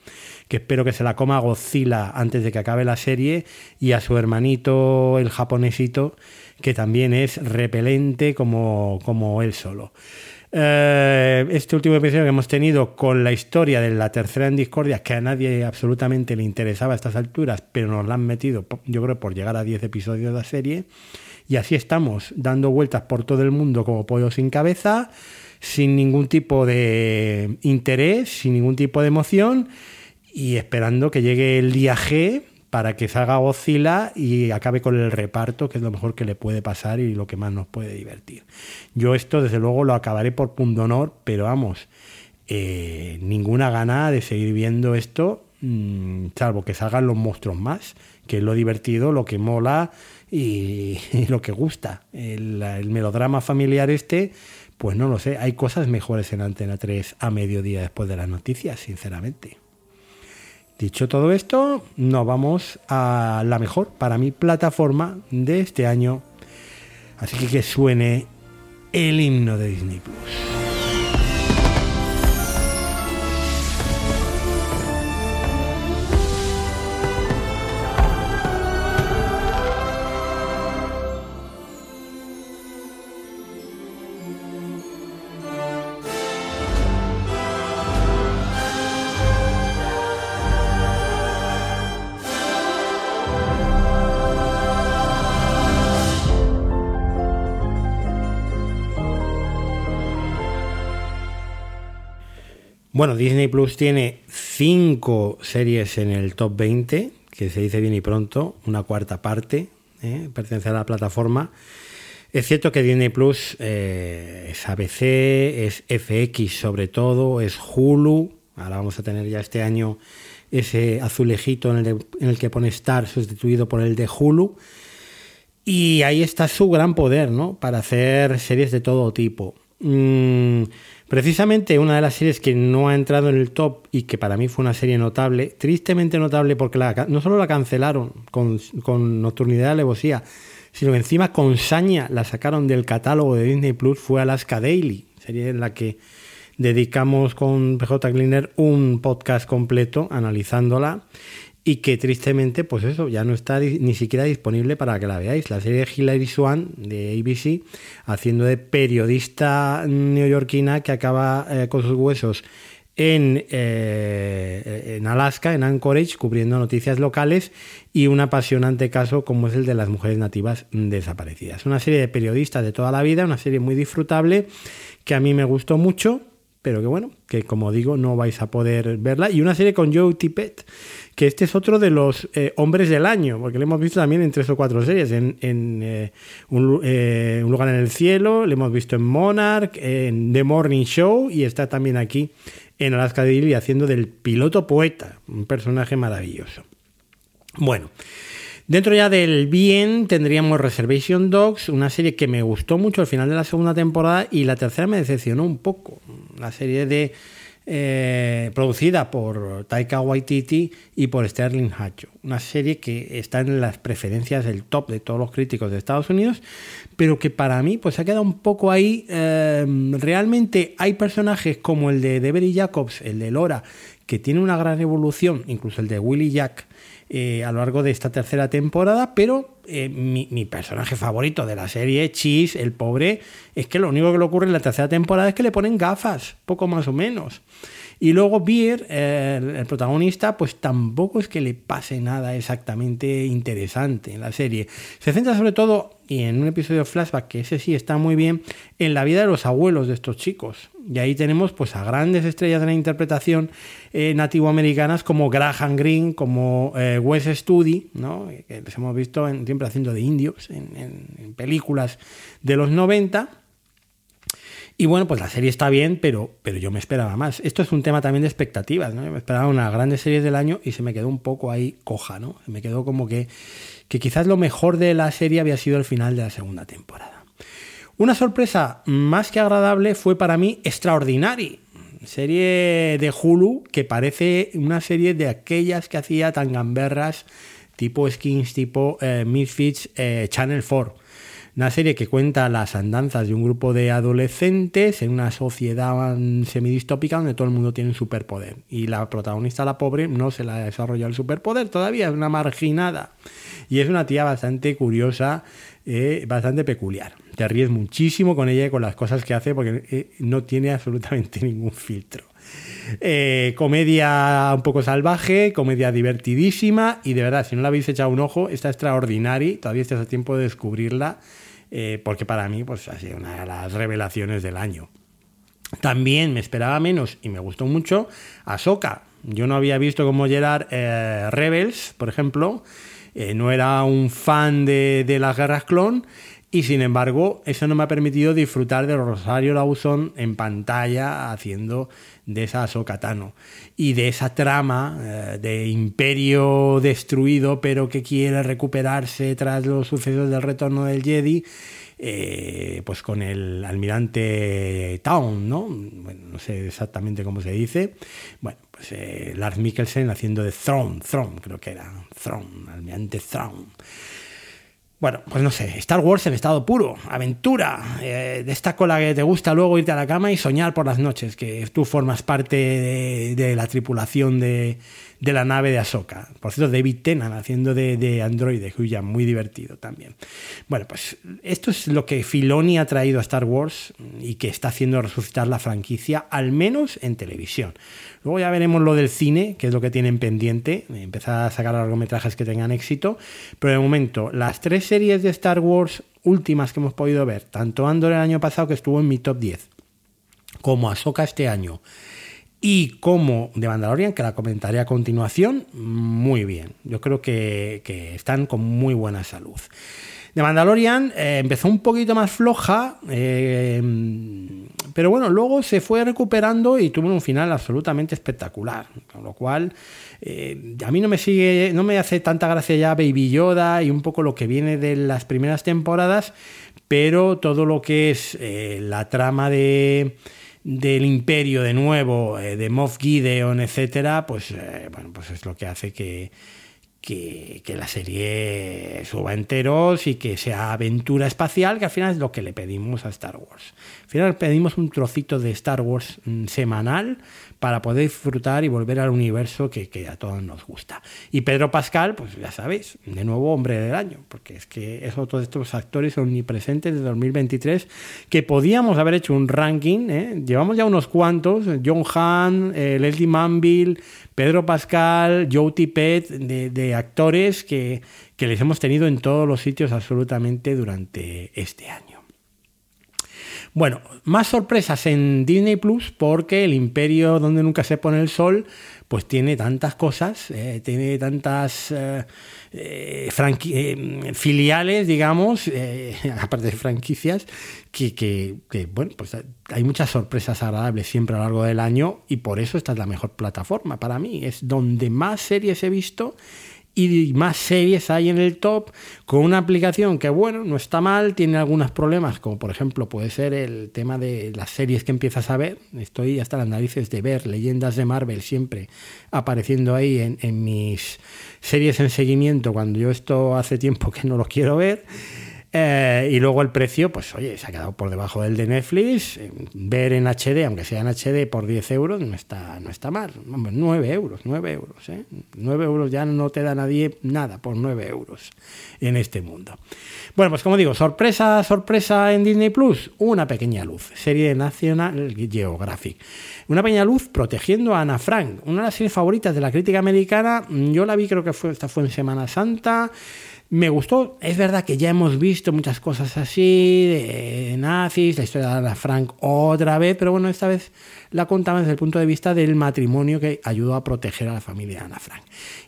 que espero que se la coma Godzilla antes de que acabe la serie, y a su hermanito, el japonesito, que también es repelente como, como él solo. Eh, este último episodio que hemos tenido con la historia de la tercera en discordia, que a nadie absolutamente le interesaba a estas alturas, pero nos la han metido, yo creo, por llegar a 10 episodios de la serie. Y así estamos, dando vueltas por todo el mundo como pollo sin cabeza, sin ningún tipo de interés, sin ningún tipo de emoción, y esperando que llegue el día G para que salga Godzilla y acabe con el reparto, que es lo mejor que le puede pasar y lo que más nos puede divertir. Yo esto desde luego lo acabaré por punto honor, pero vamos, eh, ninguna gana de seguir viendo esto, mm, salvo que salgan los monstruos más, que es lo divertido, lo que mola y, lo que gusta. El, el melodrama familiar este, Pues no lo sé, hay cosas mejores en Antena 3 a mediodía después de las noticias, sinceramente. Dicho todo esto, nos vamos a la mejor para mi plataforma de este año. Así que que suene el himno de Disney Plus. Bueno, Disney Plus tiene cinco series en el top 20, que se dice bien y pronto, una cuarta parte, ¿eh? pertenece a la plataforma. Es cierto que Disney Plus eh, es ABC, es FX sobre todo, es Hulu. Ahora vamos a tener ya este año ese azulejito en el, en el que pone Star sustituido por el de Hulu. Y ahí está su gran poder, ¿no? Para hacer series de todo tipo. Mm, Precisamente una de las series que no ha entrado en el top y que para mí fue una serie notable, tristemente notable porque no solo la cancelaron con, Nocturnidad de Alevosía, sino que encima con saña la sacaron del catálogo de Disney Plus, fue Alaska Daily, serie en la que dedicamos con PJ Cleaner un podcast completo analizándola y que tristemente, pues eso, ya no está ni siquiera disponible para que la veáis. La serie Hilary Swan de ABC, haciendo de periodista neoyorquina que acaba eh, con sus huesos en, eh, en, Alaska, en Anchorage, cubriendo noticias locales y un apasionante caso como es el de las mujeres nativas desaparecidas. Una serie de periodistas de toda la vida, una serie muy disfrutable que a mí me gustó mucho, pero que bueno, que como digo, no vais a poder verla. Y una serie con Joe Tippett que este es otro de los eh, hombres del año, porque lo hemos visto también en tres o cuatro series, en, eh, eh, un, lugar en el cielo, lo hemos visto en Monarch, en The Morning Show y está también aquí en Alaska Daily haciendo del piloto poeta, un personaje maravilloso. Bueno, dentro ya del bien tendríamos Reservation Dogs, una serie que me gustó mucho al final de la segunda temporada y la tercera me decepcionó un poco, la serie de eh, producida por Taika Waititi y por Sterling Hatcho. Una serie que está en las preferencias del top de todos los críticos de Estados Unidos, pero que para mí pues ha quedado un poco ahí. Eh, realmente hay personajes como el de Devery Jacobs, el de Lora, que tiene una gran evolución, incluso el de Willy Jack, eh, a lo largo de esta tercera temporada, pero eh, mi, personaje favorito de la serie, Cheese, el pobre, es que lo único que le ocurre en la tercera temporada es que le ponen gafas, poco más o menos. Y luego Beer, el, protagonista, pues tampoco es que le pase nada exactamente interesante en la serie. Se centra sobre todo, y en un episodio flashback, que ese sí está muy bien, en la vida de los abuelos de estos chicos. Y ahí tenemos pues a grandes estrellas de la interpretación eh, nativoamericanas como Graham Greene, como eh, Wes Studi, ¿no? que les hemos visto siempre haciendo de indios en, en películas de los 90 y bueno, pues la serie está bien, pero, pero yo me esperaba más. Esto es un tema también de expectativas, ¿no? Yo me esperaba una grande serie del año y se me quedó un poco ahí coja, ¿no? Me quedó como que, que quizás lo mejor de la serie había sido el final de la segunda temporada. Una sorpresa más que agradable fue para mí Extraordinary, serie de Hulu que parece una serie de aquellas que hacía tan gamberras tipo Skins, tipo eh, Misfits, eh, Channel 4 una serie que cuenta las andanzas de un grupo de adolescentes en una sociedad semidistópica donde todo el mundo tiene un superpoder. Y la protagonista, la pobre, no se la ha desarrollado el superpoder, todavía es una marginada. Y es una tía bastante curiosa, eh, bastante peculiar. Te ríes muchísimo con ella y con las cosas que hace porque eh, no tiene absolutamente ningún filtro. Eh, comedia un poco salvaje, comedia divertidísima y de verdad, si no la habéis echado un ojo, está extraordinaria, todavía estás a tiempo de descubrirla eh, porque para mí pues, ha sido una de las revelaciones del año. También me esperaba menos y me gustó mucho Ahsoka. Yo no había visto como Gerard Rebels, por ejemplo. No era un fan de, las guerras clon. Y sin embargo, eso no me ha permitido disfrutar de Rosario Lawson en pantalla haciendo de esa Sokatano y de esa trama eh, de imperio destruido pero que quiere recuperarse tras los sucesos del retorno del Jedi eh, pues con el almirante Town, ¿no? Bueno, no sé exactamente cómo se dice. Bueno, pues eh, Lars Mikkelsen haciendo de Throne, Throne creo que era, Throne, almirante Throne. Bueno, pues no sé, Star Wars en estado puro, aventura, eh, de esta cola que te gusta luego irte a la cama y soñar por las noches, que tú formas parte de la tripulación de, de la nave de Ahsoka. Por cierto, David Tennant haciendo de, de androide, ya muy divertido también. Bueno, pues esto es lo que Filoni ha traído a Star Wars y que está haciendo resucitar la franquicia, al menos en televisión. Luego ya veremos lo del cine, que es lo que tienen pendiente, empezar a sacar largometrajes que tengan éxito, pero de momento las tres series de Star Wars últimas que hemos podido ver, tanto Andor el año pasado que estuvo en mi top 10, como Ahsoka este año, y como de Mandalorian, que la comentaré a continuación, muy bien. Yo creo que, están con muy buena salud. De Mandalorian eh, empezó un poquito más floja, eh, pero bueno, luego se fue recuperando y tuvo un final absolutamente espectacular. Con lo cual, eh, a mí no me sigue, no me hace tanta gracia ya Baby Yoda y un poco lo que viene de las primeras temporadas, pero todo lo que es la trama de del imperio de nuevo, eh, de Moff Gideon, etcétera, pues, eh, bueno, pues es lo que hace que, que, la serie suba enteros y que sea aventura espacial, que al final es lo que le pedimos a Star Wars. Al final pedimos un trocito de Star Wars mm, semanal para poder disfrutar y volver al universo que, a todos nos gusta. Y Pedro Pascal, pues ya sabéis, de nuevo hombre del año, porque es que es otro estos actores omnipresentes de 2023 que podíamos haber hecho un ranking, ¿eh? llevamos ya unos cuantos, John Hahn, eh, Leslie Manville, Pedro Pascal, Joe Tippett, de, actores que, que les hemos tenido en todos los sitios absolutamente durante este año. Bueno, más sorpresas en Disney Plus porque el imperio donde nunca se pone el sol, pues tiene tantas cosas, eh, tiene tantas eh, eh, filiales, digamos, aparte de franquicias, que, que, bueno, pues hay muchas sorpresas agradables siempre a lo largo del año y por eso esta es la mejor plataforma para mí. Es donde más series he visto y más series hay en el top con una aplicación que, bueno, no está mal, tiene algunos problemas, como por ejemplo puede ser el tema de las series que empiezas a ver. Estoy hasta las narices de ver leyendas de Marvel siempre apareciendo ahí en, mis series en seguimiento cuando yo esto hace tiempo que no lo quiero ver. Eh, y luego el precio, pues oye, se ha quedado por debajo del de Netflix. Ver en HD, aunque sea en HD por 10 euros, no está, no está mal. 9 euros, 9 euros. ¿eh? 9 euros ya no te da nadie nada por 9 euros en este mundo. Bueno, pues como digo, sorpresa, sorpresa en Disney Plus, una pequeña luz. Serie National Geographic. Una pequeña luz protegiendo a Ana Frank, una de las series favoritas de la crítica americana. Yo la vi, creo que fue, esta fue en Semana Santa. Me gustó, es verdad que ya hemos visto muchas cosas así, de nazis, la historia de Ana Frank otra vez, pero bueno, esta vez la contamos desde el punto de vista del matrimonio que ayudó a proteger a la familia de Ana Frank.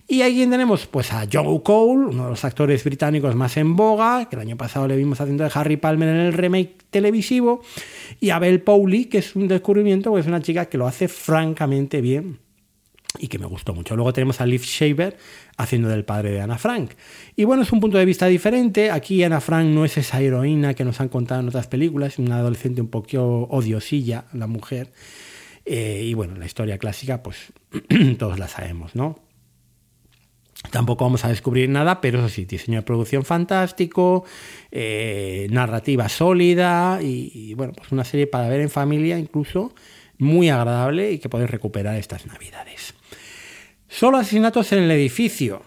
Y aquí tenemos pues a Joe Cole, uno de los actores británicos más en boga, que el año pasado le vimos haciendo de Harry Palmer en el remake televisivo, y a Belle Powley, que es un descubrimiento, pues es una chica que lo hace francamente bien y que me gustó mucho. Luego tenemos a Liv Shaver haciendo del padre de Ana Frank. Y bueno, es un punto de vista diferente. Aquí Ana Frank no es esa heroína que nos han contado en otras películas, es una adolescente un poquito odiosilla, la mujer. Eh, y bueno, la historia clásica, pues todos la sabemos, ¿no? Tampoco vamos a descubrir nada, pero eso sí, diseño de producción fantástico, eh, narrativa sólida y, y, bueno, pues una serie para ver en familia incluso muy agradable y que podéis recuperar estas navidades. Solo asesinatos en el edificio.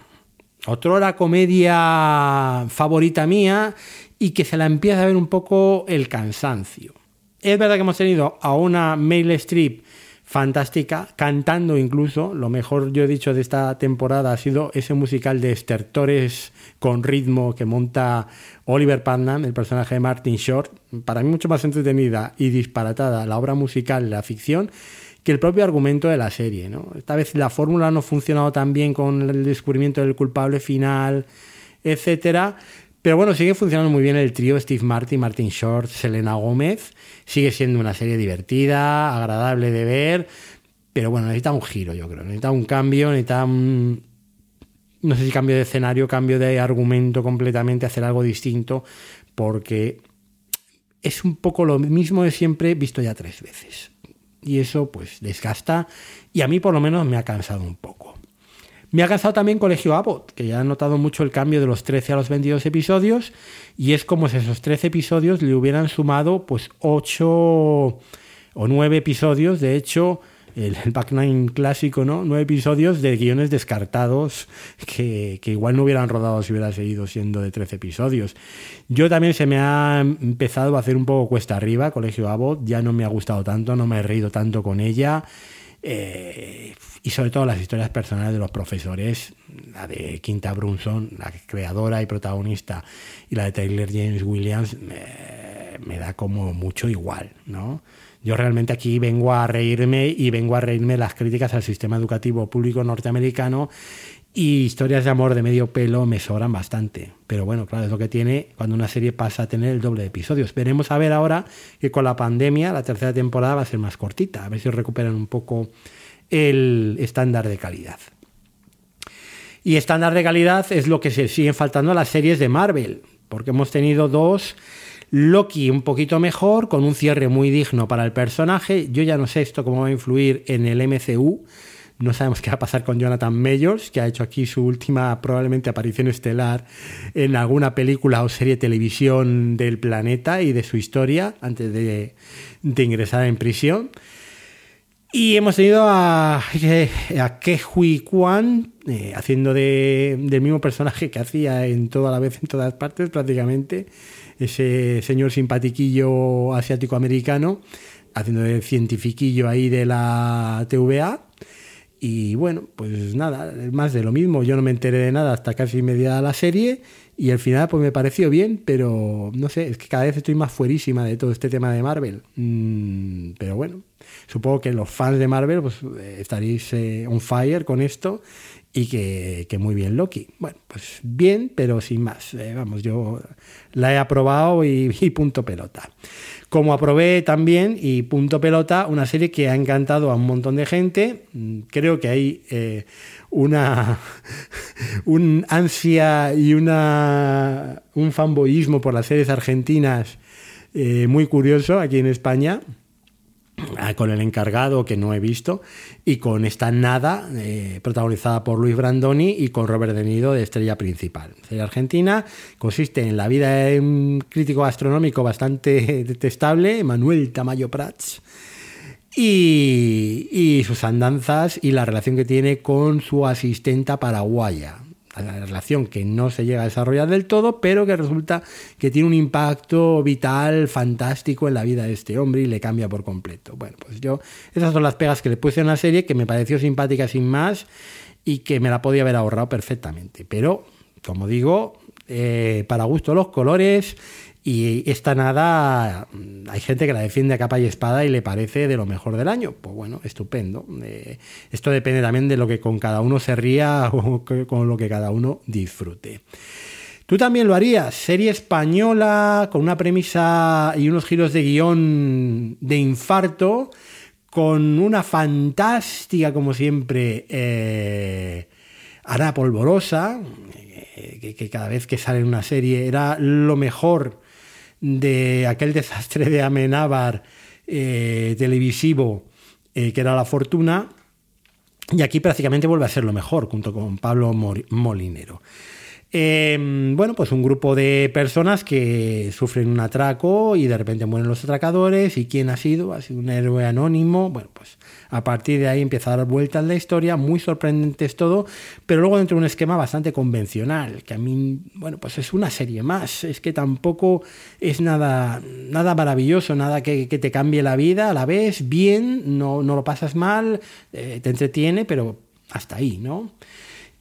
Otra comedia favorita mía y que se la empieza a ver un poco el cansancio. Es verdad que hemos tenido a una Mail Strip fantástica, cantando incluso. Lo mejor yo he dicho de esta temporada ha sido ese musical de estertores con ritmo que monta Oliver Putnam, el personaje de Martin Short. Para mí mucho más entretenida y disparatada la obra musical, la ficción, que el propio argumento de la serie. ¿no? Esta vez la fórmula no ha funcionado tan bien con el descubrimiento del culpable final, etcétera, Pero bueno, sigue funcionando muy bien el trío Steve Martin, Martin Short, Selena Gómez. Sigue siendo una serie divertida, agradable de ver, pero bueno, necesita un giro, yo creo. Necesita un cambio, necesita un, no sé si cambio de escenario, cambio de argumento completamente, hacer algo distinto, porque es un poco lo mismo de siempre visto ya tres veces. Y eso pues desgasta y a mí por lo menos me ha cansado un poco. Me ha cansado también Colegio Abbott, que ya ha notado mucho el cambio de los 13 a los 22 episodios y es como si esos 13 episodios le hubieran sumado pues 8 o 9 episodios, de hecho el, Back Nine clásico, ¿no? Nueve episodios de guiones descartados que, igual no hubieran rodado si hubiera seguido siendo de 13 episodios. Yo también se me ha empezado a hacer un poco cuesta arriba, Colegio Abbott, ya no me ha gustado tanto, no me he reído tanto con ella. Eh, y sobre todo las historias personales de los profesores, la de Quinta Brunson, la creadora y protagonista, y la de Taylor James Williams, me da como mucho igual, ¿no? Yo realmente aquí vengo a reírme y vengo a reírme las críticas al sistema educativo público norteamericano y historias de amor de medio pelo me sobran bastante. Pero bueno, claro, es lo que tiene cuando una serie pasa a tener el doble de episodios. Veremos a ver ahora que con la pandemia la tercera temporada va a ser más cortita, a ver si recuperan un poco el estándar de calidad. Y estándar de calidad es lo que se siguen faltando a las series de Marvel, porque hemos tenido dos Loki un poquito mejor, con un cierre muy digno para el personaje. Yo ya no sé esto cómo va a influir en el MCU. No sabemos qué va a pasar con Jonathan Majors, que ha hecho aquí su última probablemente aparición estelar en alguna película o serie de televisión del planeta y de su historia antes de, ingresar en prisión. Y hemos tenido a, a Ke Hui Kwan eh, haciendo del mismo personaje que hacía en toda la vez en todas partes prácticamente ese señor simpatiquillo asiático-americano, haciendo el cientifiquillo ahí de la TVA. Y bueno, pues nada, más de lo mismo. Yo no me enteré de nada hasta casi media de la serie y al final pues me pareció bien, pero no sé, es que cada vez estoy más fuerísima de todo este tema de Marvel. Mm, pero bueno, supongo que los fans de Marvel pues estaréis eh, on fire con esto y que, muy bien Loki. Bueno, pues bien, pero sin más. Eh, vamos, yo la he aprobado y, punto pelota. Como aprobé también y punto pelota una serie que ha encantado a un montón de gente. Creo que hay eh, una un ansia y una, un fanboyismo por las series argentinas eh, muy curioso aquí en España. Ah, con el encargado que no he visto y con esta nada eh, protagonizada por Luis Brandoni y con Robert De Nido de estrella principal. Serie argentina consiste en la vida de un crítico astronómico bastante detestable, Manuel Tamayo Prats, y, y sus andanzas y la relación que tiene con su asistenta paraguaya, la relación que no se llega a desarrollar del todo, pero que resulta que tiene un impacto vital fantástico en la vida de este hombre y le cambia por completo. Bueno, pues yo, esas son las pegas que le puse a una serie que me pareció simpática sin más y que me la podía haber ahorrado perfectamente. Pero, como digo, eh, para gusto los colores y esta nada, hay gente que la defiende a capa y espada y le parece de lo mejor del año. Pues bueno, estupendo. Eh, esto depende también de lo que con cada uno se ría o con lo que cada uno disfrute. Tú también lo harías, serie española con una premisa y unos giros de guion de infarto, con una fantástica, como siempre, eh, Polvorosa, eh, que, cada vez que sale en una serie era lo mejor de aquel desastre de Amenábar eh, televisivo eh, que era La Fortuna, y aquí prácticamente vuelve a ser lo mejor, junto con Pablo Molinero. Em, bueno, pues un grupo de personas que sufren un atraco y de repente mueren los atracadores. ¿Y quién ha sido? Ha sido un héroe anónimo. Bueno, pues a partir de ahí empieza a dar vueltas la historia, muy sorprendente es todo, pero luego dentro de un esquema bastante convencional, que a mí, bueno, pues es una serie más. Es que tampoco es nada, nada maravilloso, nada que, te cambie la vida. La ves bien, no, no lo pasas mal, eh, te entretiene, pero hasta ahí, ¿no?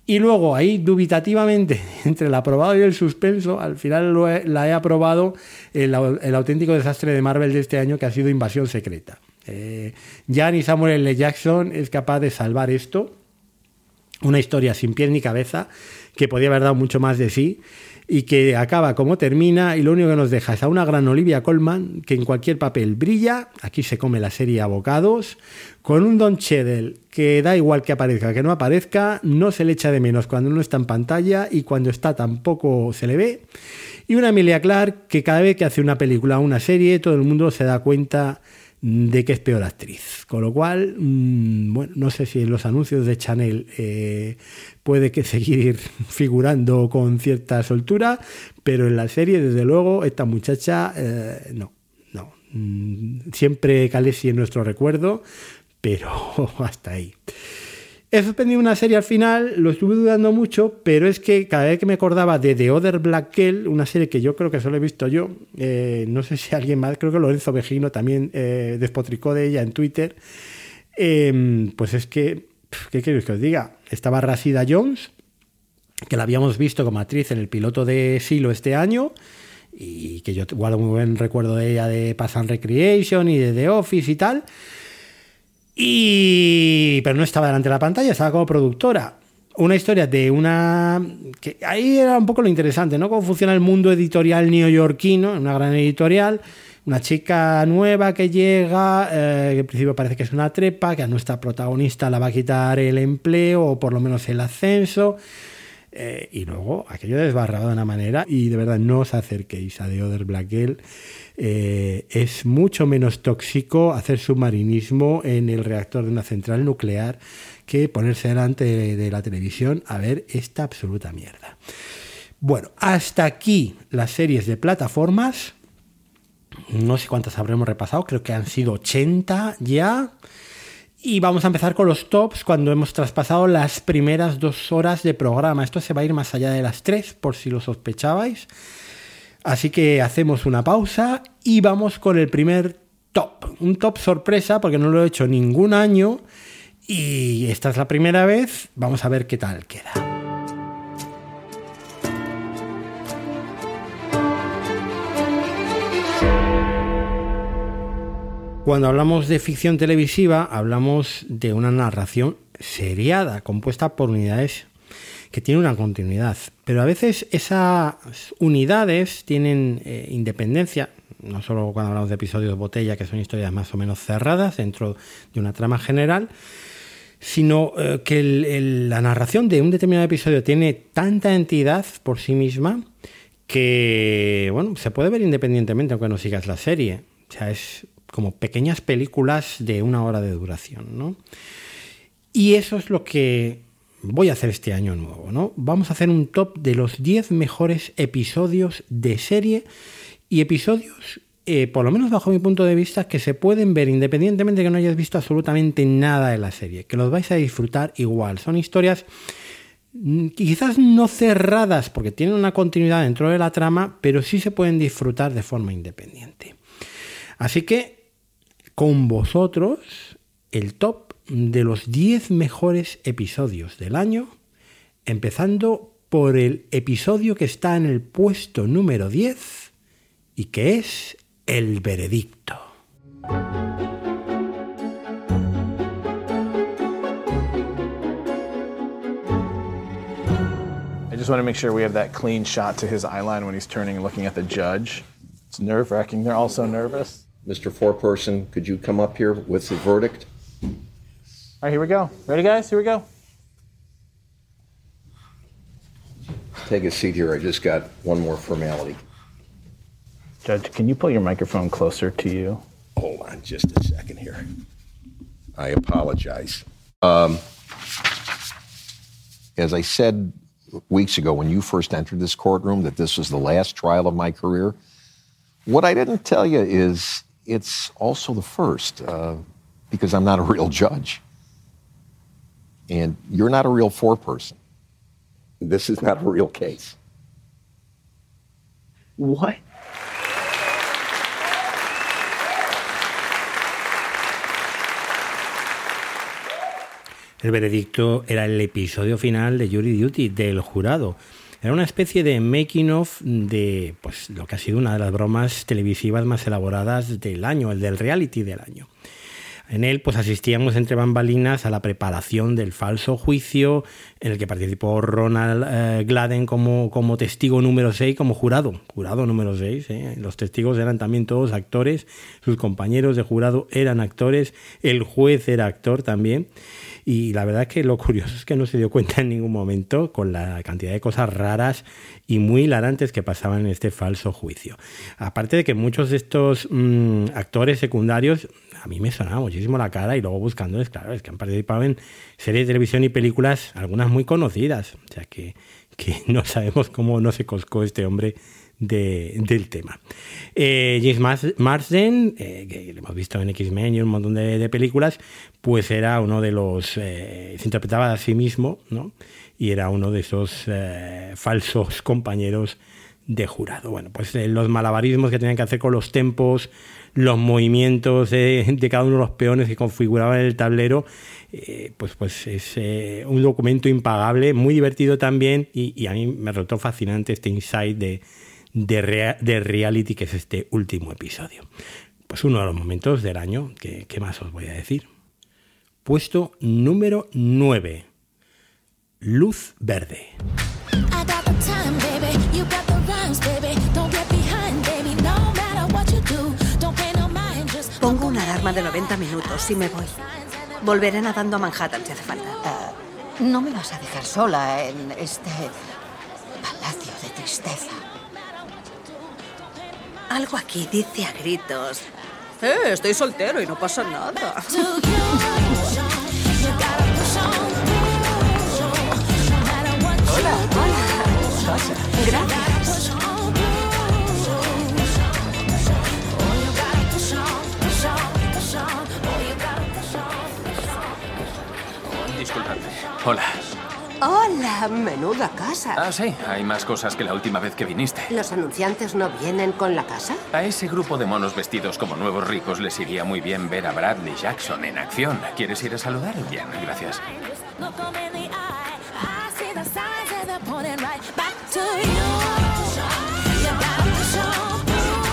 Y luego ahí dubitativamente entre el aprobado y el suspenso, al final la he aprobado el, auténtico desastre de Marvel de este año que ha sido Invasión Secreta. Eh, ni Samuel L. Jackson es capaz de salvar esto, una historia sin pies ni cabeza que podía haber dado mucho más de sí y que acaba como termina y lo único que nos deja es a una gran Olivia Colman que en cualquier papel brilla, aquí se come la serie Abocados, con un Don Cheadle que da igual que aparezca que no aparezca, no se le echa de menos cuando no está en pantalla y cuando está tampoco se le ve, y una Emilia Clarke que cada vez que hace una película o una serie todo el mundo se da cuenta de que es peor actriz. Con lo cual, mm, bueno, no sé si en los anuncios de Chanel eh, puede que seguir figurando con cierta soltura, pero en la serie, desde luego, esta muchacha, eh, no, no. Mm, siempre Calesi en nuestro recuerdo, pero hasta ahí. He suspendido una serie al final, lo estuve dudando mucho, pero es que cada vez que me acordaba de The Other Black Kell, una serie que yo creo que solo he visto yo, eh, no sé si alguien más, creo que Lorenzo Vejino también eh, despotricó de ella en Twitter, em, pues es que, ¿qué queréis que os diga? Estaba Rasida Jones, que la habíamos visto como actriz en el piloto de Silo este año, y que yo guardo muy buen recuerdo de ella de Pass and Recreation y de The Office y tal. Y, pero no estaba delante de la pantalla, estaba como productora. Una historia de una. que Ahí era un poco lo interesante, ¿no? Cómo funciona el mundo editorial neoyorquino, una gran editorial. Una chica nueva que llega, eh, que en principio parece que es una trepa, que a nuestra protagonista la va a quitar el empleo o por lo menos el ascenso. Eh, y luego aquello desbarrado de una manera y de verdad no os acerquéis a The Other Black Girl. Eh, es mucho menos tóxico hacer submarinismo en el reactor de una central nuclear que ponerse delante de, la televisión a ver esta absoluta mierda. Bueno, hasta aquí las series de plataformas. No sé cuántas habremos repasado, creo que han sido 80 ya. Y vamos a empezar con los tops cuando hemos traspasado las primeras dos horas de programa. Esto se va a ir más allá de las tres, por si lo sospechabais. Así que hacemos una pausa y vamos con el primer top. Un top sorpresa porque no lo he hecho ningún año y esta es la primera vez. Vamos a ver qué tal queda. Cuando hablamos de ficción televisiva, hablamos de una narración seriada, compuesta por unidades que tienen una continuidad. Pero a veces esas unidades tienen eh, independencia, no solo cuando hablamos de episodios botella, que son historias más o menos cerradas dentro de una trama general, sino eh, que la narración de un determinado episodio tiene tanta entidad por sí misma que bueno, se puede ver independientemente aunque no sigas la serie. O sea, es como pequeñas películas de una hora de duración, ¿no? Y eso es lo que voy a hacer este año nuevo, ¿no? Vamos a hacer un top de los 10 mejores episodios de serie y episodios, eh, por lo menos bajo mi punto de vista, que se pueden ver independientemente de que no hayas visto absolutamente nada de la serie, que los vais a disfrutar igual. Son historias mm, quizás no cerradas porque tienen una continuidad dentro de la trama, pero sí se pueden disfrutar de forma independiente. Así que con vosotros el top de los 10 mejores episodios del año, empezando por el episodio que está en el puesto número 10 y que es El Veredicto. I just want to make sure we have that clean shot to his eyeline when he's turning and looking at the judge. It's nerve wracking. They're all so nervous. Mr. Foreperson, could you come up here with the verdict? All right, here we go. Ready, guys? Here we go. Take a seat here. I just got one more formality. Judge, can you pull your microphone closer to you? Hold on just a second here. I apologize. Um, as I said weeks ago when you first entered this courtroom, that this was the last trial of my career. What I didn't tell you is it's also the first uh, because I'm not a real judge. And you're not a real foreperson. This is not a real case. What? El veredicto era el episodio final de Jury Duty del jurado, Era una especie de making of de pues, lo que ha sido una de las bromas televisivas más elaboradas del año, el del reality del año. En él pues asistíamos entre bambalinas a la preparación del falso juicio en el que participó Ronald eh, Gladden como, como testigo número 6, como jurado, jurado número 6. ¿eh? Los testigos eran también todos actores, sus compañeros de jurado eran actores, el juez era actor también. Y la verdad que lo curioso es que no se dio cuenta en ningún momento con la cantidad de cosas raras y muy hilarantes que pasaban en este falso juicio. Aparte de que muchos de estos mm, actores secundarios a mí me sonaba muchísimo la cara y luego buscándoles, claro, es que han participado en series de televisión y películas, algunas muy conocidas. O sea que, que no sabemos cómo no se coscó este hombre del tema. Eh, James Marsden, eh, que lo hemos visto en X-Men y un montón de, películas, pues era uno de los... Eh, se interpretaba a sí mismo, ¿no? Y era uno de esos falsos compañeros de jurado. Bueno, pues los malabarismos que tenían que hacer con los tempos, los movimientos de, cada uno de los peones que configuraban el tablero, pues, pues es un documento impagable, muy divertido también, y, a mí me resultó fascinante este insight de, de, reality, que es este último episodio. Pues uno de los momentos del año, ¿qué más os voy a decir? Puesto número 9. Luz verde. Pongo una alarma de 90 minutos y me voy. Volveré nadando a Manhattan si hace falta. Uh, no me vas a dejar sola en este palacio de tristeza. Algo aquí dice a gritos. Eh, estoy soltero y no pasa nada. hola, hola. Gracias. Disculpadme. Hola. Menuda casa. Ah, sí, hay más cosas que la última vez que viniste. ¿Los anunciantes no vienen con la casa? A ese grupo de monos vestidos como nuevos ricos les iría muy bien ver a Bradley Jackson en acción. ¿Quieres ir a saludar? Bien, gracias.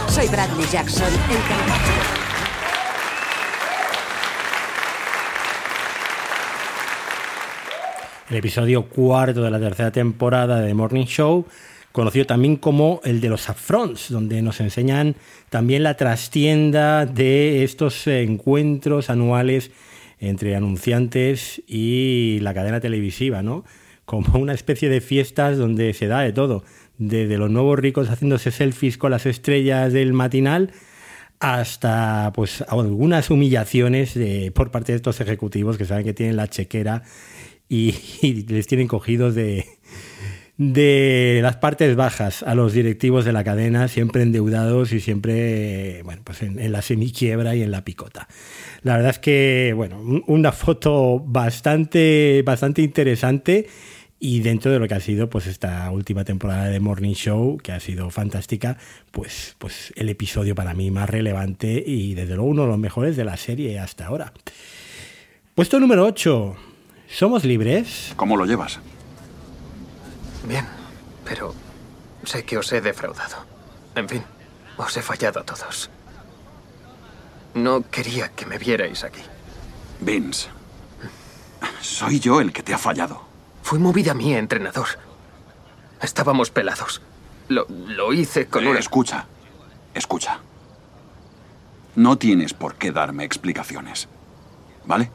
Soy Bradley Jackson, encantado. El episodio cuarto de la tercera temporada de The Morning Show, conocido también como el de los upfronts, donde nos enseñan también la trastienda de estos encuentros anuales entre anunciantes y la cadena televisiva, ¿no? Como una especie de fiestas donde se da de todo, desde los nuevos ricos haciéndose selfies con las estrellas del matinal hasta pues algunas humillaciones de, por parte de estos ejecutivos que saben que tienen la chequera y, les tienen cogidos de, de las partes bajas a los directivos de la cadena, siempre endeudados y siempre bueno, pues en, la semiquiebra y en la picota. La verdad es que, bueno, una foto bastante, bastante interesante y dentro de lo que ha sido pues esta última temporada de Morning Show, que ha sido fantástica, pues, pues el episodio para mí más relevante y desde luego uno de los mejores de la serie hasta ahora. Puesto número 8. ¿Somos libres? ¿Cómo lo llevas? Bien, pero sé que os he defraudado. En fin, os he fallado a todos. No quería que me vierais aquí. Vince, soy yo el que te ha fallado. Fui movida mía, entrenador. Estábamos pelados. Lo, lo hice con eh, una... Escucha, escucha. No tienes por qué darme explicaciones. ¿Vale?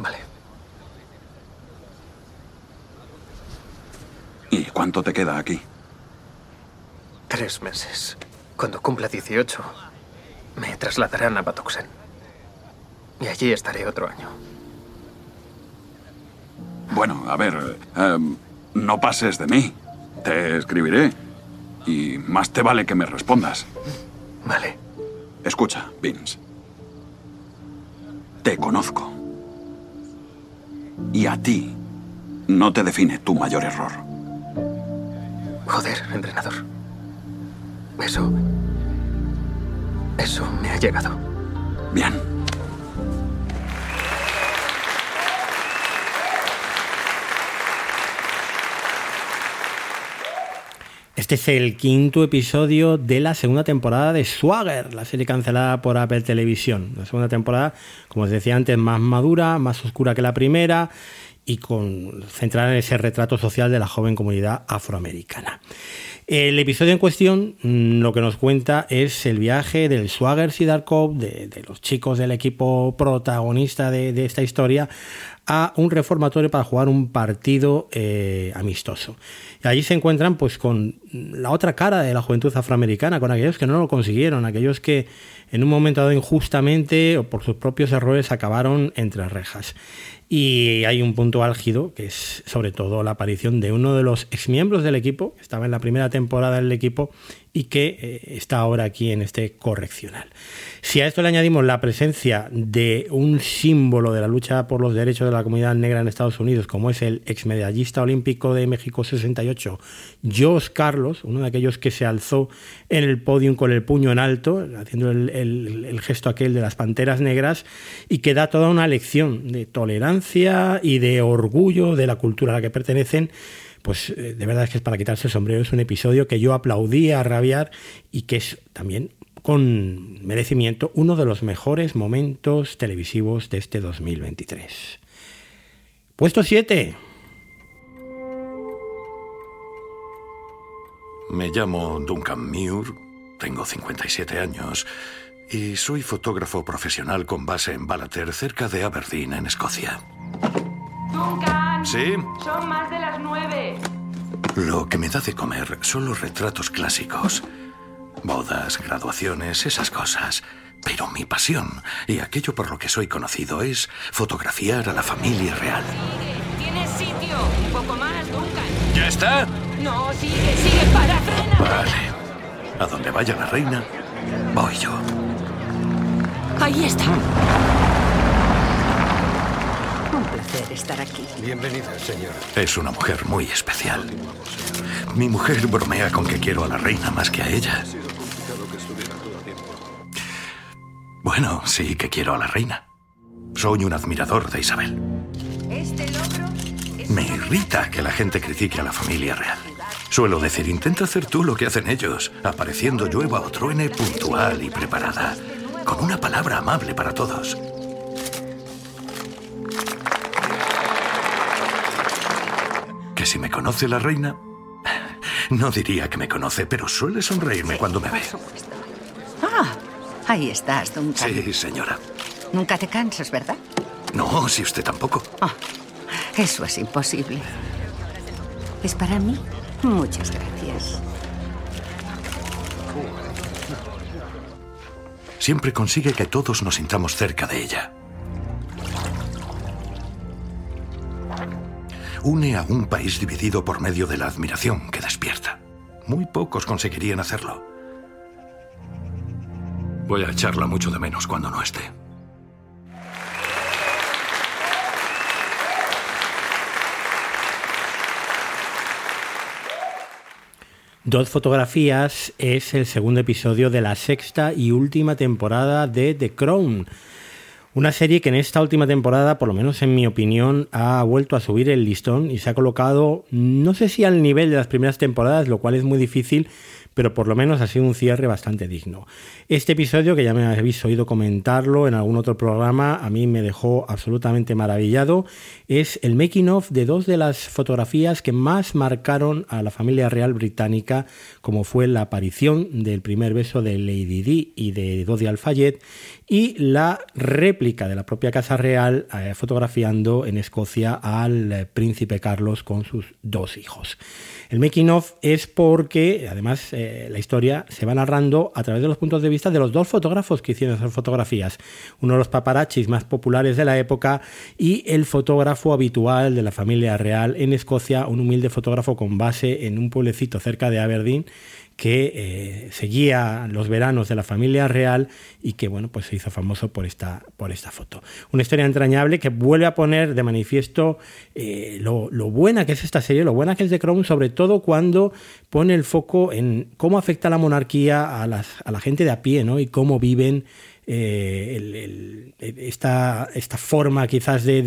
Vale. ¿Y cuánto te queda aquí? Tres meses. Cuando cumpla 18, me trasladarán a Batoxen. Y allí estaré otro año. Bueno, a ver, em, no pases de mí. Te escribiré. Y más te vale que me respondas. Vale. Escucha, Vince. Te conozco. Y a ti no te define tu mayor error. Joder, entrenador. Eso... Eso me ha llegado. Bien. Este es el quinto episodio de la segunda temporada de Swagger, la serie cancelada por Apple Televisión. La segunda temporada, como os decía antes, más madura, más oscura que la primera y con centrada en ese retrato social de la joven comunidad afroamericana. El episodio en cuestión mm, lo que nos cuenta es el viaje del Swagger Sidarkov, de, de los chicos del equipo protagonista de, de, esta historia, a un reformatorio para jugar un partido eh, amistoso. Y allí se encuentran pues con la otra cara de la juventud afroamericana, con aquellos que no lo consiguieron, aquellos que en un momento dado injustamente o por sus propios errores acabaron entre rejas. Y hay un punto álgido, que es sobre todo la aparición de uno de los exmiembros del equipo, que estaba en la primera temporada del equipo y que eh, está ahora aquí en este correccional. Si a esto le añadimos la presencia de un símbolo de la lucha por los derechos de la comunidad negra en Estados Unidos, como es el exmedallista olímpico de México 68, Jos Carlos, uno de aquellos que se alzó en el podium con el puño en alto, haciendo el, gesto aquel de las panteras negras, y que da toda una lección de tolerancia y de orgullo de la cultura a la que pertenecen pues eh, de verdad es que es para quitarse el sombrero. Es un episodio que yo aplaudí a rabiar y que es también con merecimiento uno de los mejores momentos televisivos de este 2023. Puesto 7. Me llamo Duncan Muir, tengo 57 años y soy fotógrafo profesional con base en Ballater, cerca de Aberdeen, en Escocia. Duncan. ¿Sí? Son más de las nueve. Lo que me da de comer son los retratos clásicos. Bodas, graduaciones, esas cosas. Pero mi pasión y aquello por lo que soy conocido es fotografiar a la familia real. Sigue, tienes sitio. Un poco más, Duncan. ¿Ya está? No, sigue, sigue, para, frena. Vale. A donde vaya la reina, voy yo. Ahí está. Un estar aquí. Bienvenida, señora. Es una mujer muy especial. Mi mujer bromea con que quiero a la reina más que a ella. Bueno, sí que quiero a la reina. Soy un admirador de Isabel. Este logro Me irrita que la gente critique a la familia real. Suelo decir, intenta hacer tú lo que hacen ellos, apareciendo llueva o truene puntual y preparada, con una palabra amable para todos. Que si me conoce la reina, no diría que me conoce, pero suele sonreírme cuando me ve. Ah, ahí estás, Duncan. Sí, señora. Nunca te cansas, ¿verdad? No, si usted tampoco. Ah, eso es imposible. ¿Es para mí? Muchas gracias. Siempre consigue que todos nos sintamos cerca de ella. Une a un país dividido por medio de la admiración que despierta. Muy pocos conseguirían hacerlo. Voy a echarla mucho de menos cuando no esté. Dos fotografías es el segundo episodio de la sexta y última temporada de The Crown. Una serie que en esta última temporada, por lo menos en mi opinión, ha vuelto a subir el listón y se ha colocado, no sé si al nivel de las primeras temporadas, lo cual es muy difícil, pero por lo menos ha sido un cierre bastante digno. Este episodio, que ya me habéis oído comentarlo en algún otro programa, a mí me dejó absolutamente maravillado. Es el making of de dos de las fotografías que más marcaron a la familia real británica, como fue la aparición del primer beso de Lady Di y de Dodi Al-Fayed y la réplica de la propia Casa Real eh, fotografiando en Escocia al eh, príncipe Carlos con sus dos hijos. El making of es porque, además, eh, la historia se va narrando a través de los puntos de vista de los dos fotógrafos que hicieron esas fotografías. Uno de los paparachis más populares de la época y el fotógrafo habitual de la familia real en Escocia, un humilde fotógrafo con base en un pueblecito cerca de Aberdeen que eh, seguía los veranos de la familia real y que bueno pues se hizo famoso por esta, por esta foto. Una historia entrañable que vuelve a poner de manifiesto eh, lo, lo, buena que es esta serie, lo buena que es de Crown, sobre todo cuando pone el foco en cómo afecta la monarquía a, las, a la gente de a pie ¿no? y cómo viven eh, esta, esta forma quizás de,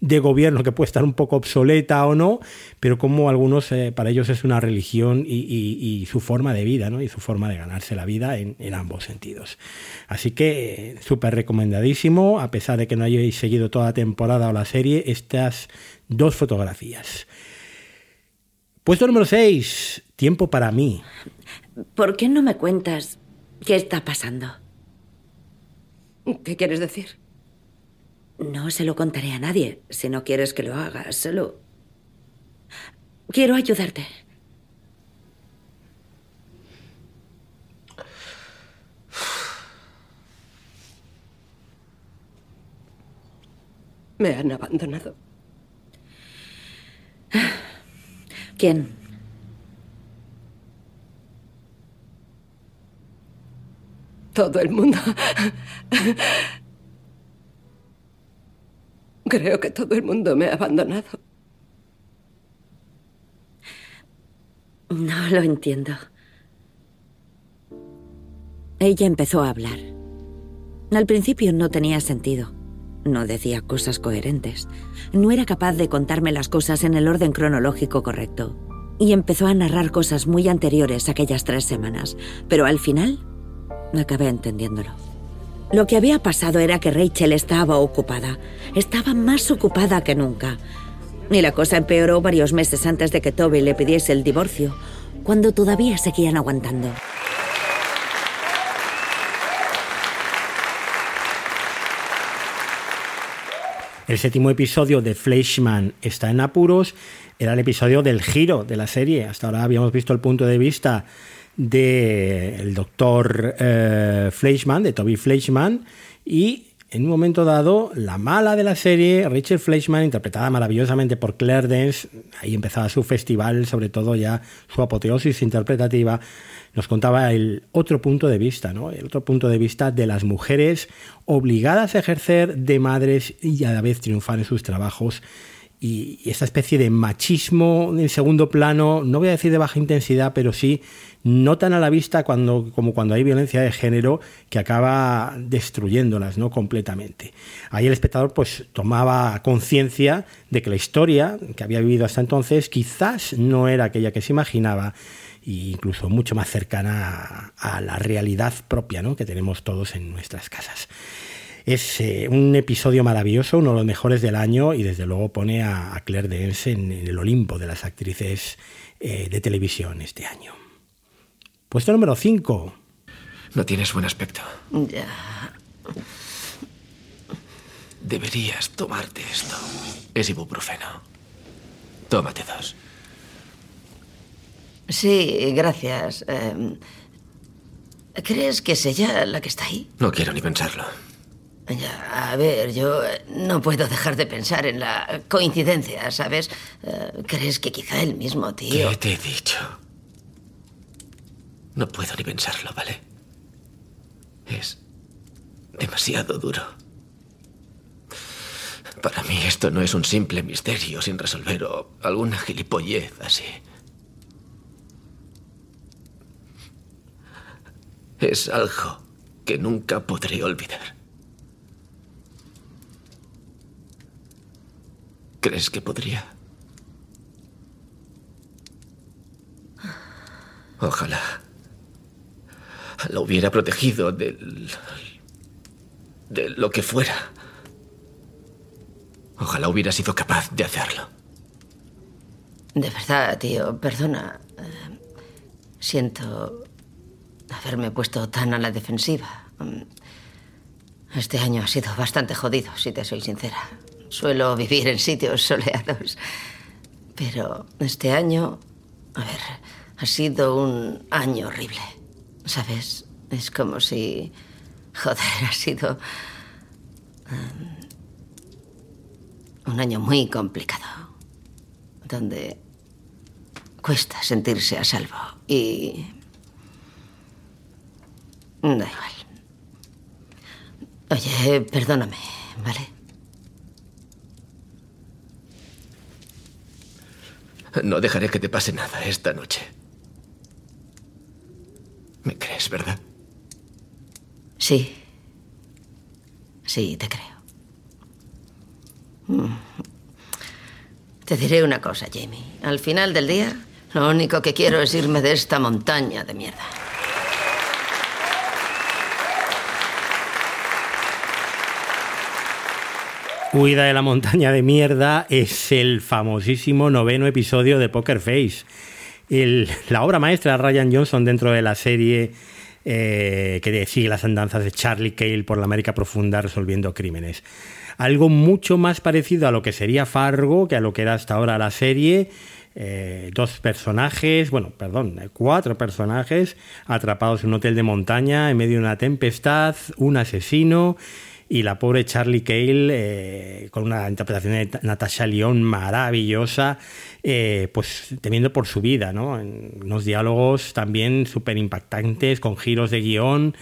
de- gobierno que puede estar un poco obsoleta o no, pero como algunos, eh, para ellos es una religión y, su forma de vida, ¿no? Y su forma de ganarse la vida en, en ambos sentidos. Así que súper recomendadísimo, a pesar de que no hayáis seguido toda la temporada o la serie, estas dos fotografías. Puesto número 6, tiempo para mí. ¿Por qué no me cuentas qué está pasando? ¿Qué quieres decir? No se lo contaré a nadie si no quieres que lo haga. Solo quiero ayudarte. Me han abandonado. ¿Quién? Todo el mundo. Creo que todo el mundo me ha abandonado. No lo entiendo. Ella empezó a hablar. Al principio no tenía sentido. No decía cosas coherentes. No era capaz de contarme las cosas en el orden cronológico correcto. Y empezó a narrar cosas muy anteriores a aquellas tres semanas. Pero al final, acabé entendiéndolo. Lo que había pasado era que Rachel estaba ocupada. Estaba más ocupada que nunca. Y la cosa empeoró varios meses antes de que Toby le pidiese el divorcio, cuando todavía seguían aguantando. El séptimo episodio de Fleischman está en apuros. Era el episodio del giro de la serie. Hasta ahora habíamos visto el punto de vista del doctor eh, de Toby Fleischman, y en un momento dado, la mala de la serie, Rachel Fleischman, interpretada maravillosamente por Claire Dance, ahí empezaba su festival, sobre todo ya su apoteosis interpretativa, nos contaba el otro punto de vista, ¿no? El otro punto de vista de las mujeres obligadas a ejercer de madres y a la vez triunfar en sus trabajos. Y, y esta especie de machismo en segundo plano, no voy a decir de baja intensidad, pero sí no tan a la vista cuando, como cuando hay violencia de género que acaba destruyéndolas ¿no? completamente. Ahí el espectador pues tomaba conciencia de que la historia que había vivido hasta entonces quizás no era aquella que se imaginaba e incluso mucho más cercana a, a la realidad propia ¿no? que tenemos todos en nuestras casas. Es eh, un episodio maravilloso, uno de los mejores del año y desde luego pone a, a Claire Danes en, en, el Olimpo de las actrices eh, de televisión este año. Puesto número 5. No tienes buen aspecto. Ya. Deberías tomarte esto. Es ibuprofeno. Tómate dos. Sí, gracias. Eh, ¿Crees que es ella la que está ahí? No quiero ni pensarlo. A ver, yo eh, no puedo dejar de pensar en la coincidencia, ¿sabes? Eh, ¿Crees que quizá el mismo tío... ¿Qué te he dicho? No puedo ni pensarlo, ¿vale? Es demasiado duro. Para mí esto no es un simple misterio sin resolver o alguna gilipollez así. Es algo que nunca podré olvidar. ¿Crees que podría? Ojalá lo hubiera protegido del... de lo que fuera. Ojalá hubiera sido capaz de hacerlo. De verdad, tío, perdona. Siento haberme puesto tan a la defensiva. Este año ha sido bastante jodido, si te soy sincera. Suelo vivir en sitios soleados. Pero este año, a ver, ha sido un año horrible. ¿Sabes? Es como si... Joder, ha sido... um, un año muy complicado. Donde cuesta sentirse a salvo. Y... Da igual. Oye, perdóname, ¿vale? No dejaré que te pase nada esta noche. ¿Me crees, verdad? Sí, Sí, te creo. Mm. Te diré una cosa, Jamie. Al final del día, lo único que quiero es irme de esta montaña de mierda. Huida de la montaña de mierda es el famosísimo noveno episodio de Poker Face. La obra maestra de Ryan Johnson dentro de la serie eh, que sigue las andanzas de Charlie Cale por la América profunda resolviendo crímenes. Algo mucho más parecido a lo que sería Fargo que a lo que era hasta ahora la serie. Eh, dos personajes, bueno, perdón, eh, cuatro personajes atrapados en un hotel de montaña en medio de una tempestad, un asesino y la pobre Charlie Cale, eh, con una interpretación de Natasha Lyon maravillosa, eh, pues temiendo por su vida, ¿no? En unos diálogos también súper impactantes, con giros de guion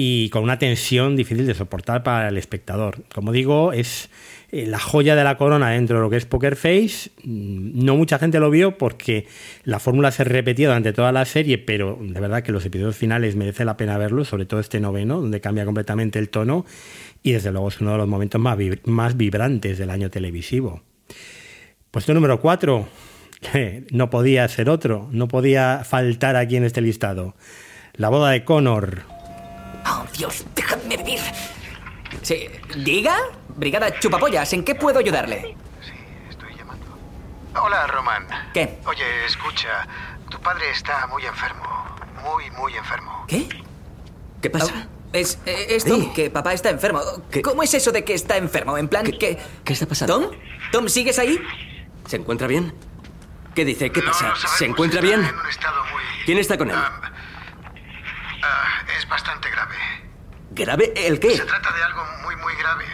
y con una tensión difícil de soportar para el espectador. Como digo, es eh, la joya de la corona dentro de lo que es Poker Face. Mm, No mucha gente lo vio porque la fórmula se repetía durante toda la serie, pero de verdad que los episodios finales merece la pena verlos, sobre todo este noveno, donde cambia completamente el tono y desde luego es uno de los momentos más, más vibrantes del año televisivo. Puesto número 4, no podía ser otro, no podía faltar aquí en este listado. La boda de Connor. Oh, Dios, déjame vivir. Sí, diga, Brigada Chupapollas, ¿en qué puedo ayudarle? Hola, Roman. ¿Qué? Oye, escucha. Tu padre está muy enfermo. Muy, muy enfermo. ¿Qué? ¿Qué pasa? es, eh, es Tom, que papá está enfermo. ¿Cómo es eso de que está enfermo? En plan, que... ¿Qué está pasando? ¿Tom? ¿Tom, sigues ahí? ¿Se encuentra bien? ¿Qué dice? ¿Qué pasa? ¿Se encuentra bien? ¿Quién está con él? Ah, es bastante grave. ¿Grave? ¿El qué? Se trata de algo muy, muy grave.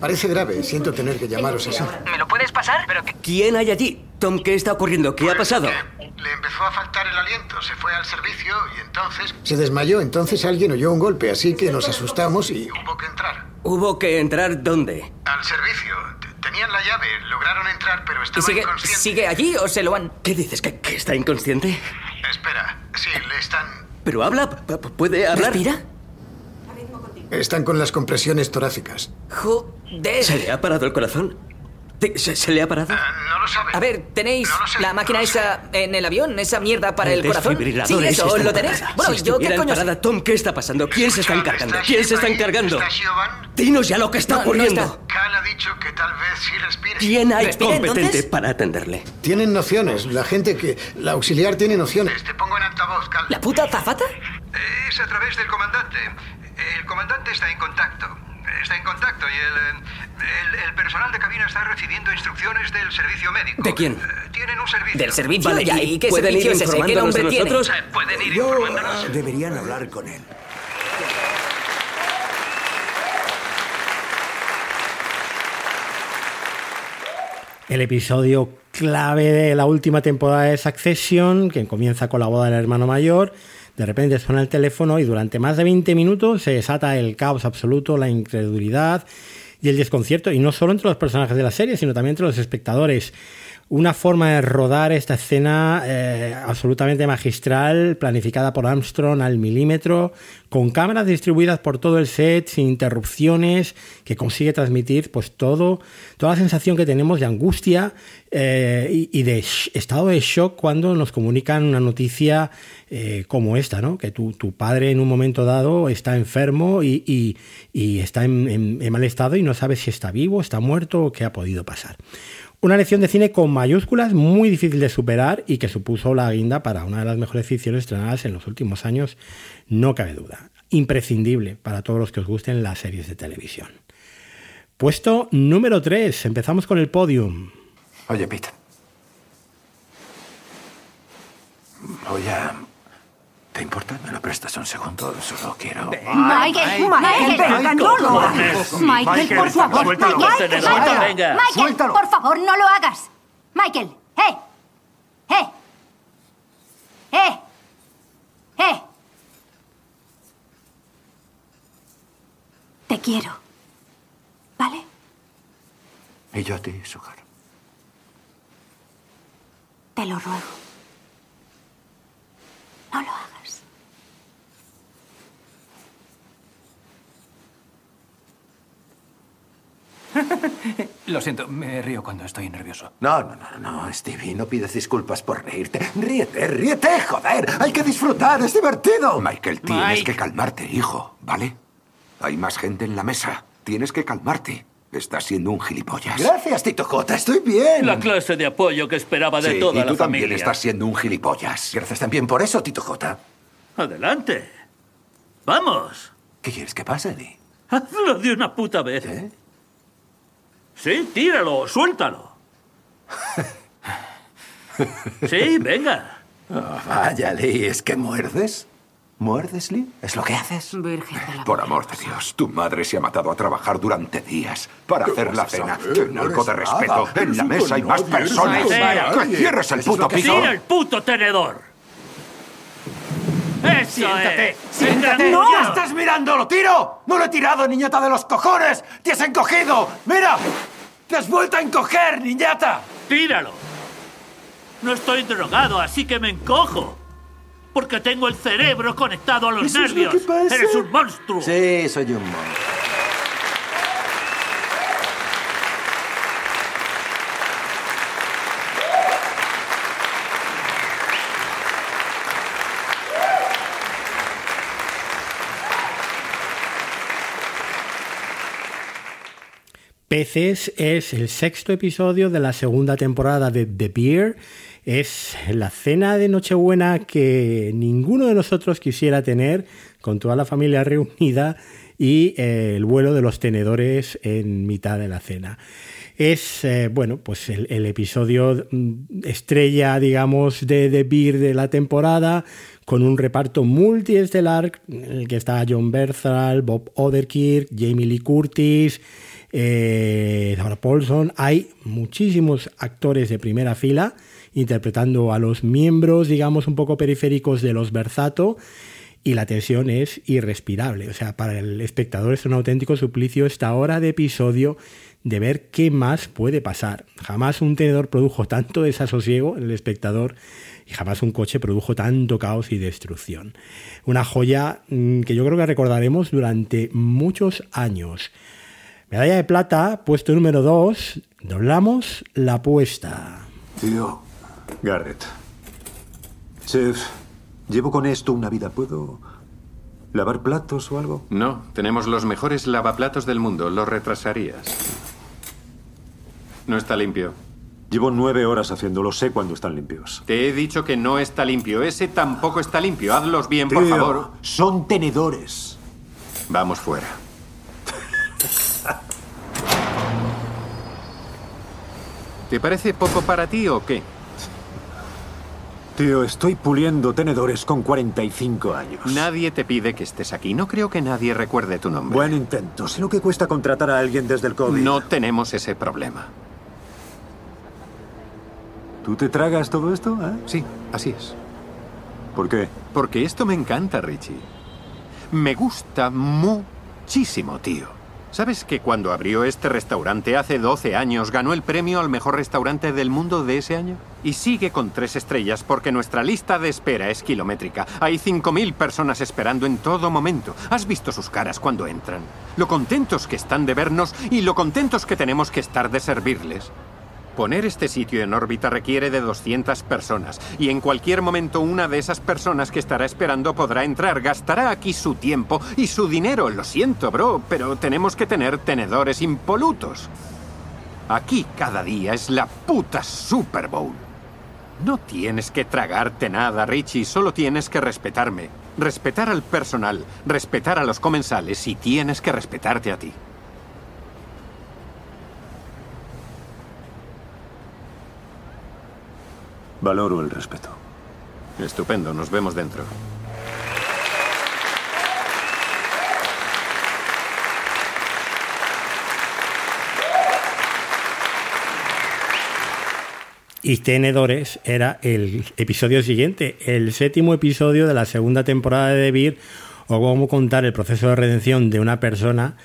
Parece grave. Siento tener que llamaros así. ¿Me lo puedes pasar? Pero. ¿Quién hay allí? Tom, ¿qué está ocurriendo? ¿Qué ha pasado? Le empezó a faltar el aliento. Se fue al servicio y entonces... Se desmayó. Entonces alguien oyó un golpe, así que nos asustamos y... Hubo que entrar. ¿Hubo que entrar dónde? Al servicio. Tenían la llave. Lograron entrar, pero ¿Y estaba sigue, inconsciente. sigue allí o se lo han...? ¿Qué dices? ¿Que, que está inconsciente? Espera. Sí, le están... ¿Pero habla? ¿Puede hablar? ¿Respira? Están con las compresiones torácicas. Joder. ¿Se le ha parado el corazón? ¿Se, se le ha parado? No lo sabe. A ver, ¿tenéis la máquina esa en el avión? ¿Esa mierda para el, El corazón? Sí, eso, ¿lo tenéis? parada. Bueno, si yo qué coño... sé? parada, Tom, ¿qué está pasando? ¿Quién se está encargando? ¿Quién se está encargando? Dinos ya lo que está No, no ocurriendo. está. Cal ha dicho que tal vez sí respire. ¿Quién hay ¿Respira, competente entonces? para atenderle? Tienen nociones. La gente que... La auxiliar tiene nociones. Te pongo en altavoz, Cal. ¿La puta zafata? Es a través del comandante. El comandante está en contacto. Está en contacto y el, el, el personal de cabina está recibiendo instrucciones del servicio médico. ¿De quién? Tienen un servicio. ¿Del servicio? Vale, Ya, ¿y ¿Y qué pueden servicio ir es ese? ¿Qué nombre a tiene? nosotros? Pueden ir Yo, informándonos. deberían hablar con él. El episodio clave de la última temporada de Succession, que comienza con la boda del hermano mayor. De repente suena el teléfono y durante más de 20 minutos se desata el caos absoluto, la incredulidad y el desconcierto, y no solo entre los personajes de la serie, sino también entre los espectadores. Una forma de rodar esta escena eh, absolutamente magistral, planificada por Armstrong al milímetro, con cámaras distribuidas por todo el set, sin interrupciones, que consigue transmitir pues todo, toda la sensación que tenemos de angustia eh, y, de estado de shock cuando nos comunican una noticia eh, como esta, ¿no? Que tu, padre en un momento dado está enfermo y, está en, en- mal estado y no sabes si está vivo, está muerto o qué ha podido pasar. Una lección de cine con mayúsculas muy difícil de superar y que supuso la guinda para una de las mejores ficciones estrenadas en los últimos años, no cabe duda. Imprescindible para todos los que os gusten las series de televisión. Puesto número 3, empezamos con el podium. Oye, Pete. Voy a... ¿Te importa? ¿Me lo prestas un segundo? Solo quiero... Michael, Michael, venga, no lo hagas. Michael, por favor. Michael. Michael, Michael, por favor, no lo hagas. Michael, ¡eh! ¡eh! ¡eh! ¡eh! Te quiero. ¿Vale? Y yo a ti, Sugar. Te lo ruego. No lo hagas. Lo siento, me río cuando estoy nervioso. No, no, no, no, Stevie, no pides disculpas por reírte. Ríete, ríete, joder. Hay que disfrutar, es divertido. Michael, tienes Mike. que calmarte, hijo, ¿vale? Hay más gente en la mesa. Tienes que calmarte. Estás siendo un gilipollas. Gracias, Tito J, estoy bien. La clase de apoyo que esperaba de Sí, toda y la tú también estás siendo un gilipollas. Gracias también por eso, Tito J. Adelante. Vamos. ¿Qué quieres que pase, Eddie? Hazlo de una puta vez. ¿Eh? Sí, tíralo, suéltalo. Sí, venga. Ah, vaya, Lee, ¿es que muerdes? ¿Muerdes, Lee? ¿Es lo que haces? Virgen de la Por amor de Dios, tu madre se ha matado a trabajar durante días para ¿Qué hacer la cena. Ten No algo de respeto. En la mesa hay más personas. ¡Que cierres el puto piso! Tira el puto tenedor. Eso Siéntate, es. siéntate. ¡No tuyo. estás mirando! ¡Lo tiro! ¡No lo he tirado, niñata de los cojones! ¡Te has encogido! ¡Mira! ¡Te has vuelto a encoger, niñata! Tíralo. No estoy drogado, así que me encojo. Porque tengo el cerebro conectado a los Eso es lo nervios. que pasa. Eres un monstruo. Sí, soy un monstruo. Es el sexto episodio de la segunda temporada de The Beer. Es la cena de Nochebuena que ninguno de nosotros quisiera tener con toda la familia reunida y eh, el vuelo de los tenedores en mitad de la cena. Es, eh, bueno, pues el, el episodio mm, estrella, digamos, de The Beer de la temporada, con un reparto multiestelar en el que está John Berthal, Bob Odenkirk, Jamie Lee Curtis, eh, Paulson. Hay muchísimos actores de primera fila interpretando a los miembros, digamos, un poco periféricos de los Berzato. Y la tensión es irrespirable. O sea, para el espectador es un auténtico suplicio esta hora de episodio de ver qué más puede pasar. Jamás un tenedor produjo tanto desasosiego en el espectador y jamás un coche produjo tanto caos y destrucción. Una joya mm, que yo creo que recordaremos durante muchos años. Medalla de plata, puesto número 2, doblamos la apuesta. Tío, Garrett. Chef, llevo con esto una vida. ¿Puedo lavar platos o algo? No, tenemos los mejores lavaplatos del mundo. Lo retrasarías. No está limpio. Llevo nueve horas haciéndolo, sé cuando están limpios. Te he dicho que no está limpio. Ese tampoco está limpio. Hazlos bien, por favor. Son tenedores. Vamos fuera. ¿Te parece poco para ti o qué? Tío, estoy puliendo tenedores con 45 años. Nadie te pide que estés aquí. No creo que nadie recuerde tu nombre. Buen intento. Sé lo que cuesta contratar a alguien desde el COVID. No tenemos ese problema. ¿Tú te tragas todo esto? eh? Sí, así es. ¿Por qué? Porque esto me encanta, Richie. Me gusta muchísimo, tío. ¿Sabes que cuando abrió este restaurante hace 12 años ganó el premio al mejor restaurante del mundo de ese año? Y sigue con tres estrellas porque nuestra lista de espera es kilométrica. Hay 5.000 personas esperando en todo momento. ¿Has visto sus caras cuando entran? Lo contentos que están de vernos y lo contentos que tenemos que estar de servirles. Poner este sitio en órbita requiere de 200 personas y en cualquier momento una de esas personas que estará esperando podrá entrar, gastará aquí su tiempo y su dinero. Lo siento, bro, pero tenemos que tener tenedores impolutos. Aquí cada día es la puta Super Bowl. No tienes que tragarte nada, Richie, solo tienes que respetarme. Respetar al personal, respetar a los comensales y tienes que respetarte a ti. Valoro el respeto. Estupendo, nos vemos dentro. Y Tenedores era el episodio siguiente, el séptimo episodio de la segunda temporada de Debir, o cómo contar el proceso de redención de una persona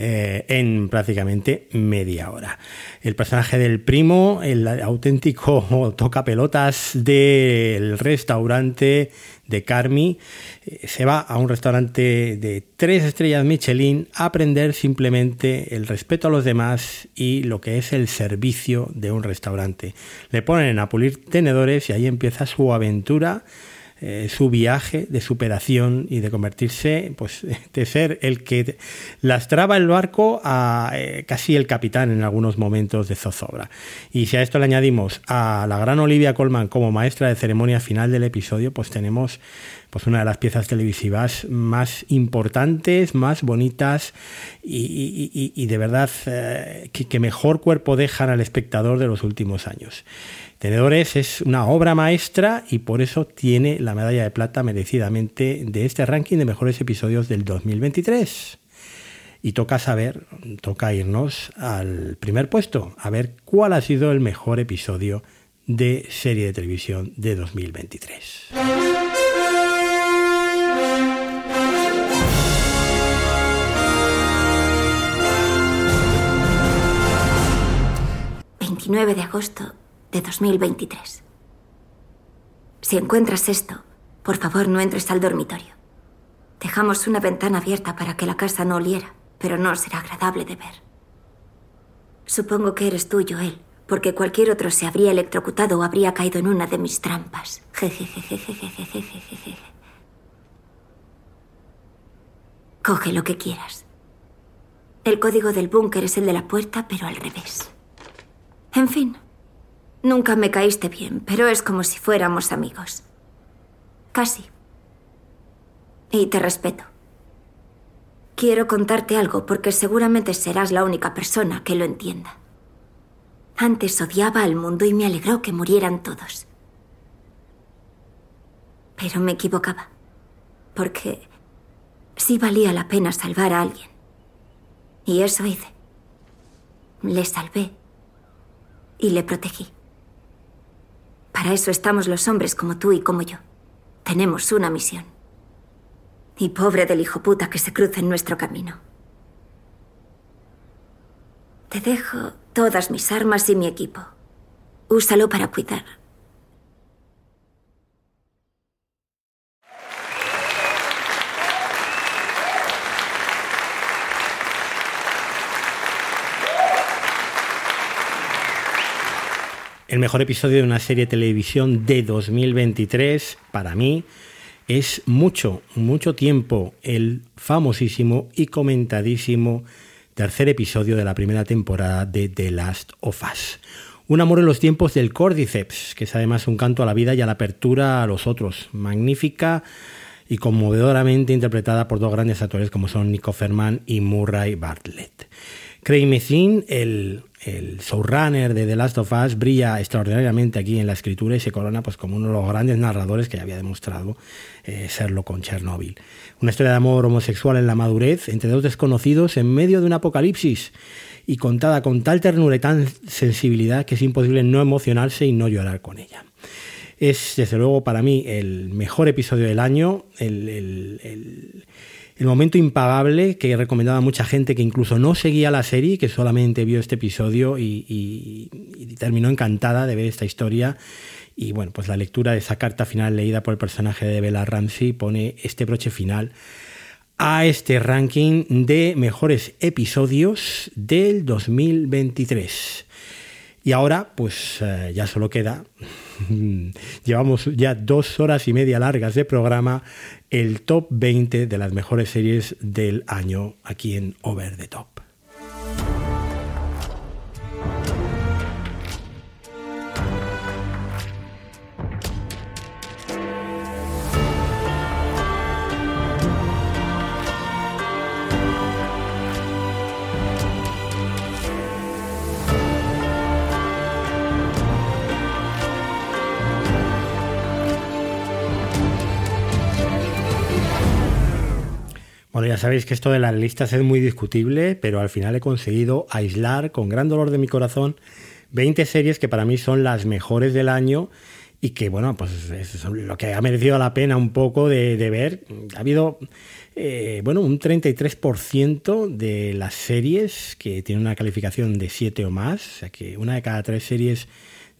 eh, en prácticamente media hora. El personaje del primo, el auténtico toca pelotas del restaurante, de Carmi, eh, se va a un restaurante de tres estrellas Michelin a aprender simplemente el respeto a los demás y lo que es el servicio de un restaurante. Le ponen a pulir tenedores y ahí empieza su aventura eh, su viaje de superación y de convertirse, pues, de ser el que lastraba el barco a eh, casi el capitán en algunos momentos de zozobra. Y si a esto le añadimos a la gran Olivia Colman como maestra de ceremonia final del episodio, pues tenemos pues una de las piezas televisivas más importantes, más bonitas y, de verdad eh, que, que mejor cuerpo dejan al espectador de los últimos años. Tenedores es una obra maestra y por eso tiene la medalla de plata merecidamente de este ranking de mejores episodios del 2023. Y toca saber, toca irnos al primer puesto, a ver cuál ha sido el mejor episodio de serie de televisión de 2023. 29 de agosto de 2023. Si encuentras esto, por favor no entres al dormitorio. Dejamos una ventana abierta para que la casa no oliera, pero no será agradable de ver. Supongo que eres tú, Joel, porque cualquier otro se habría electrocutado o habría caído en una de mis trampas. Coge lo que quieras. El código del búnker es el de la puerta, pero al revés. En fin, Nunca me caíste bien, pero es como si fuéramos amigos. Casi. Y te respeto. Quiero contarte algo porque seguramente serás la única persona que lo entienda. Antes odiaba al mundo y me alegró que murieran todos. Pero me equivocaba. Porque sí valía la pena salvar a alguien. Y eso hice. Le salvé y le protegí. Para eso estamos los hombres como tú y como yo. Tenemos una misión. Y pobre del hijo puta que se cruce en nuestro camino. Te dejo todas mis armas y mi equipo. Úsalo para cuidar El mejor episodio de una serie de televisión de 2023, para mí, es mucho, mucho tiempo el famosísimo y comentadísimo tercer episodio de la primera temporada de The Last of Us. Un amor en los tiempos del Cordyceps, que es además un canto a la vida y a la apertura a los otros. Magnífica y conmovedoramente interpretada por dos grandes actores como son Nico Ferman y Murray Bartlett. Craig Mazin, el el showrunner de The Last of Us brilla extraordinariamente aquí en la escritura y se corona pues, como uno de los grandes narradores que ya había demostrado eh, serlo con Chernobyl. Una historia de amor homosexual en la madurez entre dos desconocidos en medio de un apocalipsis y contada con tal ternura y tan sensibilidad que es imposible no emocionarse y no llorar con ella. Es desde luego para mí el mejor episodio del año, momento impagable que he recomendado a mucha gente que incluso no seguía la serie, que solamente vio este episodio y, terminó encantada de ver esta historia. Y bueno, pues la lectura de esa carta final leída por el personaje de Bella Ramsey pone este broche final a este ranking de mejores episodios del 2023. Y ahora, pues eh, ya solo queda, llevamos ya dos horas y media largas de programa, el top 20 de las mejores series del año aquí en Over the Top. Bueno, ya sabéis que esto de las listas es muy discutible, pero al final he conseguido aislar con gran dolor de mi corazón 20 series que para mí son las mejores del año y que, bueno, pues es lo que ha merecido la pena un poco de, ver. Ha habido, eh, bueno, un 33% de las series que tienen una calificación de 7 o más, o sea que una de cada tres series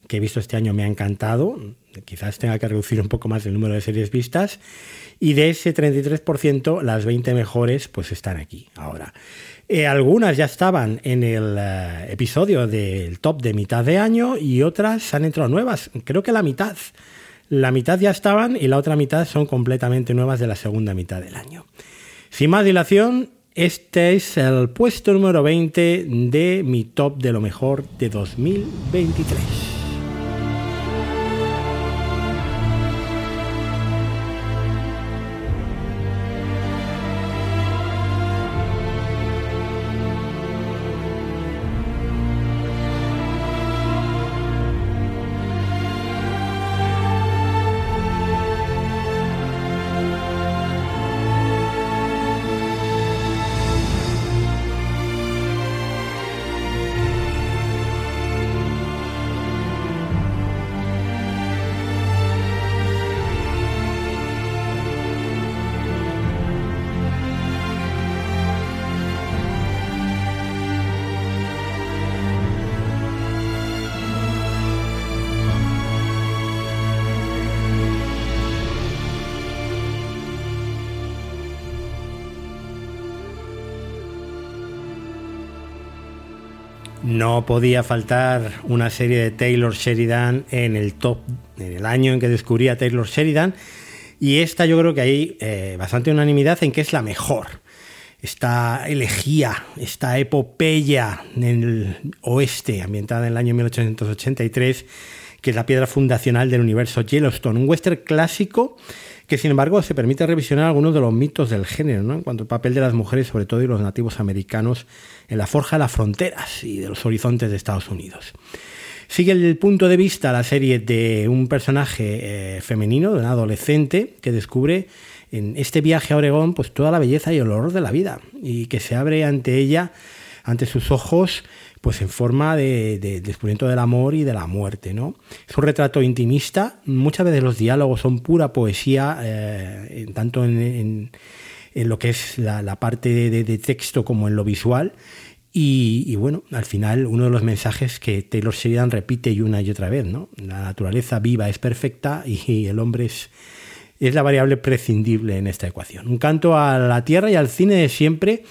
que he visto este año me ha encantado. Quizás tenga que reducir un poco más el número de series vistas. Y de ese 33%, las 20 mejores pues están aquí ahora. Eh, algunas ya estaban en el eh, episodio del top de mitad de año y otras han entrado nuevas. Creo que la mitad. La mitad ya estaban y la otra mitad son completamente nuevas de la segunda mitad del año. Sin más dilación, este es el puesto número 20 de mi top de lo mejor de 2023. Podía faltar una serie de Taylor Sheridan en el top, en el año en que descubrí a Taylor Sheridan. Y esta yo creo que hay eh, bastante unanimidad en que es la mejor. Esta elegía, esta epopeya en el oeste, ambientada en el año 1883, que es la piedra fundacional del universo Yellowstone. Un western clásico que sin embargo se permite revisionar algunos de los mitos del género, ¿no? en cuanto al papel de las mujeres, sobre todo y los nativos americanos, en la forja de las fronteras y de los horizontes de Estados Unidos. Sigue el punto de vista la serie de un personaje eh, femenino, de un adolescente, que descubre en este viaje a Oregón pues toda la belleza y el horror de la vida y que se abre ante ella, ante sus ojos, pues en forma de, descubrimiento del amor y de la muerte. ¿no? Es un retrato intimista, muchas veces los diálogos son pura poesía, eh, tanto en, lo que es la, parte de, texto como en lo visual. Y, bueno, al final uno de los mensajes que Taylor Sheridan repite y una y otra vez, ¿no? La naturaleza viva es perfecta y el hombre es, es la variable prescindible en esta ecuación. Un canto a la tierra y al cine de siempre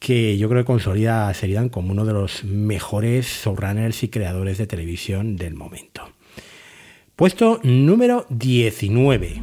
que yo creo que consolida a Sheridan como uno de los mejores showrunners y creadores de televisión del momento. Puesto número 19.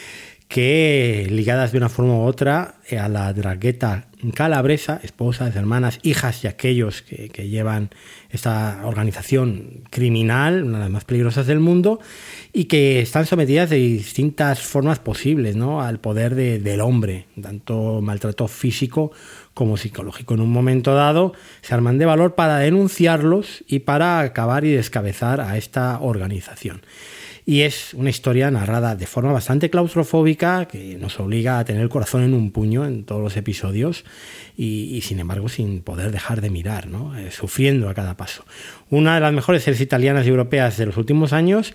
que, ligadas de una forma u otra a la dragueta calabresa, esposas, hermanas, hijas y aquellos que, llevan esta organización criminal, una de las más peligrosas del mundo, y que están sometidas de distintas formas posibles ¿no? al poder del hombre, tanto maltrato físico como psicológico. En un momento dado se arman de valor para denunciarlos y para acabar y descabezar a esta organización y es una historia narrada de forma bastante claustrofóbica que nos obliga a tener el corazón en un puño en todos los episodios y, sin embargo sin poder dejar de mirar, ¿no? Eh, sufriendo a cada paso. Una de las mejores series italianas y europeas de los últimos años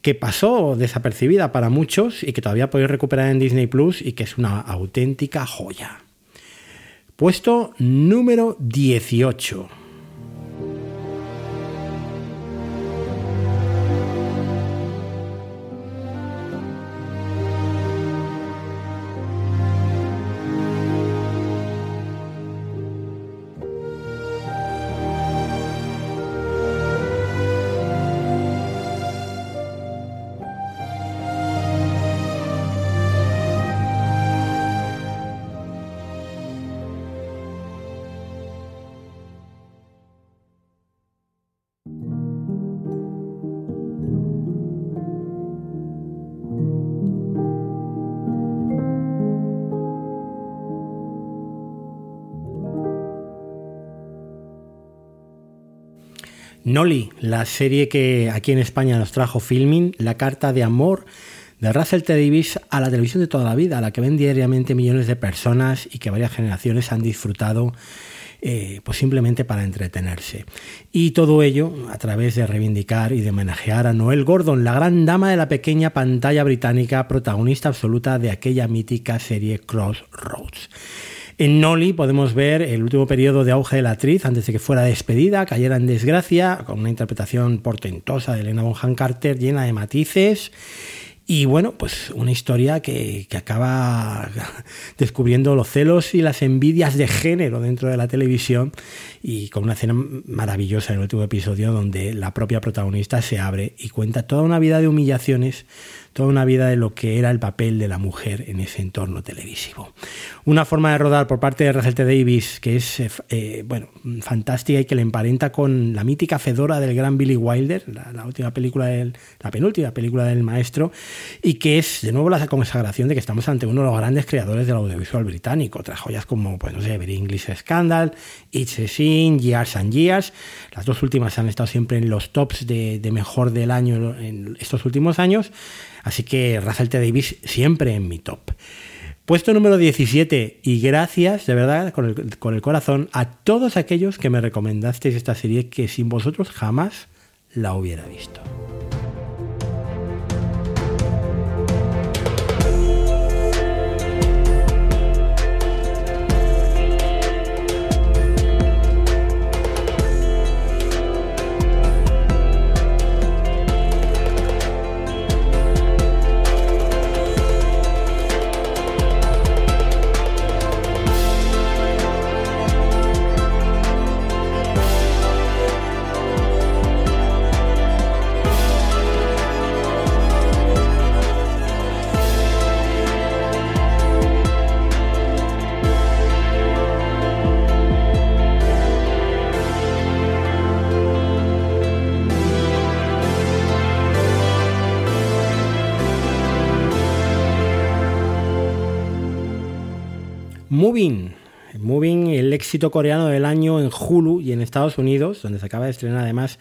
que pasó desapercibida para muchos y que todavía podéis recuperar en Disney Plus y que es una auténtica joya. Puesto número 18. Nolly, la serie que aquí en España nos trajo Filming, la carta de amor de Russell T. A la televisión de toda la vida, a la que ven diariamente millones de personas y que varias generaciones han disfrutado eh, pues simplemente para entretenerse. Y todo ello a través de reivindicar y de homenajear a Noel Gordon, la gran dama de la pequeña pantalla británica, protagonista absoluta de aquella mítica serie Crossroads. En Nolly podemos ver el último periodo de auge de la actriz antes de que fuera despedida, cayera en desgracia, con una interpretación portentosa de Elena Bonham Carter llena de matices. Y bueno, pues una historia que, que, acaba descubriendo los celos y las envidias de género dentro de la televisión y con una escena maravillosa en el último episodio donde la propia protagonista se abre y cuenta toda una vida de humillaciones toda una vida de lo que era el papel de la mujer en ese entorno televisivo. Una forma de rodar por parte de Rachel T. Davis que es eh, eh, bueno, fantástica y que le emparenta con la mítica Fedora del gran Billy Wilder, la, última película del, la penúltima película del maestro, y que es de nuevo la consagración de que estamos ante uno de los grandes creadores del audiovisual británico. Otras joyas como, pues no sé, Very English Scandal, It's a Sin, Years and Years. Las dos últimas han estado siempre en los tops de mejor del año en estos últimos años. Así que Russell T. Davis siempre en mi top. Puesto número 17, y gracias de verdad con el corazón a todos aquellos que me recomendasteis esta serie que sin vosotros jamás la hubiera visto. Coreano del año en Hulu y en Estados Unidos, donde se acaba de estrenar además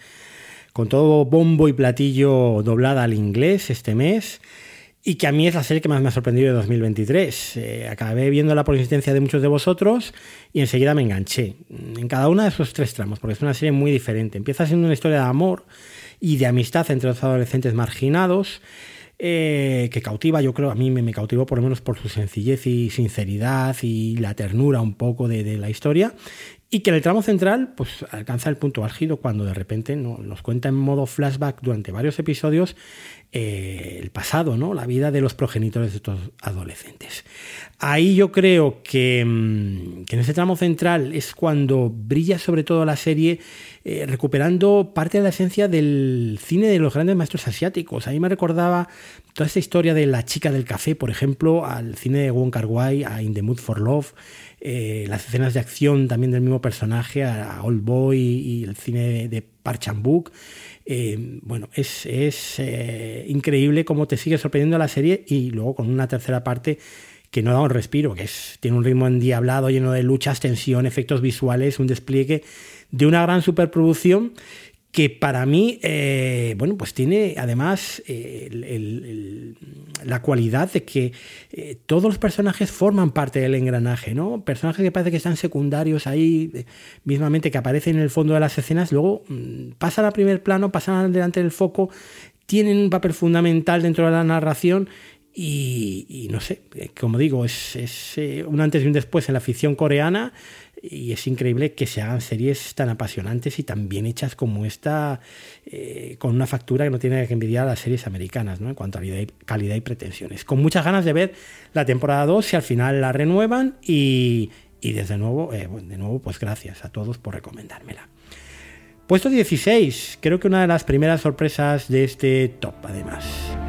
con todo bombo y platillo doblada al inglés este mes y que a mí es la serie que más me ha sorprendido de 2023. Eh, acabé viendo la insistencia de muchos de vosotros y enseguida me enganché en cada uno de esos tres tramos, porque es una serie muy diferente. Empieza siendo una historia de amor y de amistad entre dos adolescentes marginados eh, que cautiva, yo creo, a mí me, me, cautivó por lo menos por su sencillez y sinceridad y la ternura un poco de, de la historia. Y que en el tramo central pues, alcanza el punto álgido cuando de repente ¿no? nos cuenta en modo flashback durante varios episodios eh, el pasado, ¿no? la vida de los progenitores de estos adolescentes. Ahí yo creo que, mm, que en ese tramo central es cuando brilla sobre todo la serie eh, recuperando parte de la esencia del cine de los grandes maestros asiáticos. Ahí me recordaba toda esta historia de la chica del café, por ejemplo, al cine de Wong Kar a In the Mood for Love, eh, las escenas de acción también del mismo personaje, a Old Boy y el cine de, de Park Chan-wook. Eh, bueno, es, es eh, increíble cómo te sigue sorprendiendo la serie y luego con una tercera parte que no da un respiro, que es, tiene un ritmo endiablado, lleno de luchas, tensión, efectos visuales, un despliegue de una gran superproducción que para mí, eh, bueno, pues tiene además eh, la cualidad de que eh, todos los personajes forman parte del engranaje, ¿no? Personajes que parece que están secundarios ahí, mismamente que aparecen en el fondo de las escenas, luego mmm, pasan al primer plano, pasan delante del foco, tienen un papel fundamental dentro de la narración y, y no sé, como digo, es, es un antes y un después en la ficción coreana y es increíble que se hagan series tan apasionantes y tan bien hechas como esta, eh, con una factura que no tiene que envidiar a las series americanas, ¿no? en cuanto a calidad y, pretensiones. Con muchas ganas de ver la temporada 2, si al final la renuevan y, y desde nuevo, eh, de nuevo, pues gracias a todos por recomendármela. Puesto 16, creo que una de las primeras sorpresas de este top, además.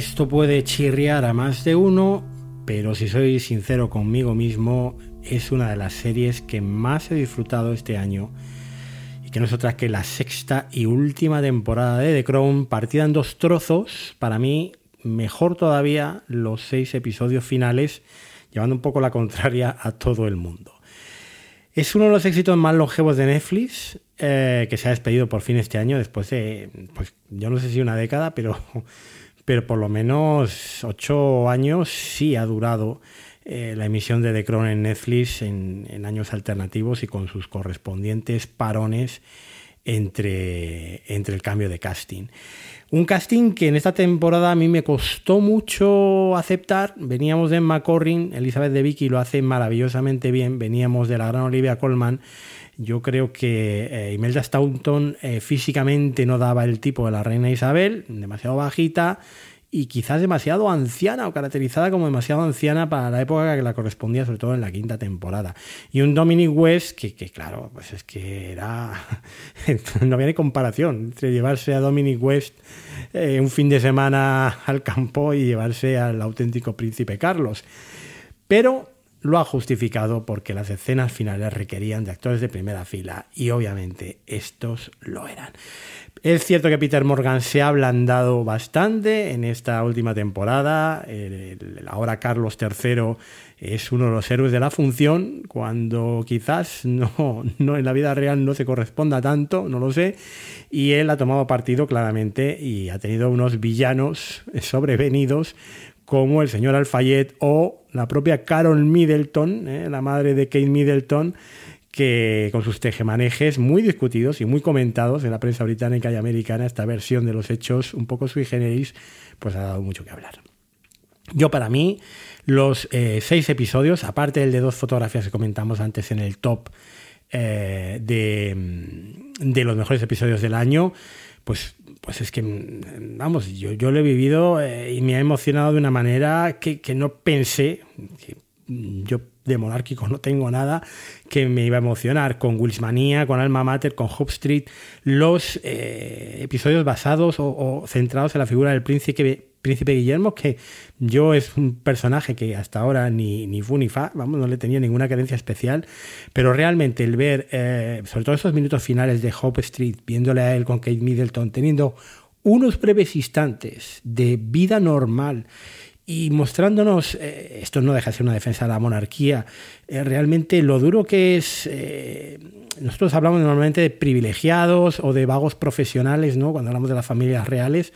Esto puede chirriar a más de uno, pero si soy sincero conmigo mismo, es una de las series que más he disfrutado este año y que no es otra que la sexta y última temporada de The Crown, partida en dos trozos. Para mí, mejor todavía los seis episodios finales, llevando un poco la contraria a todo el mundo. Es uno de los éxitos más longevos de Netflix, eh, que se ha despedido por fin este año, después de, pues yo no sé si una década, pero pero por lo menos ocho años sí ha durado eh, la emisión de The Crown en Netflix en, años alternativos y con sus correspondientes parones entre, entre el cambio de casting. Un casting que en esta temporada a mí me costó mucho aceptar. Veníamos de Emma Elizabeth de Vicky lo hace maravillosamente bien. Veníamos de la gran Olivia Colman. Yo creo que eh, Imelda Staunton eh, físicamente no daba el tipo de la reina Isabel, demasiado bajita y quizás demasiado anciana o caracterizada como demasiado anciana para la época que la correspondía, sobre todo en la quinta temporada. Y un Dominic West que, claro, pues es que era... no había ni comparación entre llevarse a Dominic West eh, un fin de semana al campo y llevarse al auténtico príncipe Carlos. Pero lo ha justificado porque las escenas finales requerían de actores de primera fila y obviamente estos lo eran. Es cierto que Peter Morgan se ha ablandado bastante en esta última temporada. ahora Carlos III es uno de los héroes de la función, cuando quizás no, no en la vida real no se corresponda tanto, no lo sé. Y él ha tomado partido claramente y ha tenido unos villanos sobrevenidos como el señor Alfayet o la propia Carol Middleton, ¿eh? la madre de Kate Middleton, que con sus tejemanejes muy discutidos y muy comentados en la prensa británica y americana, esta versión de los hechos un poco sui generis, pues ha dado mucho que hablar. Yo para mí, los eh, seis episodios, aparte del de dos fotografías que comentamos antes en el top eh, de, de los mejores episodios del año, pues pues es que, vamos, yo, yo lo he vivido eh, y me ha emocionado de una manera que, no pensé, que yo de monárquico no tengo nada que me iba a emocionar, con Wilsmanía, con Alma Mater, con Hope Street, los eh, episodios basados o, centrados en la figura del príncipe Príncipe Guillermo, que yo es un personaje que hasta ahora ni, ni fu ni fa, vamos, no le tenía ninguna carencia especial, pero realmente el ver, eh, sobre todo esos minutos finales de Hope Street, viéndole a él con Kate Middleton, teniendo unos breves instantes de vida normal y mostrándonos, eh, esto no deja de ser una defensa de la monarquía, eh, realmente lo duro que es, nosotros hablamos normalmente de privilegiados o de vagos profesionales, ¿no? cuando hablamos de las familias reales,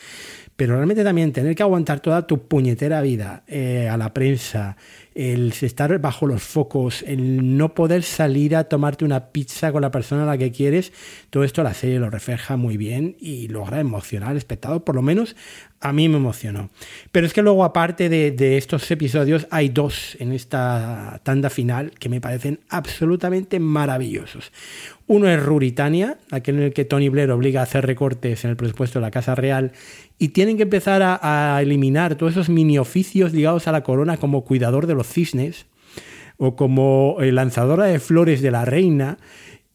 pero realmente también tener que aguantar toda tu puñetera vida eh, a la prensa, el estar bajo los focos, el no poder salir a tomarte una pizza con la persona a la que quieres, todo esto la serie lo refleja muy bien y logra emocionar al espectador, por lo menos a mí me emocionó. Pero es que luego, aparte de, estos episodios, hay dos en esta tanda final que me parecen absolutamente maravillosos. Uno es Ruritania, aquel en el que Tony Blair obliga a hacer recortes en el presupuesto de la Casa Real y tienen que empezar a, eliminar todos esos mini oficios ligados a la corona como cuidador de los cisnes o como eh, lanzadora de flores de la reina.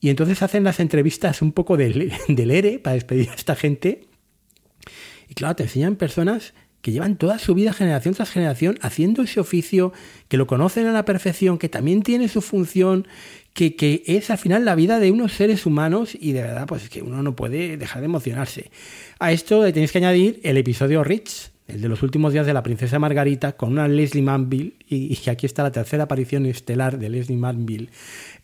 Y entonces hacen las entrevistas un poco del, del ERE para despedir a esta gente y claro, te enseñan personas que llevan toda su vida, generación tras generación, haciendo ese oficio, que lo conocen a la perfección, que también tiene su función, que, que, es al final la vida de unos seres humanos y de verdad, pues es que uno no puede dejar de emocionarse. A esto le tenéis que añadir el episodio Rich, el de los últimos días de la princesa Margarita, con una Leslie Manville, y, y aquí está la tercera aparición estelar de Leslie Manville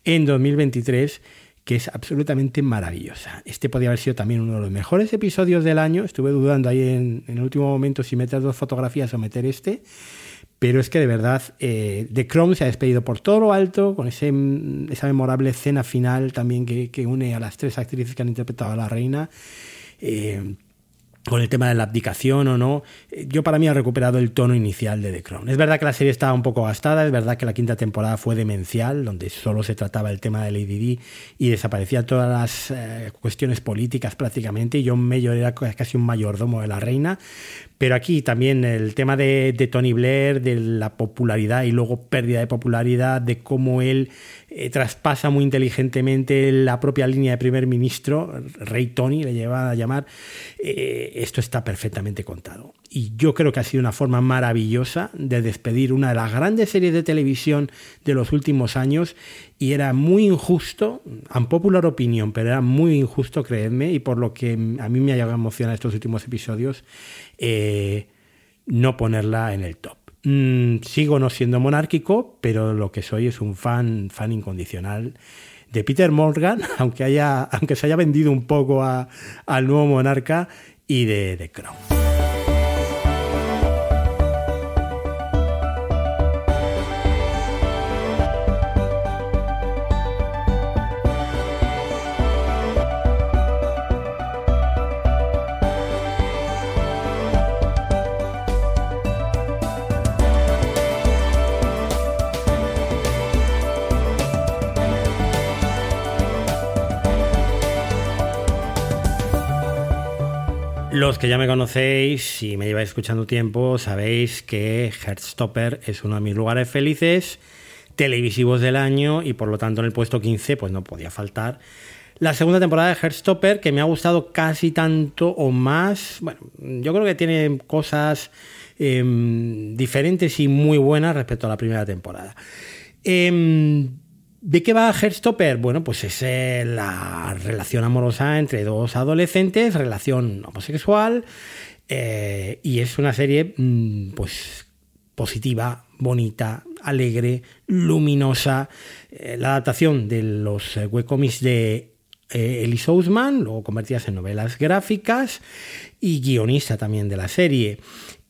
en 2023 que es absolutamente maravillosa. Este podría haber sido también uno de los mejores episodios del año. Estuve dudando ahí en, el último momento si meter dos fotografías o meter este. Pero es que de verdad, eh, The Crown se ha despedido por todo lo alto, con ese, esa memorable escena final también que, une a las tres actrices que han interpretado a la reina. Eh, con el tema de la abdicación o no, eh, yo para mí ha recuperado el tono inicial de The Crown. Es verdad que la serie estaba un poco gastada, es verdad que la quinta temporada fue demencial, donde solo se trataba el tema de Lady Di y desaparecían todas las eh, cuestiones políticas prácticamente, y Mayor era casi un mayordomo de la reina, pero aquí también el tema de, Tony Blair, de la popularidad y luego pérdida de popularidad, de cómo él eh, traspasa muy inteligentemente la propia línea de primer ministro, Rey Tony le lleva a llamar, esto está perfectamente contado. Y yo creo que ha sido una forma maravillosa de despedir una de las grandes series de televisión de los últimos años y era muy injusto, en popular opinión, pero era muy injusto, creedme, y por lo que a mí me ha llegado a emocionar estos últimos episodios, eh, no ponerla en el top. Mm, sigo no siendo monárquico, pero lo que soy es un fan, fan incondicional de Peter Morgan, aunque, haya, aunque se haya vendido un poco al nuevo monarca, y de The Crown. Los que ya me conocéis y me lleváis escuchando tiempo, sabéis que Heartstopper es uno de mis lugares felices televisivos del año y por lo tanto en el puesto 15 pues no podía faltar la segunda temporada de Heartstopper que me ha gustado casi tanto o más. Bueno, yo creo que tiene cosas em, diferentes y muy buenas respecto a la primera temporada. Em, ¿De qué va Heartstopper? Bueno, pues es eh, la relación amorosa entre dos adolescentes, relación homosexual, eh, y es una serie mm, pues positiva, bonita, alegre, luminosa. Eh, la adaptación de los webcomics de Elise Ousman, luego convertidas en novelas gráficas, y guionista también de la serie.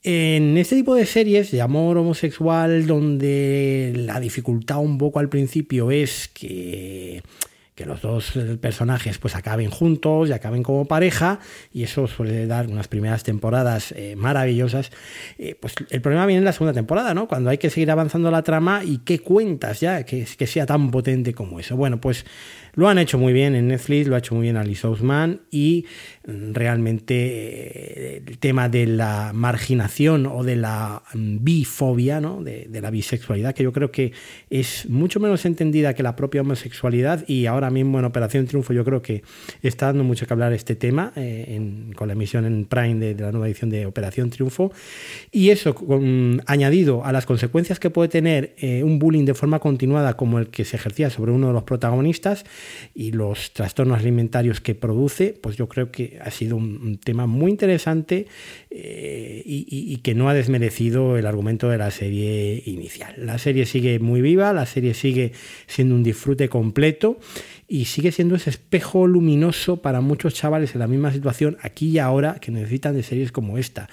En este tipo de series de amor homosexual, donde la dificultad un poco al principio es que, los dos personajes pues acaben juntos y acaben como pareja, y eso suele dar unas primeras temporadas eh, maravillosas, eh, pues el problema viene en la segunda temporada, ¿no? Cuando hay que seguir avanzando la trama y qué cuentas ya que, que sea tan potente como eso. Bueno, pues lo han hecho muy bien en Netflix, lo ha hecho muy bien Alice Ousman y mm, realmente eh, el tema de la marginación o de la mm, bifobia, ¿no? de, la bisexualidad, que yo creo que es mucho menos entendida que la propia homosexualidad y ahora mismo en Operación Triunfo yo creo que está dando mucho que hablar este tema eh, con la emisión en Prime de, la nueva edición de Operación Triunfo y eso añadido a las consecuencias que puede tener eh, un bullying de forma continuada como el que se ejercía sobre uno de los protagonistas, y los trastornos alimentarios que produce, pues yo creo que ha sido un, tema muy interesante eh, y, que no ha desmerecido el argumento de la serie inicial. La serie sigue muy viva, la serie sigue siendo un disfrute completo y sigue siendo ese espejo luminoso para muchos chavales en la misma situación aquí y ahora que necesitan de series como esta.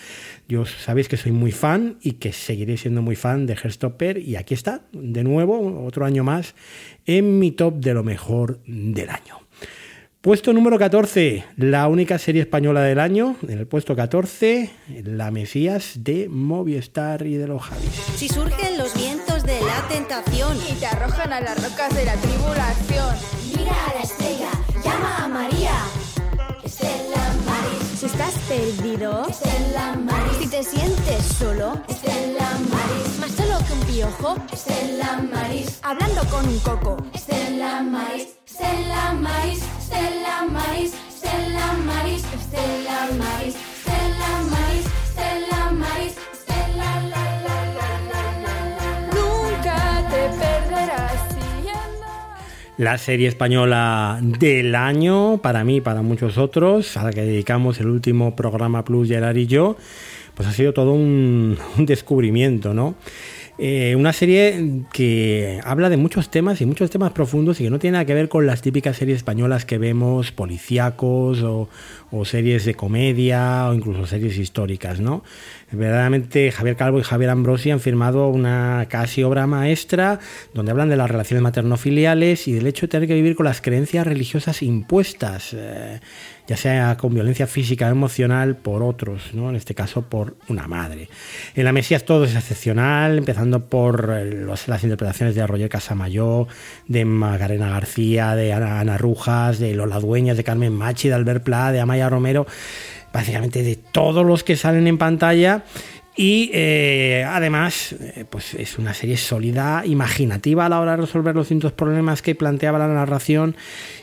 Yo sabéis que soy muy fan y que seguiré siendo muy fan de Herstopper y aquí está, de nuevo, otro año más en mi top de lo mejor del año. Puesto número 14, la única serie española del año. En el puesto 14, La Mesías de Movistar y de los Javis. Si surgen los la tentación y te arrojan a las rocas de la tribulación, mira a la estrella, llama a María. Estela Maris. Si estás perdido, Estela Maris. Si te sientes solo, Estela Maris. Más solo que un piojo, Estela Maris. Hablando con un coco, Estela Maris. Estela Maris. Estela Maris. Estela Maris. Estela Maris. Estela la serie española del año, para mí para muchos otros, a la que dedicamos el último programa Plus, Gerard y yo, pues ha sido todo un, un descubrimiento, ¿no? Eh, una serie que habla de muchos temas y muchos temas profundos y que no tiene nada que ver con las típicas series españolas que vemos, policíacos o, series de comedia o incluso series históricas, ¿no? Verdaderamente Javier Calvo y Javier Ambrosi han firmado una casi obra maestra donde hablan de las relaciones materno-filiales y del hecho de tener que vivir con las creencias religiosas impuestas, eh, ya sea con violencia física o emocional por otros, ¿no? en este caso por una madre. En la Mesías todo es excepcional, empezando por eh, las interpretaciones de Roger Casamayor, de Magarena García, de Ana, Rujas, de Lola Dueñas, de Carmen Machi, de Albert Pla, de Amaya Romero básicamente de todos los que salen en pantalla Y eh, además, eh, pues es una serie sólida, imaginativa a la hora de resolver los distintos problemas que planteaba la narración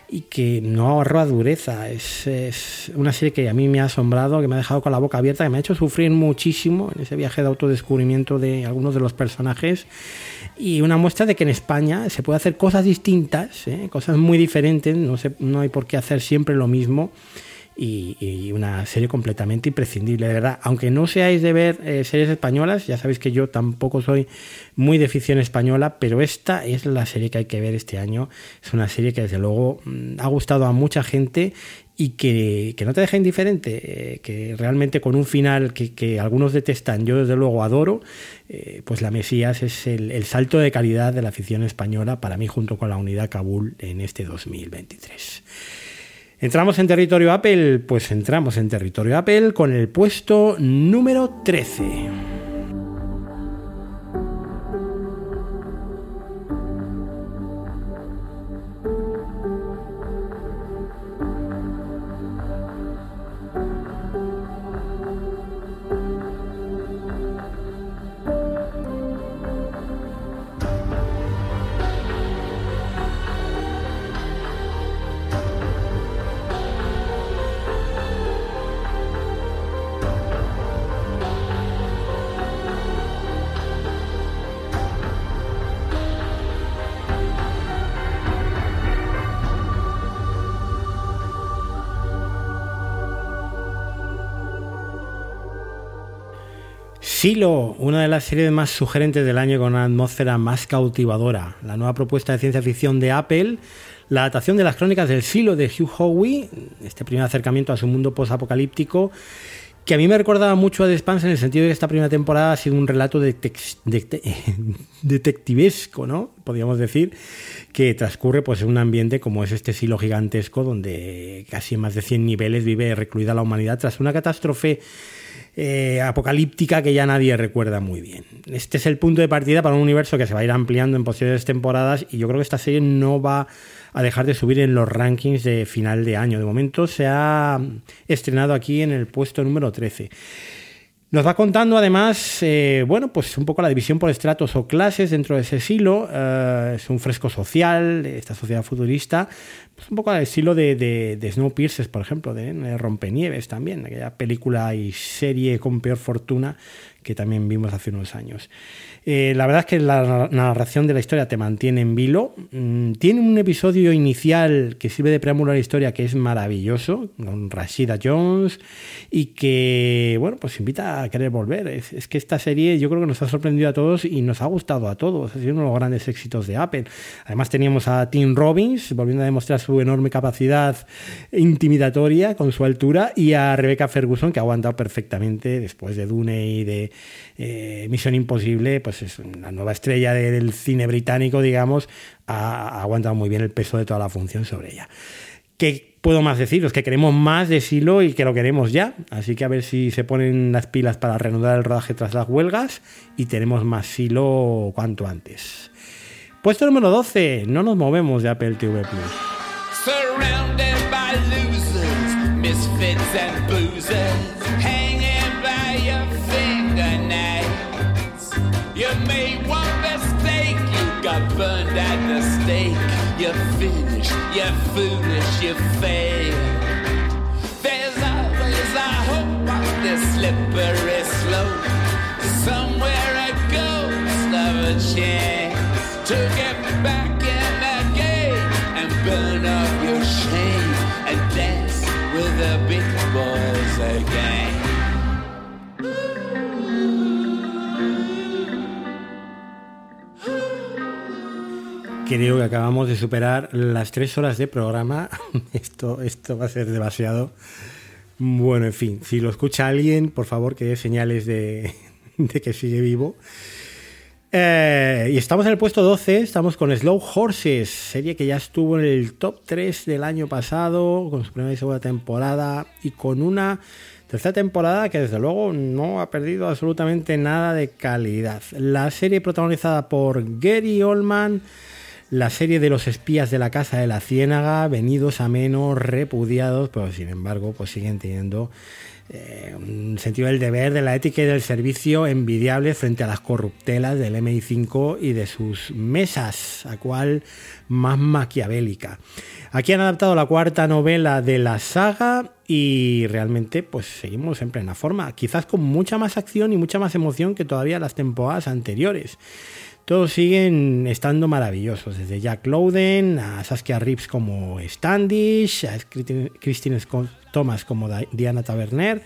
y que no ahorra dureza. Es, es, una serie que a mí me ha asombrado, que me ha dejado con la boca abierta, que me ha hecho sufrir muchísimo en ese viaje de autodescubrimiento de algunos de los personajes. Y una muestra de que en España se puede hacer cosas distintas, ¿eh? cosas muy diferentes, no, se, no hay por qué hacer siempre lo mismo y, una serie completamente imprescindible, de verdad. Aunque no seáis de ver eh, series españolas, ya sabéis que yo tampoco soy muy de ficción española, pero esta es la serie que hay que ver este año. Es una serie que desde luego mm, ha gustado a mucha gente y que, que no te deja indiferente, eh, que realmente con un final que, que, algunos detestan, yo desde luego adoro, eh, pues La Mesías es el, el salto de calidad de la ficción española para mí junto con la unidad Kabul en este 2023. ¿Entramos en territorio Apple? Pues entramos en territorio Apple con el puesto número 13. Silo, una de las series más sugerentes del año con una atmósfera más cautivadora. La nueva propuesta de ciencia ficción de Apple, la adaptación de las crónicas del Silo de Hugh Howey, este primer acercamiento a su mundo post-apocalíptico, que a mí me recordaba mucho a The en el sentido de que esta primera temporada ha sido un relato de de detectivesco, ¿no? Podríamos decir, que transcurre pues, en un ambiente como es este silo gigantesco, donde casi en más de 100 niveles vive recluida la humanidad tras una catástrofe eh, apocalíptica que ya nadie recuerda muy bien. Este es el punto de partida para un universo que se va a ir ampliando en posteriores temporadas y yo creo que esta serie no va a dejar de subir en los rankings de final de año. De momento se ha estrenado aquí en el puesto número 13. Nos va contando además, eh, bueno, pues un poco la división por estratos o clases dentro de ese silo. Eh, es un fresco social, esta sociedad futurista, pues un poco al estilo de, de, de Snowpiercer, por ejemplo, de, de Rompenieves también, aquella película y serie con peor fortuna que también vimos hace unos años. Eh, la verdad es que la narración de la historia te mantiene en vilo. Mm, tiene un episodio inicial que sirve de preámbulo a la historia que es maravilloso, con Rashida Jones, y que, bueno, pues invita a querer volver. Es, es, que esta serie yo creo que nos ha sorprendido a todos y nos ha gustado a todos. Ha sido uno de los grandes éxitos de Apple. Además teníamos a Tim Robbins volviendo a demostrar su enorme capacidad intimidatoria con su altura y a Rebecca Ferguson que ha aguantado perfectamente después de Dune y de eh, Misión Imposible, pues es una nueva estrella de, del cine británico, digamos, ha, ha, aguantado muy bien el peso de toda la función sobre ella. ¿Qué puedo más deciros? Que queremos más de Silo y que lo queremos ya. Así que a ver si se ponen las pilas para reanudar el rodaje tras las huelgas y tenemos más Silo cuanto antes. Puesto número 12, no nos movemos de Apple TV Plus. You're foolish, you fail. There's always a hope on this slippery slope. Somewhere a ghost of a chance to get back in the game and burn up your shame and dance with the big boys Creo que acabamos de superar las tres horas de programa. Esto, esto va a ser demasiado. Bueno, en fin, si lo escucha alguien, por favor que dé señales de, que sigue vivo. Eh, y estamos en el puesto 12, estamos con Slow Horses, serie que ya estuvo en el top 3 del año pasado, con su primera y segunda temporada, y con una tercera temporada que desde luego no ha perdido absolutamente nada de calidad. La serie protagonizada por Gary Oldman, la serie de los espías de la Casa de la Ciénaga, venidos a menos, repudiados, pero sin embargo pues siguen teniendo eh, un sentido del deber, de la ética y del servicio envidiable frente a las corruptelas del MI5 y de sus mesas, a cual más maquiavélica. Aquí han adaptado la cuarta novela de la saga y realmente pues seguimos en plena forma, quizás con mucha más acción y mucha más emoción que todavía las temporadas anteriores. Todos siguen estando maravillosos, desde Jack Lowden a Saskia Reeves como Standish, a Christine Scott Thomas como Diana Taverner.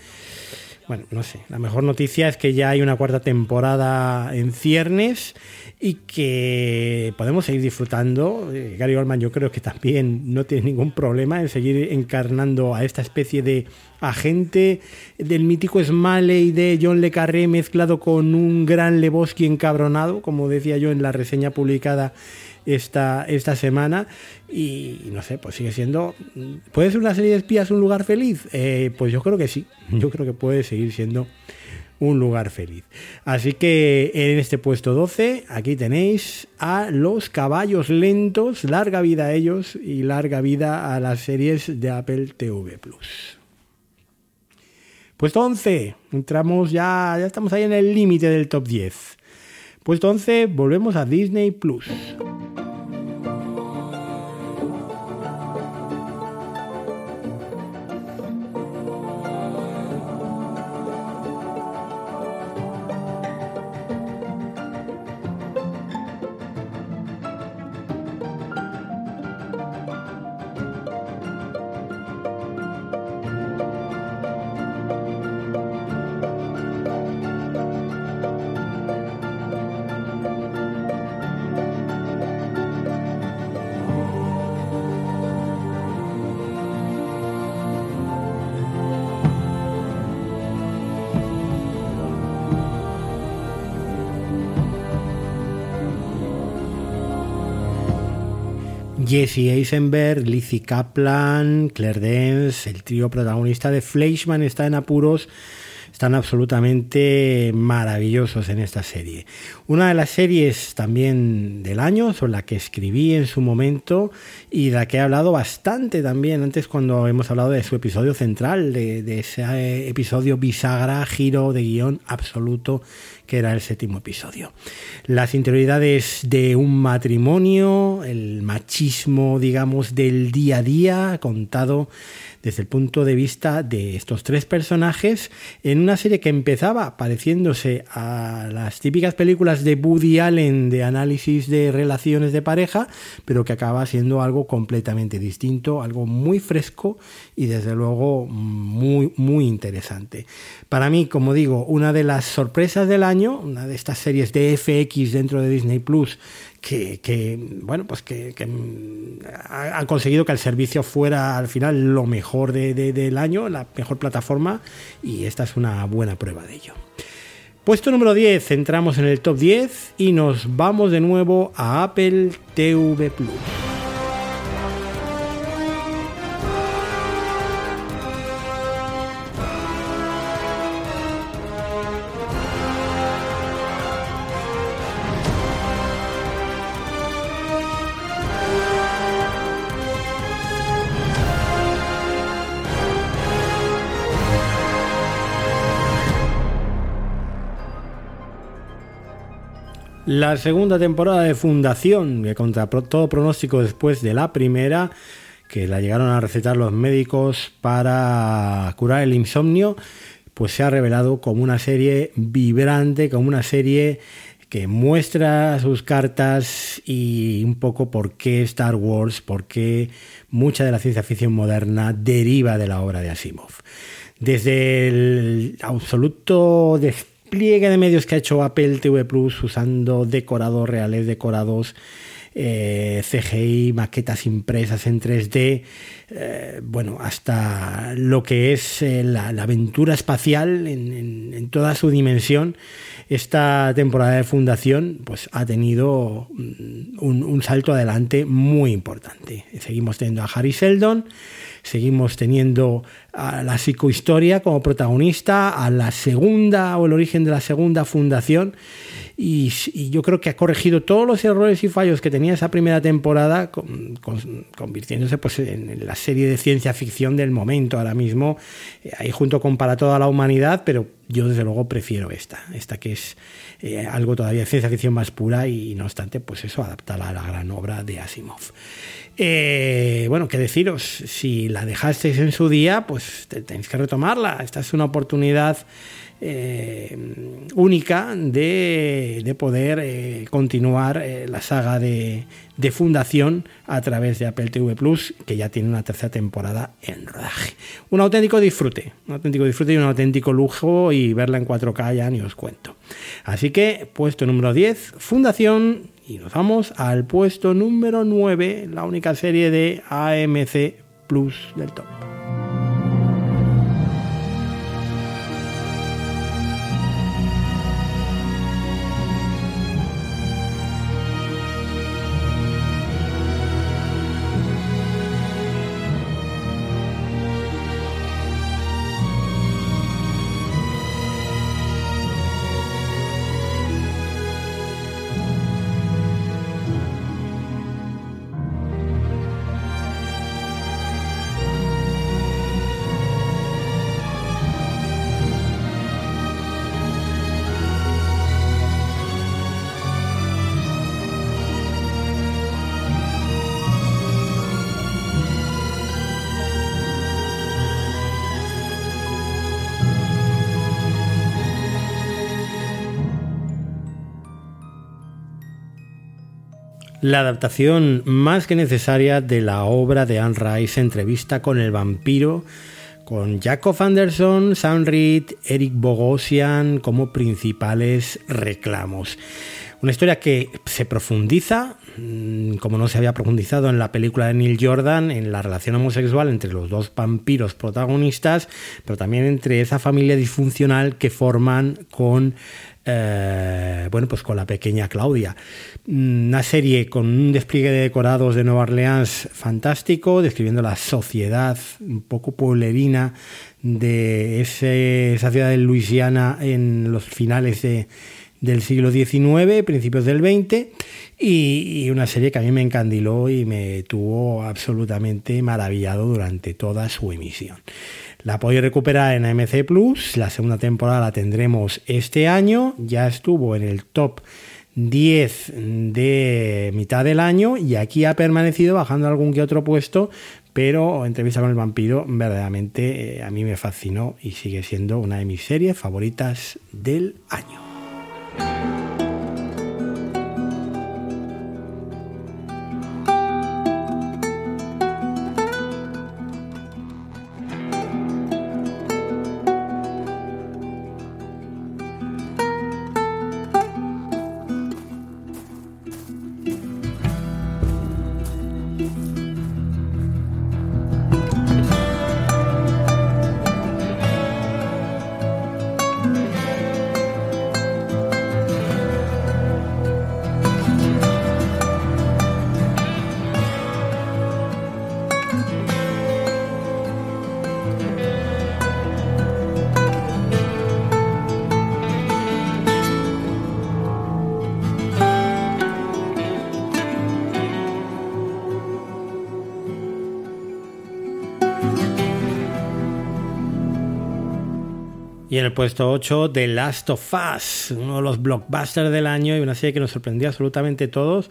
Bueno, no sé, la mejor noticia es que ya hay una cuarta temporada en ciernes y que podemos seguir disfrutando. Eh, Gary Oldman yo creo que también no tiene ningún problema en seguir encarnando a esta especie de agente. Del mítico Smalley de John Le Carré mezclado con un gran Lebowski encabronado, como decía yo en la reseña publicada esta, esta semana y no sé, pues sigue siendo... ¿Puede ser una serie de espías un lugar feliz? Eh, pues yo creo que sí, yo creo que puede seguir siendo un lugar feliz. Así que en este puesto 12, aquí tenéis a los caballos lentos, larga vida a ellos y larga vida a las series de Apple TV Plus. Puesto 11, entramos ya, ya estamos ahí en el límite del top 10. Puesto 11, volvemos a Disney Plus. Jesse Eisenberg, Lizzie Kaplan, Claire Dance, el trío protagonista de Fleischman está en apuros están absolutamente maravillosos en esta serie. Una de las series también del año, sobre la que escribí en su momento y de la que he hablado bastante también antes cuando hemos hablado de su episodio central, de, de ese episodio bisagra, giro de guion absoluto que era el séptimo episodio. Las interioridades de un matrimonio, el machismo, digamos, del día a día, contado desde el punto de vista de estos tres personajes en una serie que empezaba pareciéndose a las típicas películas de Woody Allen de análisis de relaciones de pareja, pero que acaba siendo algo completamente distinto, algo muy fresco y desde luego muy, muy interesante. Para mí, como digo, una de las sorpresas del año, una de estas series de FX dentro de Disney Plus que, bueno, pues que, han conseguido que el servicio fuera al final lo mejor del año, la mejor plataforma, y esta es una buena prueba de ello. Puesto número 10, entramos en el top 10 y nos vamos de nuevo a Apple TV Plus. La segunda temporada de Fundación, que contra todo pronóstico después de la primera, que la llegaron a recetar los médicos para curar el insomnio, pues se ha revelado como una serie vibrante, como una serie que muestra sus cartas y un poco por qué Star Wars, por qué mucha de la ciencia ficción moderna deriva de la obra de Asimov. Desde el absoluto despliegue de medios que ha hecho Apple TV Plus usando decorados reales, decorados eh, CGI, maquetas impresas en 3D, eh, bueno, hasta lo que es eh, la, aventura espacial en, toda su dimensión. Esta temporada de fundación pues, ha tenido mm, un, salto adelante muy importante. Seguimos teniendo a Harry Seldon, seguimos teniendo a la psicohistoria como protagonista, a la segunda o el origen de la segunda fundación. Y, yo creo que ha corregido todos los errores y fallos que tenía esa primera temporada, con- con- convirtiéndose pues, en, en la serie de ciencia ficción del momento ahora mismo, eh, ahí junto con Para toda la humanidad, pero yo desde luego prefiero esta, esta que es eh, algo todavía de ciencia ficción más pura y no obstante, pues eso, adaptada a la gran obra de Asimov. Eh, bueno, qué deciros, si la dejasteis en su día, pues te- tenéis que retomarla. Esta es una oportunidad eh, única de, de poder eh, continuar eh, la saga de, de Fundación a través de Apple TV Plus, que ya tiene una tercera temporada en rodaje. Un auténtico disfrute, un auténtico disfrute y un auténtico lujo y verla en 4K ya ni os cuento. Así que, puesto número 10, Fundación, y nos vamos al puesto número 9, la única serie de AMC Plus del top. La adaptación más que necesaria de la obra de Anne Rice, Entrevista con el vampiro, con Jacob Anderson, Sam Reed, Eric Bogosian como principales reclamos. Una historia que se profundiza, mm, como no se había profundizado en la película de Neil Jordan, en la relación homosexual entre los dos vampiros protagonistas, pero también entre esa familia disfuncional que forman con eh, bueno, pues con la pequeña Claudia. Mm, Una serie con un despliegue de decorados de Nueva Orleans fantástico, describiendo la sociedad un poco pueblerina de esa ciudad de Luisiana en los finales de- del siglo XIX, principios del XX, y, y una serie que a mí me encandiló y me tuvo absolutamente maravillado durante toda su emisión. La podéis recuperar en AMC Plus. La segunda temporada la tendremos este año. Ya estuvo en el top 10 de mitad del año y aquí ha permanecido bajando algún que otro puesto. Pero entrevista con el vampiro verdaderamente eh, a mí me fascinó y sigue siendo una de mis series favoritas del año. El puesto 8, The Last of Us, uno de los blockbusters del año y una serie que nos sorprendió absolutamente todos.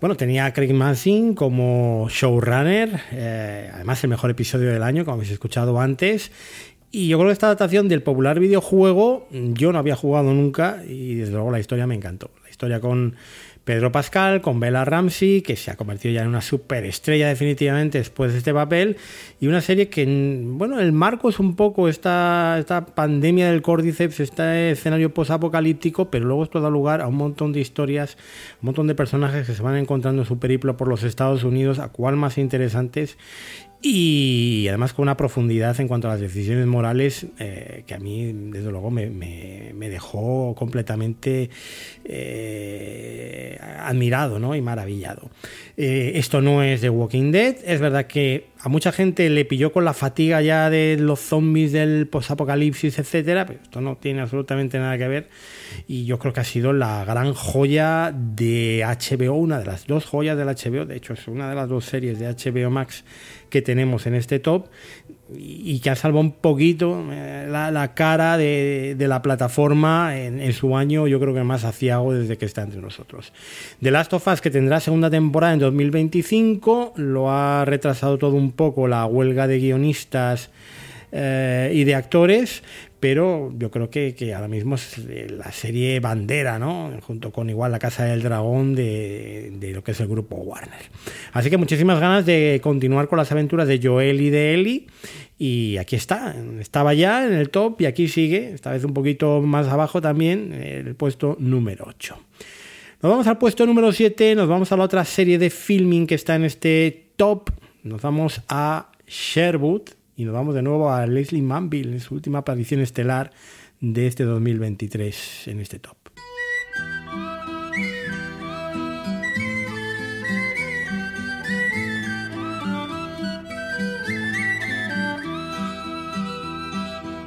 Bueno, tenía a Craig Mazin como showrunner, eh, además el mejor episodio del año, como habéis escuchado antes. Y yo creo que esta adaptación del popular videojuego yo no había jugado nunca y desde luego la historia me encantó. La historia con Pedro Pascal, con Bella Ramsey, que se ha convertido ya en una superestrella definitivamente después de este papel, y una serie que, bueno, el marco es un poco esta, esta pandemia del Cordyceps, este escenario posapocalíptico, pero luego esto da lugar a un montón de historias, un montón de personajes que se van encontrando en su periplo por los Estados Unidos, a cual más interesantes, y además con una profundidad en cuanto a las decisiones morales eh, que a mí, desde luego, me, dejó completamente eh, admirado ¿no? y maravillado. Eh, esto no es The Walking Dead, es verdad que a mucha gente le pilló con la fatiga ya de los zombies del posapocalipsis, etcétera, pero esto no tiene absolutamente nada que ver. Y yo creo que ha sido la gran joya de HBO, una de las dos joyas del HBO, de hecho es una de las dos series de HBO Max que tenemos en este top y que ha salvado un poquito eh, la, cara de, la plataforma en, en su año, yo creo que más aciago desde que está entre nosotros. The Last of Us, que tendrá segunda temporada en 2025, lo ha retrasado todo un poco la huelga de guionistas eh, y de actores, pero yo creo que, ahora mismo es eh, la serie bandera, ¿no? Junto con igual la Casa del Dragón de, de lo que es el grupo Warner. Así que muchísimas ganas de continuar con las aventuras de Joel y de Ellie. Y aquí está, estaba ya en el top y aquí sigue, esta vez un poquito más abajo también, el puesto número 8. Nos vamos al puesto número 7, nos vamos a la otra serie de filming que está en este top. Nos vamos a Sherwood y nos vamos de nuevo a Leslie Manville en su última aparición estelar de este 2023 en este top.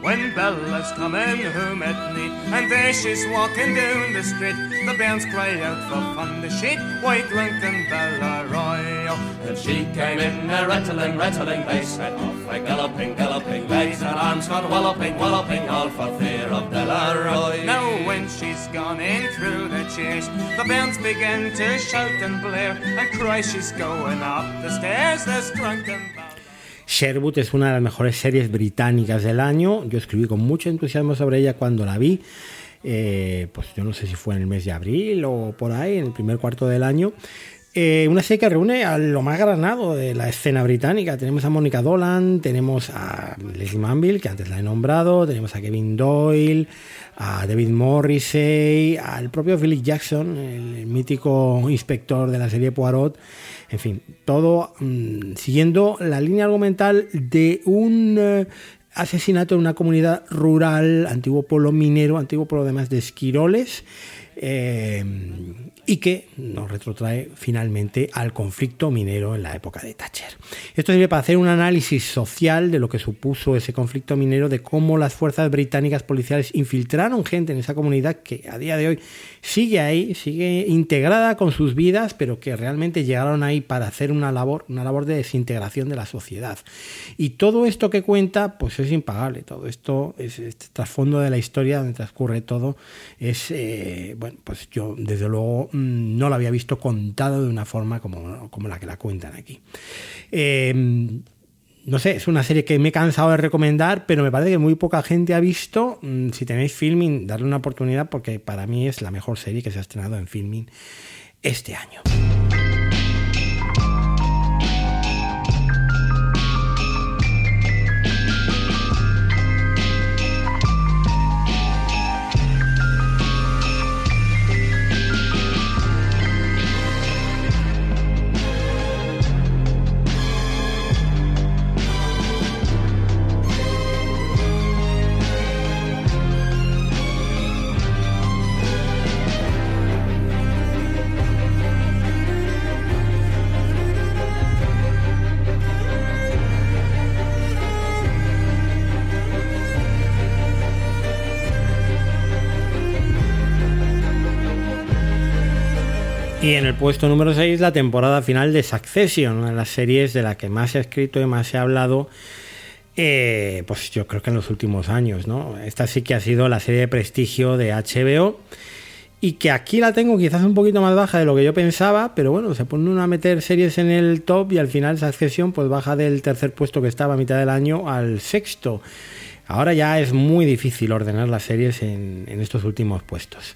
When Bella's coming home at night, and there she's walking down the street, the bands cry out for fun the sheet, white drunken Bella Royal. And she came in a rattling, rattling bass, set off a galloping, galloping bass, and arms got walloping, walloping, all for fear of Delarroy. Now when she's gone in through the chairs, the bands begin to shout and blare, and cry she's going up the stairs, this drunken Sherwood es una de las mejores series británicas del año. Yo escribí con mucho entusiasmo sobre ella cuando la vi. Eh, pues yo no sé si fue en el mes de abril o por ahí, en el primer cuarto del año. Eh, una serie que reúne a lo más granado de la escena británica. Tenemos a Mónica Dolan, tenemos a Leslie Manville, que antes la he nombrado, tenemos a Kevin Doyle, a David Morrissey, al propio Philip Jackson, el mítico inspector de la serie Poirot. En fin, todo mmm, siguiendo la línea argumental de un eh, asesinato en una comunidad rural, antiguo pueblo minero, antiguo pueblo además de esquiroles. Eh, y que nos retrotrae finalmente al conflicto minero en la época de Thatcher. Esto sirve para hacer un análisis social de lo que supuso ese conflicto minero, de cómo las fuerzas británicas policiales infiltraron gente en esa comunidad que a día de hoy sigue ahí, sigue integrada con sus vidas, pero que realmente llegaron ahí para hacer una labor, una labor de desintegración de la sociedad. Y todo esto que cuenta, pues es impagable. Todo esto, es este trasfondo de la historia donde transcurre todo, es, eh, bueno, pues yo desde luego no lo había visto contado de una forma como, como la que la cuentan aquí. Eh, no sé, es una serie que me he cansado de recomendar, pero me parece que muy poca gente ha visto. Si tenéis filming, darle una oportunidad porque para mí es la mejor serie que se ha estrenado en filming este año. Y en el puesto número 6, la temporada final de Succession, una de las series de la que más se ha escrito y más se ha hablado, eh, pues yo creo que en los últimos años, ¿no? Esta sí que ha sido la serie de prestigio de HBO y que aquí la tengo quizás un poquito más baja de lo que yo pensaba, pero bueno, se pone uno a meter series en el top y al final Succession pues baja del tercer puesto que estaba a mitad del año al sexto. Ahora ya es muy difícil ordenar las series en, en estos últimos puestos.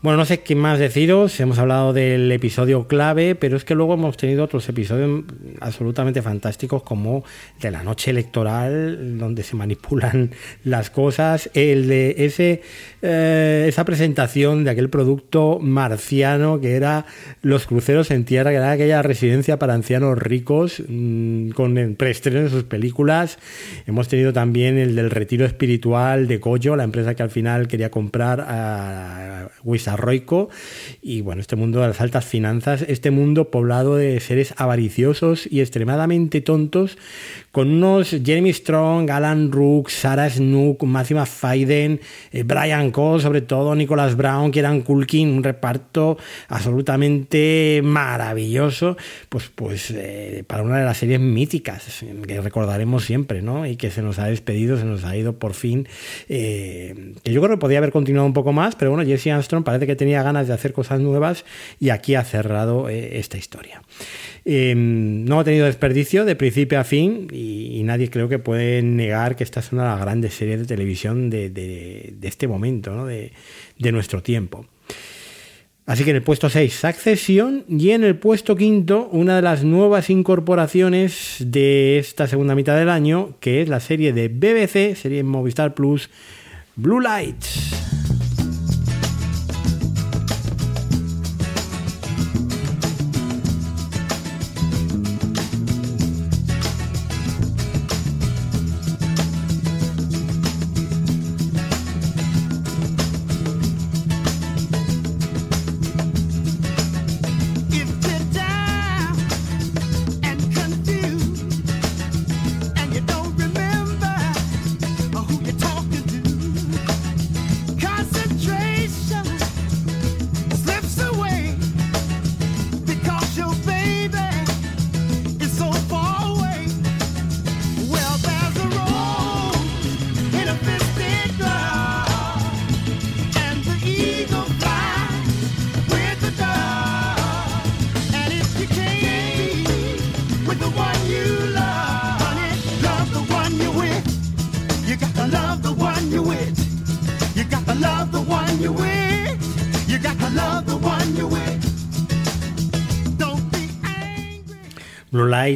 Bueno, no sé qué más deciros, hemos hablado del episodio clave, pero es que luego hemos tenido otros episodios absolutamente fantásticos como de la noche electoral, donde se manipulan las cosas, el de ese, eh, esa presentación de aquel producto marciano que era los cruceros en tierra, que era aquella residencia para ancianos ricos mmm, con preestreno de sus películas. Hemos tenido también el del retiro espiritual de Coyo, la empresa que al final quería comprar a Wisarroico. Y bueno, este mundo de las altas finanzas, este mundo poblado de seres avariciosos y extremadamente tontos, con unos Jeremy Strong, Alan Rook, Sarah Snook, Máxima Faiden, eh, Brian Cole, sobre todo Nicholas Brown, Kieran Culkin, un reparto absolutamente maravilloso, pues, pues eh, para una de las series míticas que recordaremos siempre, ¿no? Y que se nos ha despedido, se nos ha ido por fin, eh, que yo creo que podía haber continuado un poco más, pero bueno, Jesse Armstrong parece que tenía ganas de hacer cosas nuevas y aquí ha cerrado eh, esta historia. Eh, no ha tenido desperdicio de principio a fin y, nadie creo que puede negar que esta es una de las grandes series de televisión de, este momento, ¿no? de, nuestro tiempo. Así que en el puesto 6, Succession, y en el puesto quinto, una de las nuevas incorporaciones de esta segunda mitad del año, que es la serie de BBC, serie Movistar Plus, Blue Lights.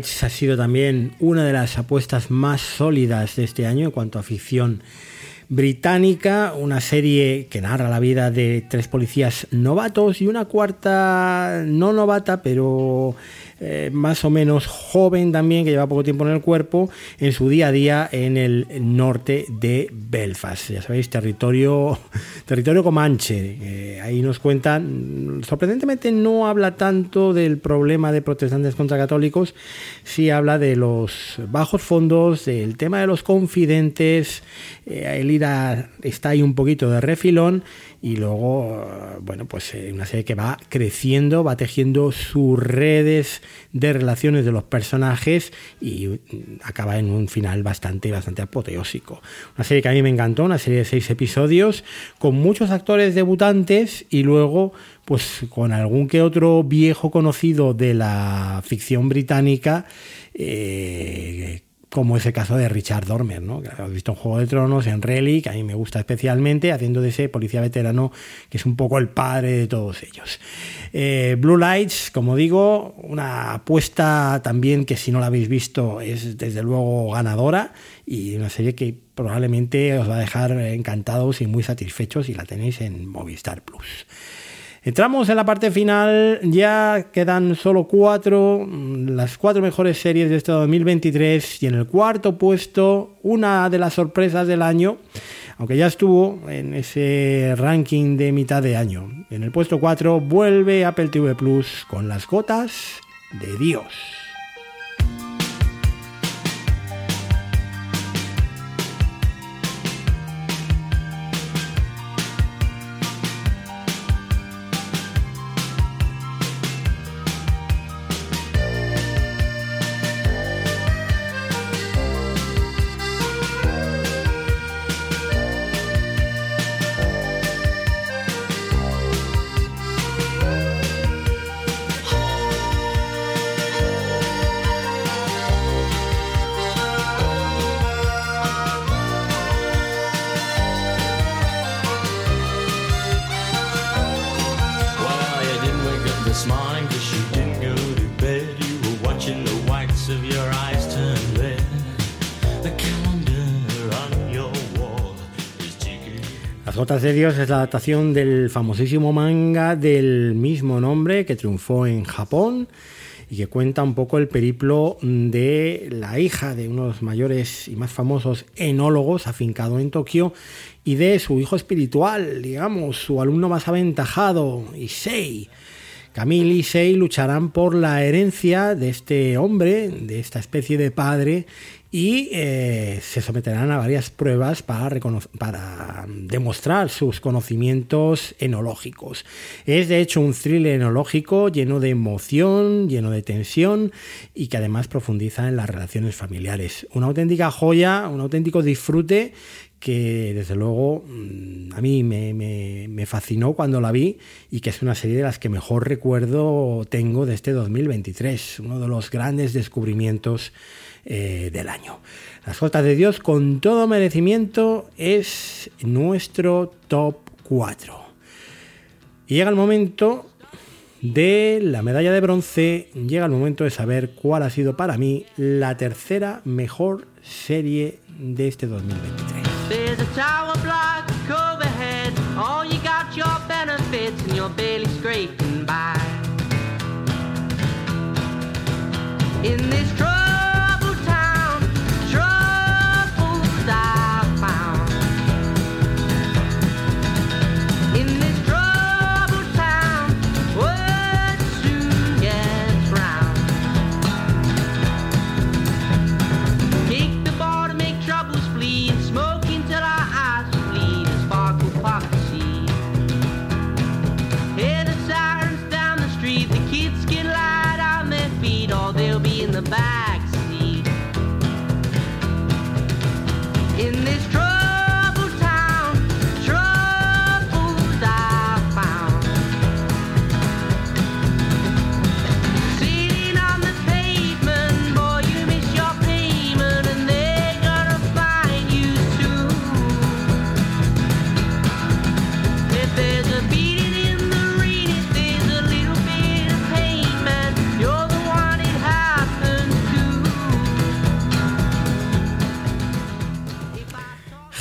Ha sido también una de las apuestas más sólidas de este año en cuanto a ficción británica, una serie que narra la vida de tres policías novatos y una cuarta no novata, pero eh, más o menos joven también, que lleva poco tiempo en el cuerpo, en su día a día en el norte de Belfast. Ya sabéis, territorio, territorio comanche. Eh, ahí nos cuentan, sorprendentemente no habla tanto del problema de protestantes contra católicos, sí habla de los bajos fondos, del tema de los confidentes, eh, el ir a, está ahí un poquito de refilón y luego, bueno, pues una serie que va creciendo, va tejiendo sus redes de relaciones de los personajes y acaba en un final bastante, bastante apoteósico. Una serie que a mí me encantó, una serie de seis episodios con muchos actores debutantes y luego pues con algún que otro viejo conocido de la ficción británica eh, como es el caso de Richard Dormer, ¿no? que habéis visto en Juego de Tronos, en Relic, a mí me gusta especialmente, haciendo de ese policía veterano que es un poco el padre de todos ellos. Eh, Blue Lights, como digo, una apuesta también que si no la habéis visto es desde luego ganadora y una serie que probablemente os va a dejar encantados y muy satisfechos si la tenéis en Movistar Plus. Entramos en la parte final, ya quedan solo cuatro, las cuatro mejores series de este 2023 y en el cuarto puesto una de las sorpresas del año, aunque ya estuvo en ese ranking de mitad de año. En el puesto 4 vuelve Apple TV Plus con las gotas de Dios. De Dios es la adaptación del famosísimo manga del mismo nombre que triunfó en Japón y que cuenta un poco el periplo de la hija de uno de los mayores y más famosos enólogos afincado en Tokio y de su hijo espiritual, digamos, su alumno más aventajado, Issei. Camille y Issei lucharán por la herencia de este hombre, de esta especie de padre, y eh, se someterán a varias pruebas para, demostrar sus conocimientos enológicos. Es de hecho un thriller enológico lleno de emoción, lleno de tensión y que además profundiza en las relaciones familiares. Una auténtica joya, un auténtico disfrute que desde luego mm, a mí me, me- me fascinó cuando la vi y que es una serie de las que mejor recuerdo tengo de este 2023, uno de los grandes descubrimientos eh, del año. Las Gotas de Dios con todo merecimiento es nuestro top 4. Y llega el momento de la medalla de bronce, llega el momento de saber cuál ha sido para mí la tercera mejor serie de este 2023. There's a tower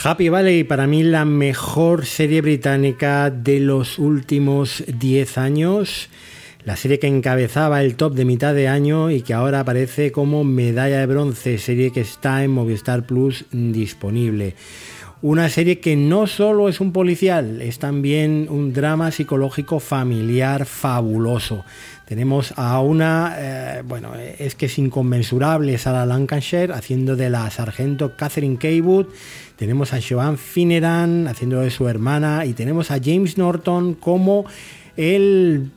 Happy Valley, para mí la mejor serie británica de los últimos 10 años. La serie que encabezaba el top de mitad de año y que ahora aparece como medalla de bronce, serie que está en Movistar Plus disponible. Una serie que no solo es un policial, es también un drama psicológico familiar fabuloso. Tenemos a una, eh, bueno, es que es inconmensurable Sarah Lancashire haciendo de la sargento Catherine Kaywood. Tenemos a Joan Finneran haciendo de su hermana y tenemos a James Norton como el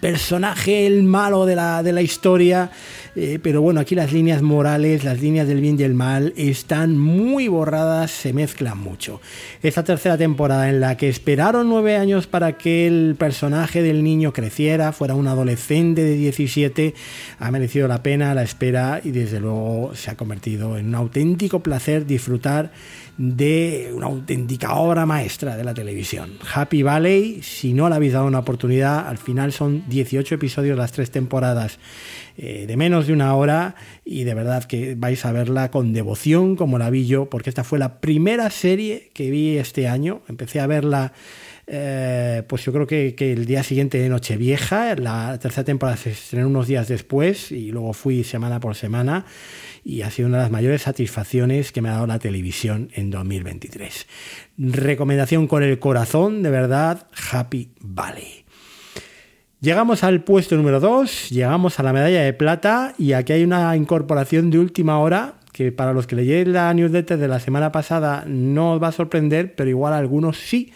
personaje, el malo de la, de la historia. Eh, pero bueno, aquí las líneas morales, las líneas del bien y el mal están muy borradas, se mezclan mucho. Esta tercera temporada en la que esperaron nueve años para que el personaje del niño creciera, fuera un adolescente de 17, ha merecido la pena la espera y desde luego se ha convertido en un auténtico placer disfrutar de una auténtica obra maestra de la televisión. Happy Valley, si no le habéis dado una oportunidad, al final son 18 episodios las tres temporadas eh, de menos de una hora y de verdad que vais a verla con devoción como la vi yo, porque esta fue la primera serie que vi este año. Empecé a verla eh, pues yo creo que, que, el día siguiente de Nochevieja, la tercera temporada se estrenó unos días después y luego fui semana por semana y ha sido una de las mayores satisfacciones que me ha dado la televisión en 2023. Recomendación con el corazón, de verdad, Happy Valley. Llegamos al puesto número 2, llegamos a la medalla de plata y aquí hay una incorporación de última hora que para los que leyeron la newsletter de la semana pasada no os va a sorprender, pero igual a algunos sí.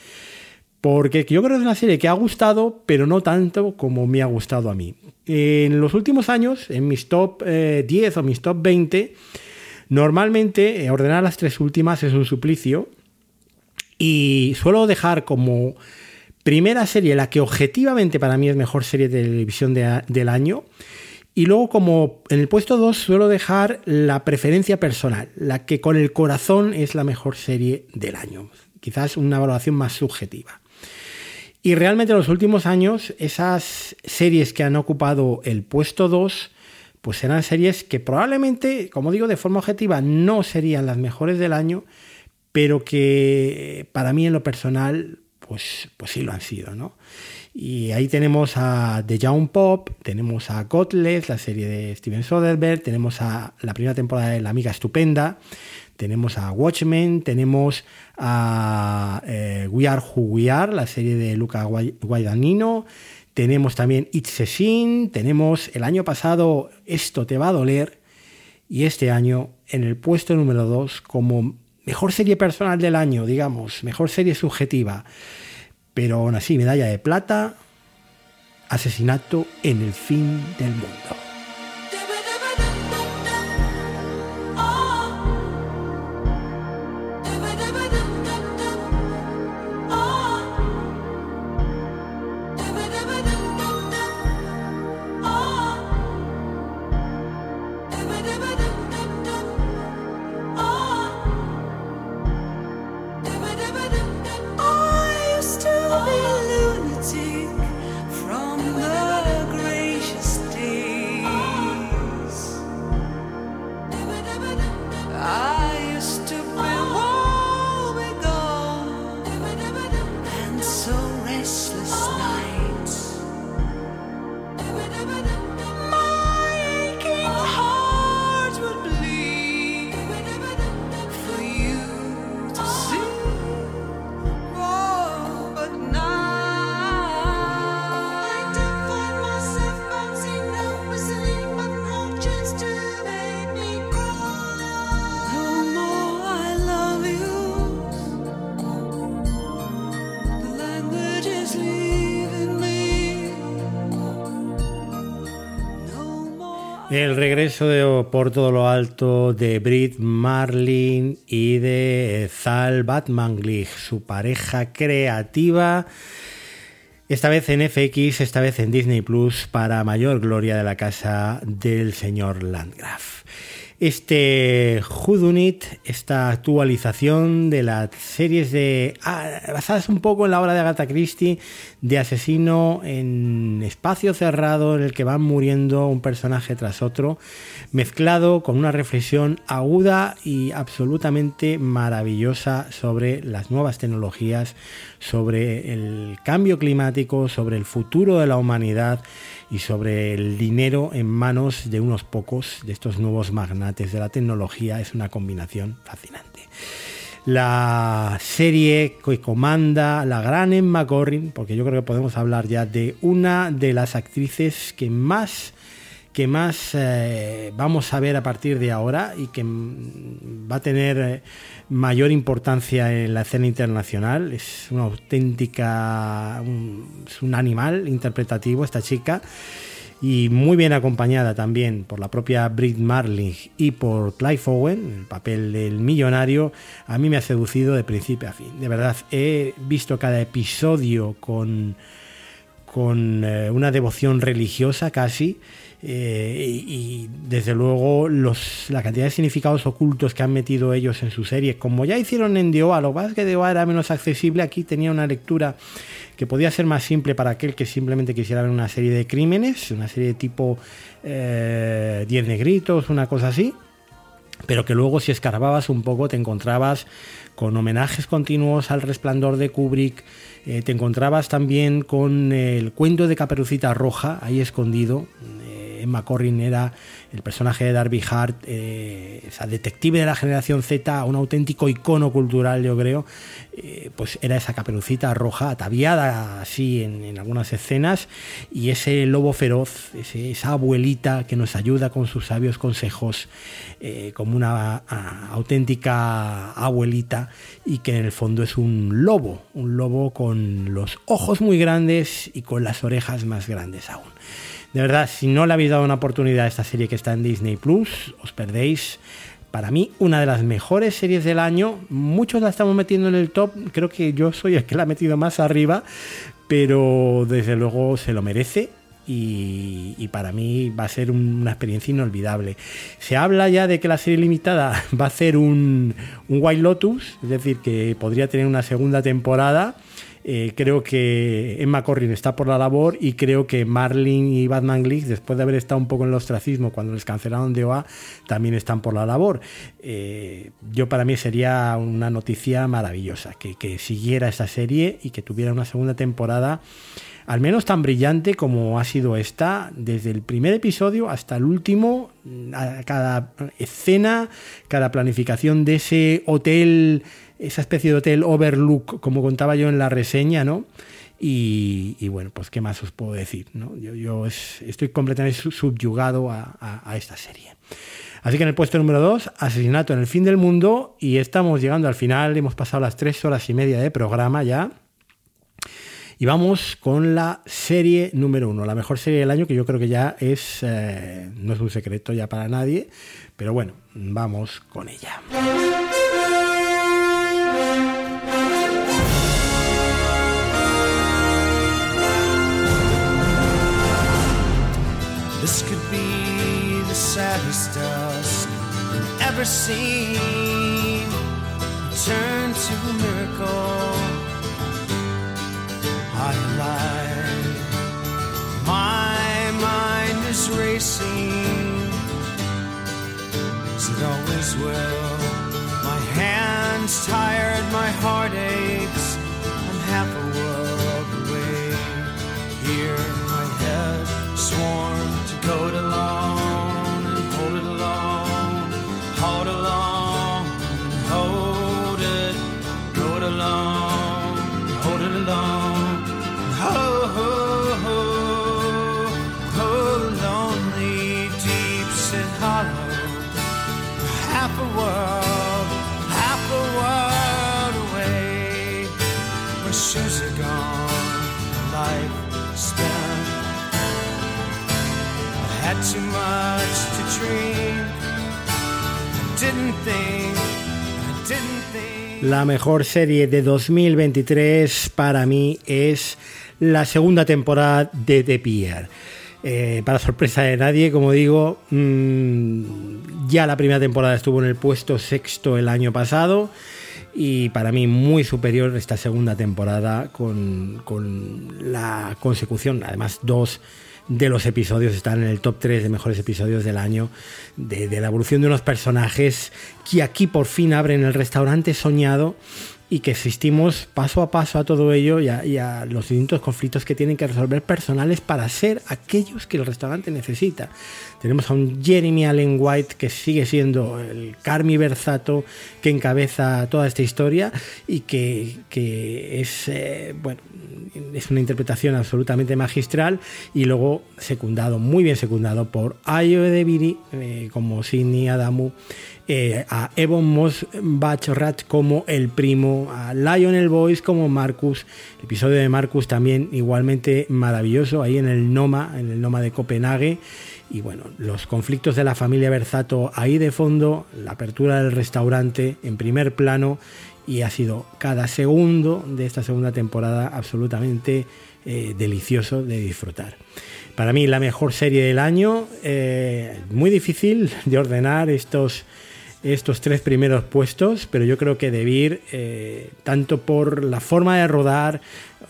Porque yo creo que es una serie que ha gustado, pero no tanto como me ha gustado a mí. En los últimos años, en mis top eh, 10 o mis top 20, normalmente eh, ordenar las tres últimas es un suplicio. Y suelo dejar como primera serie la que objetivamente para mí es mejor serie de televisión de, del año. Y luego como en el puesto 2 suelo dejar la preferencia personal, la que con el corazón es la mejor serie del año. Quizás una valoración más subjetiva. Y realmente en los últimos años, esas series que han ocupado el puesto 2, pues eran series que probablemente, como digo, de forma objetiva no serían las mejores del año, pero que para mí en lo personal, pues, pues sí lo han sido, ¿no? Y ahí tenemos a The Young Pop, tenemos a Godless, la serie de Steven Soderbergh, tenemos a la primera temporada de La Amiga Estupenda, tenemos a Watchmen, tenemos a eh, We Are Who We Are, la serie de Luca Guadagnino, tenemos también It's a Sin, tenemos el año pasado Esto te va a doler, y este año en el puesto número 2 como mejor serie personal del año, digamos, mejor serie subjetiva, pero aún así medalla de plata, asesinato en el fin del mundo. Regreso de por todo lo alto de Brit Marlin y de Zal Batmanglich, su pareja creativa, esta vez en FX, esta vez en Disney Plus, para mayor gloria de la casa del señor Landgraf. Este Whodunit, esta actualización de las series de ah, basadas un poco en la obra de Agatha Christie de asesino en espacio cerrado en el que van muriendo un personaje tras otro, mezclado con una reflexión aguda y absolutamente maravillosa sobre las nuevas tecnologías, sobre el cambio climático, sobre el futuro de la humanidad y sobre el dinero en manos de unos pocos de estos nuevos magnates de la tecnología. Es una combinación fascinante. La serie que comanda la gran Emma Corrin, porque yo creo que podemos hablar ya de una de las actrices que más que más eh, vamos a ver a partir de ahora y que mm, va a tener eh, mayor importancia en la escena internacional. Es una auténtica, es un animal interpretativo esta chica y muy bien acompañada también por la propia Brit Marling y por Clive Owen, el papel del millonario, a mí me ha seducido de principio a fin. De verdad, he visto cada episodio con, con eh, una devoción religiosa casi. Eh, y, desde luego los, la cantidad de significados ocultos que han metido ellos en su serie, como ya hicieron en DOA, lo que pasa es que era menos accesible, aquí tenía una lectura que podía ser más simple para aquel que simplemente quisiera ver una serie de crímenes, una serie de tipo eh, 10 negritos, una cosa así, pero que luego si escarbabas un poco te encontrabas con homenajes continuos al resplandor de Kubrick, eh, te encontrabas también con el cuento de Caperucita Roja, ahí escondido. Eh, Emma Corrin era el personaje de Darby Hart, eh, esa detective de la generación Z, un auténtico icono cultural, yo creo. Eh, pues era esa caperucita roja, ataviada así en, algunas escenas, y ese lobo feroz, esa abuelita que nos ayuda con sus sabios consejos, eh, como una auténtica abuelita, y que en el fondo es un lobo, un lobo con los ojos muy grandes y con las orejas más grandes aún. De verdad, si no le habéis dado una oportunidad a esta serie que está en Disney Plus, os perdéis. Para mí, una de las mejores series del año. Muchos la estamos metiendo en el top. Creo que yo soy el que la ha metido más arriba. Pero desde luego se lo merece. Y, para mí va a ser un- una experiencia inolvidable. Se habla ya de que la serie limitada va a ser un, un White Lotus, es decir, que podría tener una segunda temporada. Eh, creo que Emma Corrin está por la labor y creo que Marlin y Batman Glick, después de haber estado un poco en el ostracismo cuando les cancelaron de OA, también están por la labor. Eh, yo para mí sería una noticia maravillosa que, que siguiera esta serie y que tuviera una segunda temporada al menos tan brillante como ha sido esta, desde el primer episodio hasta el último, cada escena, cada planificación de ese hotel, esa especie de hotel Overlook, como contaba yo en la reseña, ¿no? Y, bueno, pues qué más os puedo decir, ¿no? Yo, yo es- estoy completamente su- subyugado a, a- a esta serie. Así que en el puesto número 2, Asesinato en el fin del mundo, y estamos llegando al final, hemos pasado las tres horas y media de programa ya. Y vamos con la serie número uno, la mejor serie del año, que yo creo que ya es, eh, no es un secreto ya para nadie, pero bueno, vamos con ella. Saddest dusk ever seen. Turn to a miracle. I lie. My mind is racing. As it always will. My hands tired, my heart aches. I'm half a La mejor serie de 2023 para mí es la segunda temporada de The Pier. Eh, para sorpresa de nadie, como digo, mm, ya la primera temporada estuvo en el puesto sexto el año pasado y para mí muy superior esta segunda temporada con, con la consecución, además dos de los episodios están en el top 3 de mejores episodios del año, de, la evolución de unos personajes que aquí por fin abren el restaurante soñado y que asistimos paso a paso a todo ello y a, y a los distintos conflictos que tienen que resolver personales para ser aquellos que el restaurante necesita. Tenemos a un Jeremy Allen White que sigue siendo el Carmi Versato que encabeza toda esta historia y que, que es, eh, bueno, es una interpretación absolutamente magistral y luego secundado, muy bien secundado por Ayo Edebiri eh, como Sidney Adamu, eh, a Evon Moss Bacharach como el primo, a Lionel Boyce como Marcus, el episodio de Marcus también igualmente maravilloso ahí en el Noma, en el Noma de Copenhague y bueno, los conflictos de la familia Berzato ahí de fondo, la apertura del restaurante en primer plano y ha sido cada segundo de esta segunda temporada absolutamente eh, delicioso de disfrutar. Para mí la mejor serie del año, eh, muy difícil de ordenar estos, estos tres primeros puestos, pero yo creo que Debir, eh, tanto por la forma de rodar,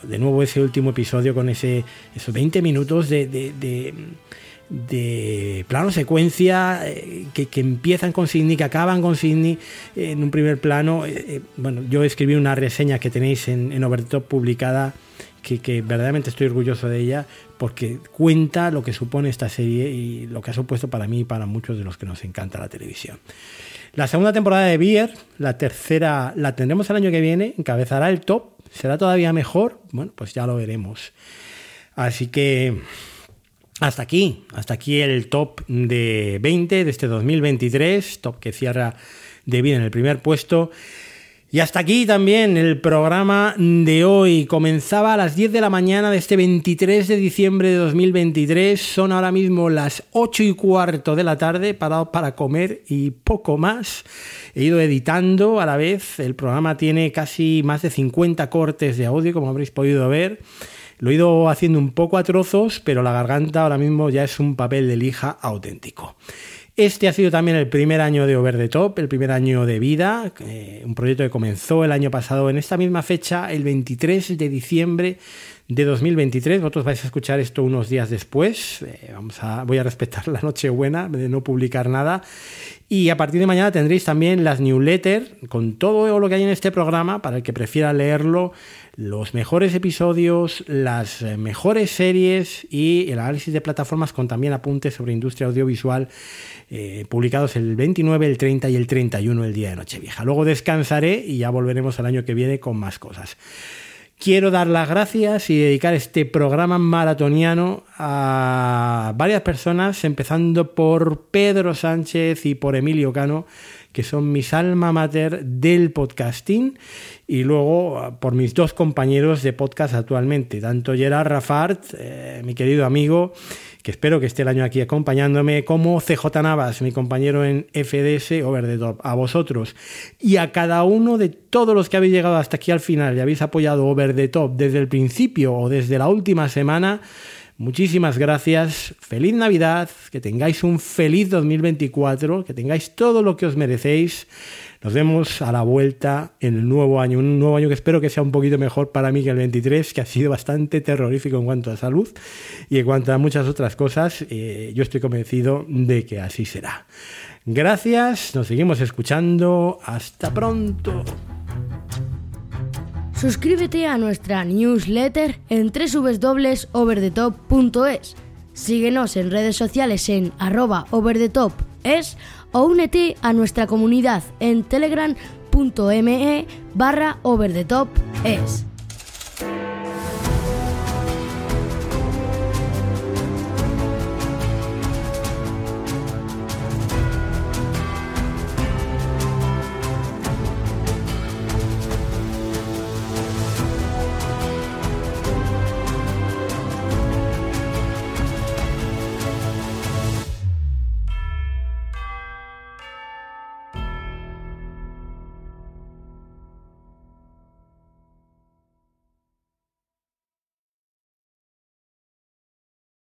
de nuevo ese último episodio con ese, esos 20 minutos de, de- de- de plano secuencia eh, que, que empiezan con Sidney, que acaban con Sidney eh, en un primer plano. eh, bueno, yo escribí una reseña que tenéis en, en Overtop publicada que, que verdaderamente estoy orgulloso de ella porque cuenta lo que supone esta serie y lo que ha supuesto para mí y para muchos de los que nos encanta la televisión. La segunda temporada de Beer, la tercera la tendremos el año que viene, encabezará el top, será todavía mejor, bueno, pues ya lo veremos. Así que hasta aquí, hasta aquí el top de 20 de este 2023, top que cierra de vida en el primer puesto. Y hasta aquí también el programa de hoy. Comenzaba a las 10 de la mañana de este 23 de diciembre de 2023. Son ahora mismo las 8 y cuarto de la tarde, parado para comer y poco más. He ido editando a la vez. El programa tiene casi más de 50 cortes de audio, como habréis podido ver. Lo he ido haciendo un poco a trozos, pero la garganta ahora mismo ya es un papel de lija auténtico. Este ha sido también el primer año de Over the Top, el primer año de vida, eh, un proyecto que comenzó el año pasado en esta misma fecha, el 23 de diciembre de 2023. Vosotros vais a escuchar esto unos días después. Eh, vamos a, voy a respetar la Nochebuena de no publicar nada. Y a partir de mañana tendréis también las newsletters con todo lo que hay en este programa para el que prefiera leerlo, los mejores episodios, las eh, mejores series y el análisis de plataformas con también apuntes sobre industria audiovisual eh, publicados el 29, el 30 y el 31 el día de Nochevieja. Luego descansaré y ya volveremos al año que viene con más cosas. Quiero dar las gracias y dedicar este programa maratoniano a varias personas, empezando por Pedro Sánchez y por Emilio Cano, que son mis alma mater del podcasting, y luego por mis dos compañeros de podcast actualmente, tanto Gerard Rafart, eh, mi querido amigo, que espero que esté el año aquí acompañándome, como CJ Navas, mi compañero en FDS Over the Top. A vosotros y a cada uno de todos los que habéis llegado hasta aquí al final y habéis apoyado Over the Top desde el principio o desde la última semana, muchísimas gracias. Feliz Navidad, que tengáis un feliz 2024, que tengáis todo lo que os merecéis. Nos vemos a la vuelta en el nuevo año, un nuevo año que espero que sea un poquito mejor para mí que el 23, que ha sido bastante terrorífico en cuanto a salud y en cuanto a muchas otras cosas. Eh, yo estoy convencido de que así será. Gracias, nos seguimos escuchando. Hasta pronto. Suscríbete a nuestra newsletter en www.overthetop.es. Síguenos en redes sociales en arroba overthetopes o únete a nuestra comunidad en telegram.me barra overthetopes.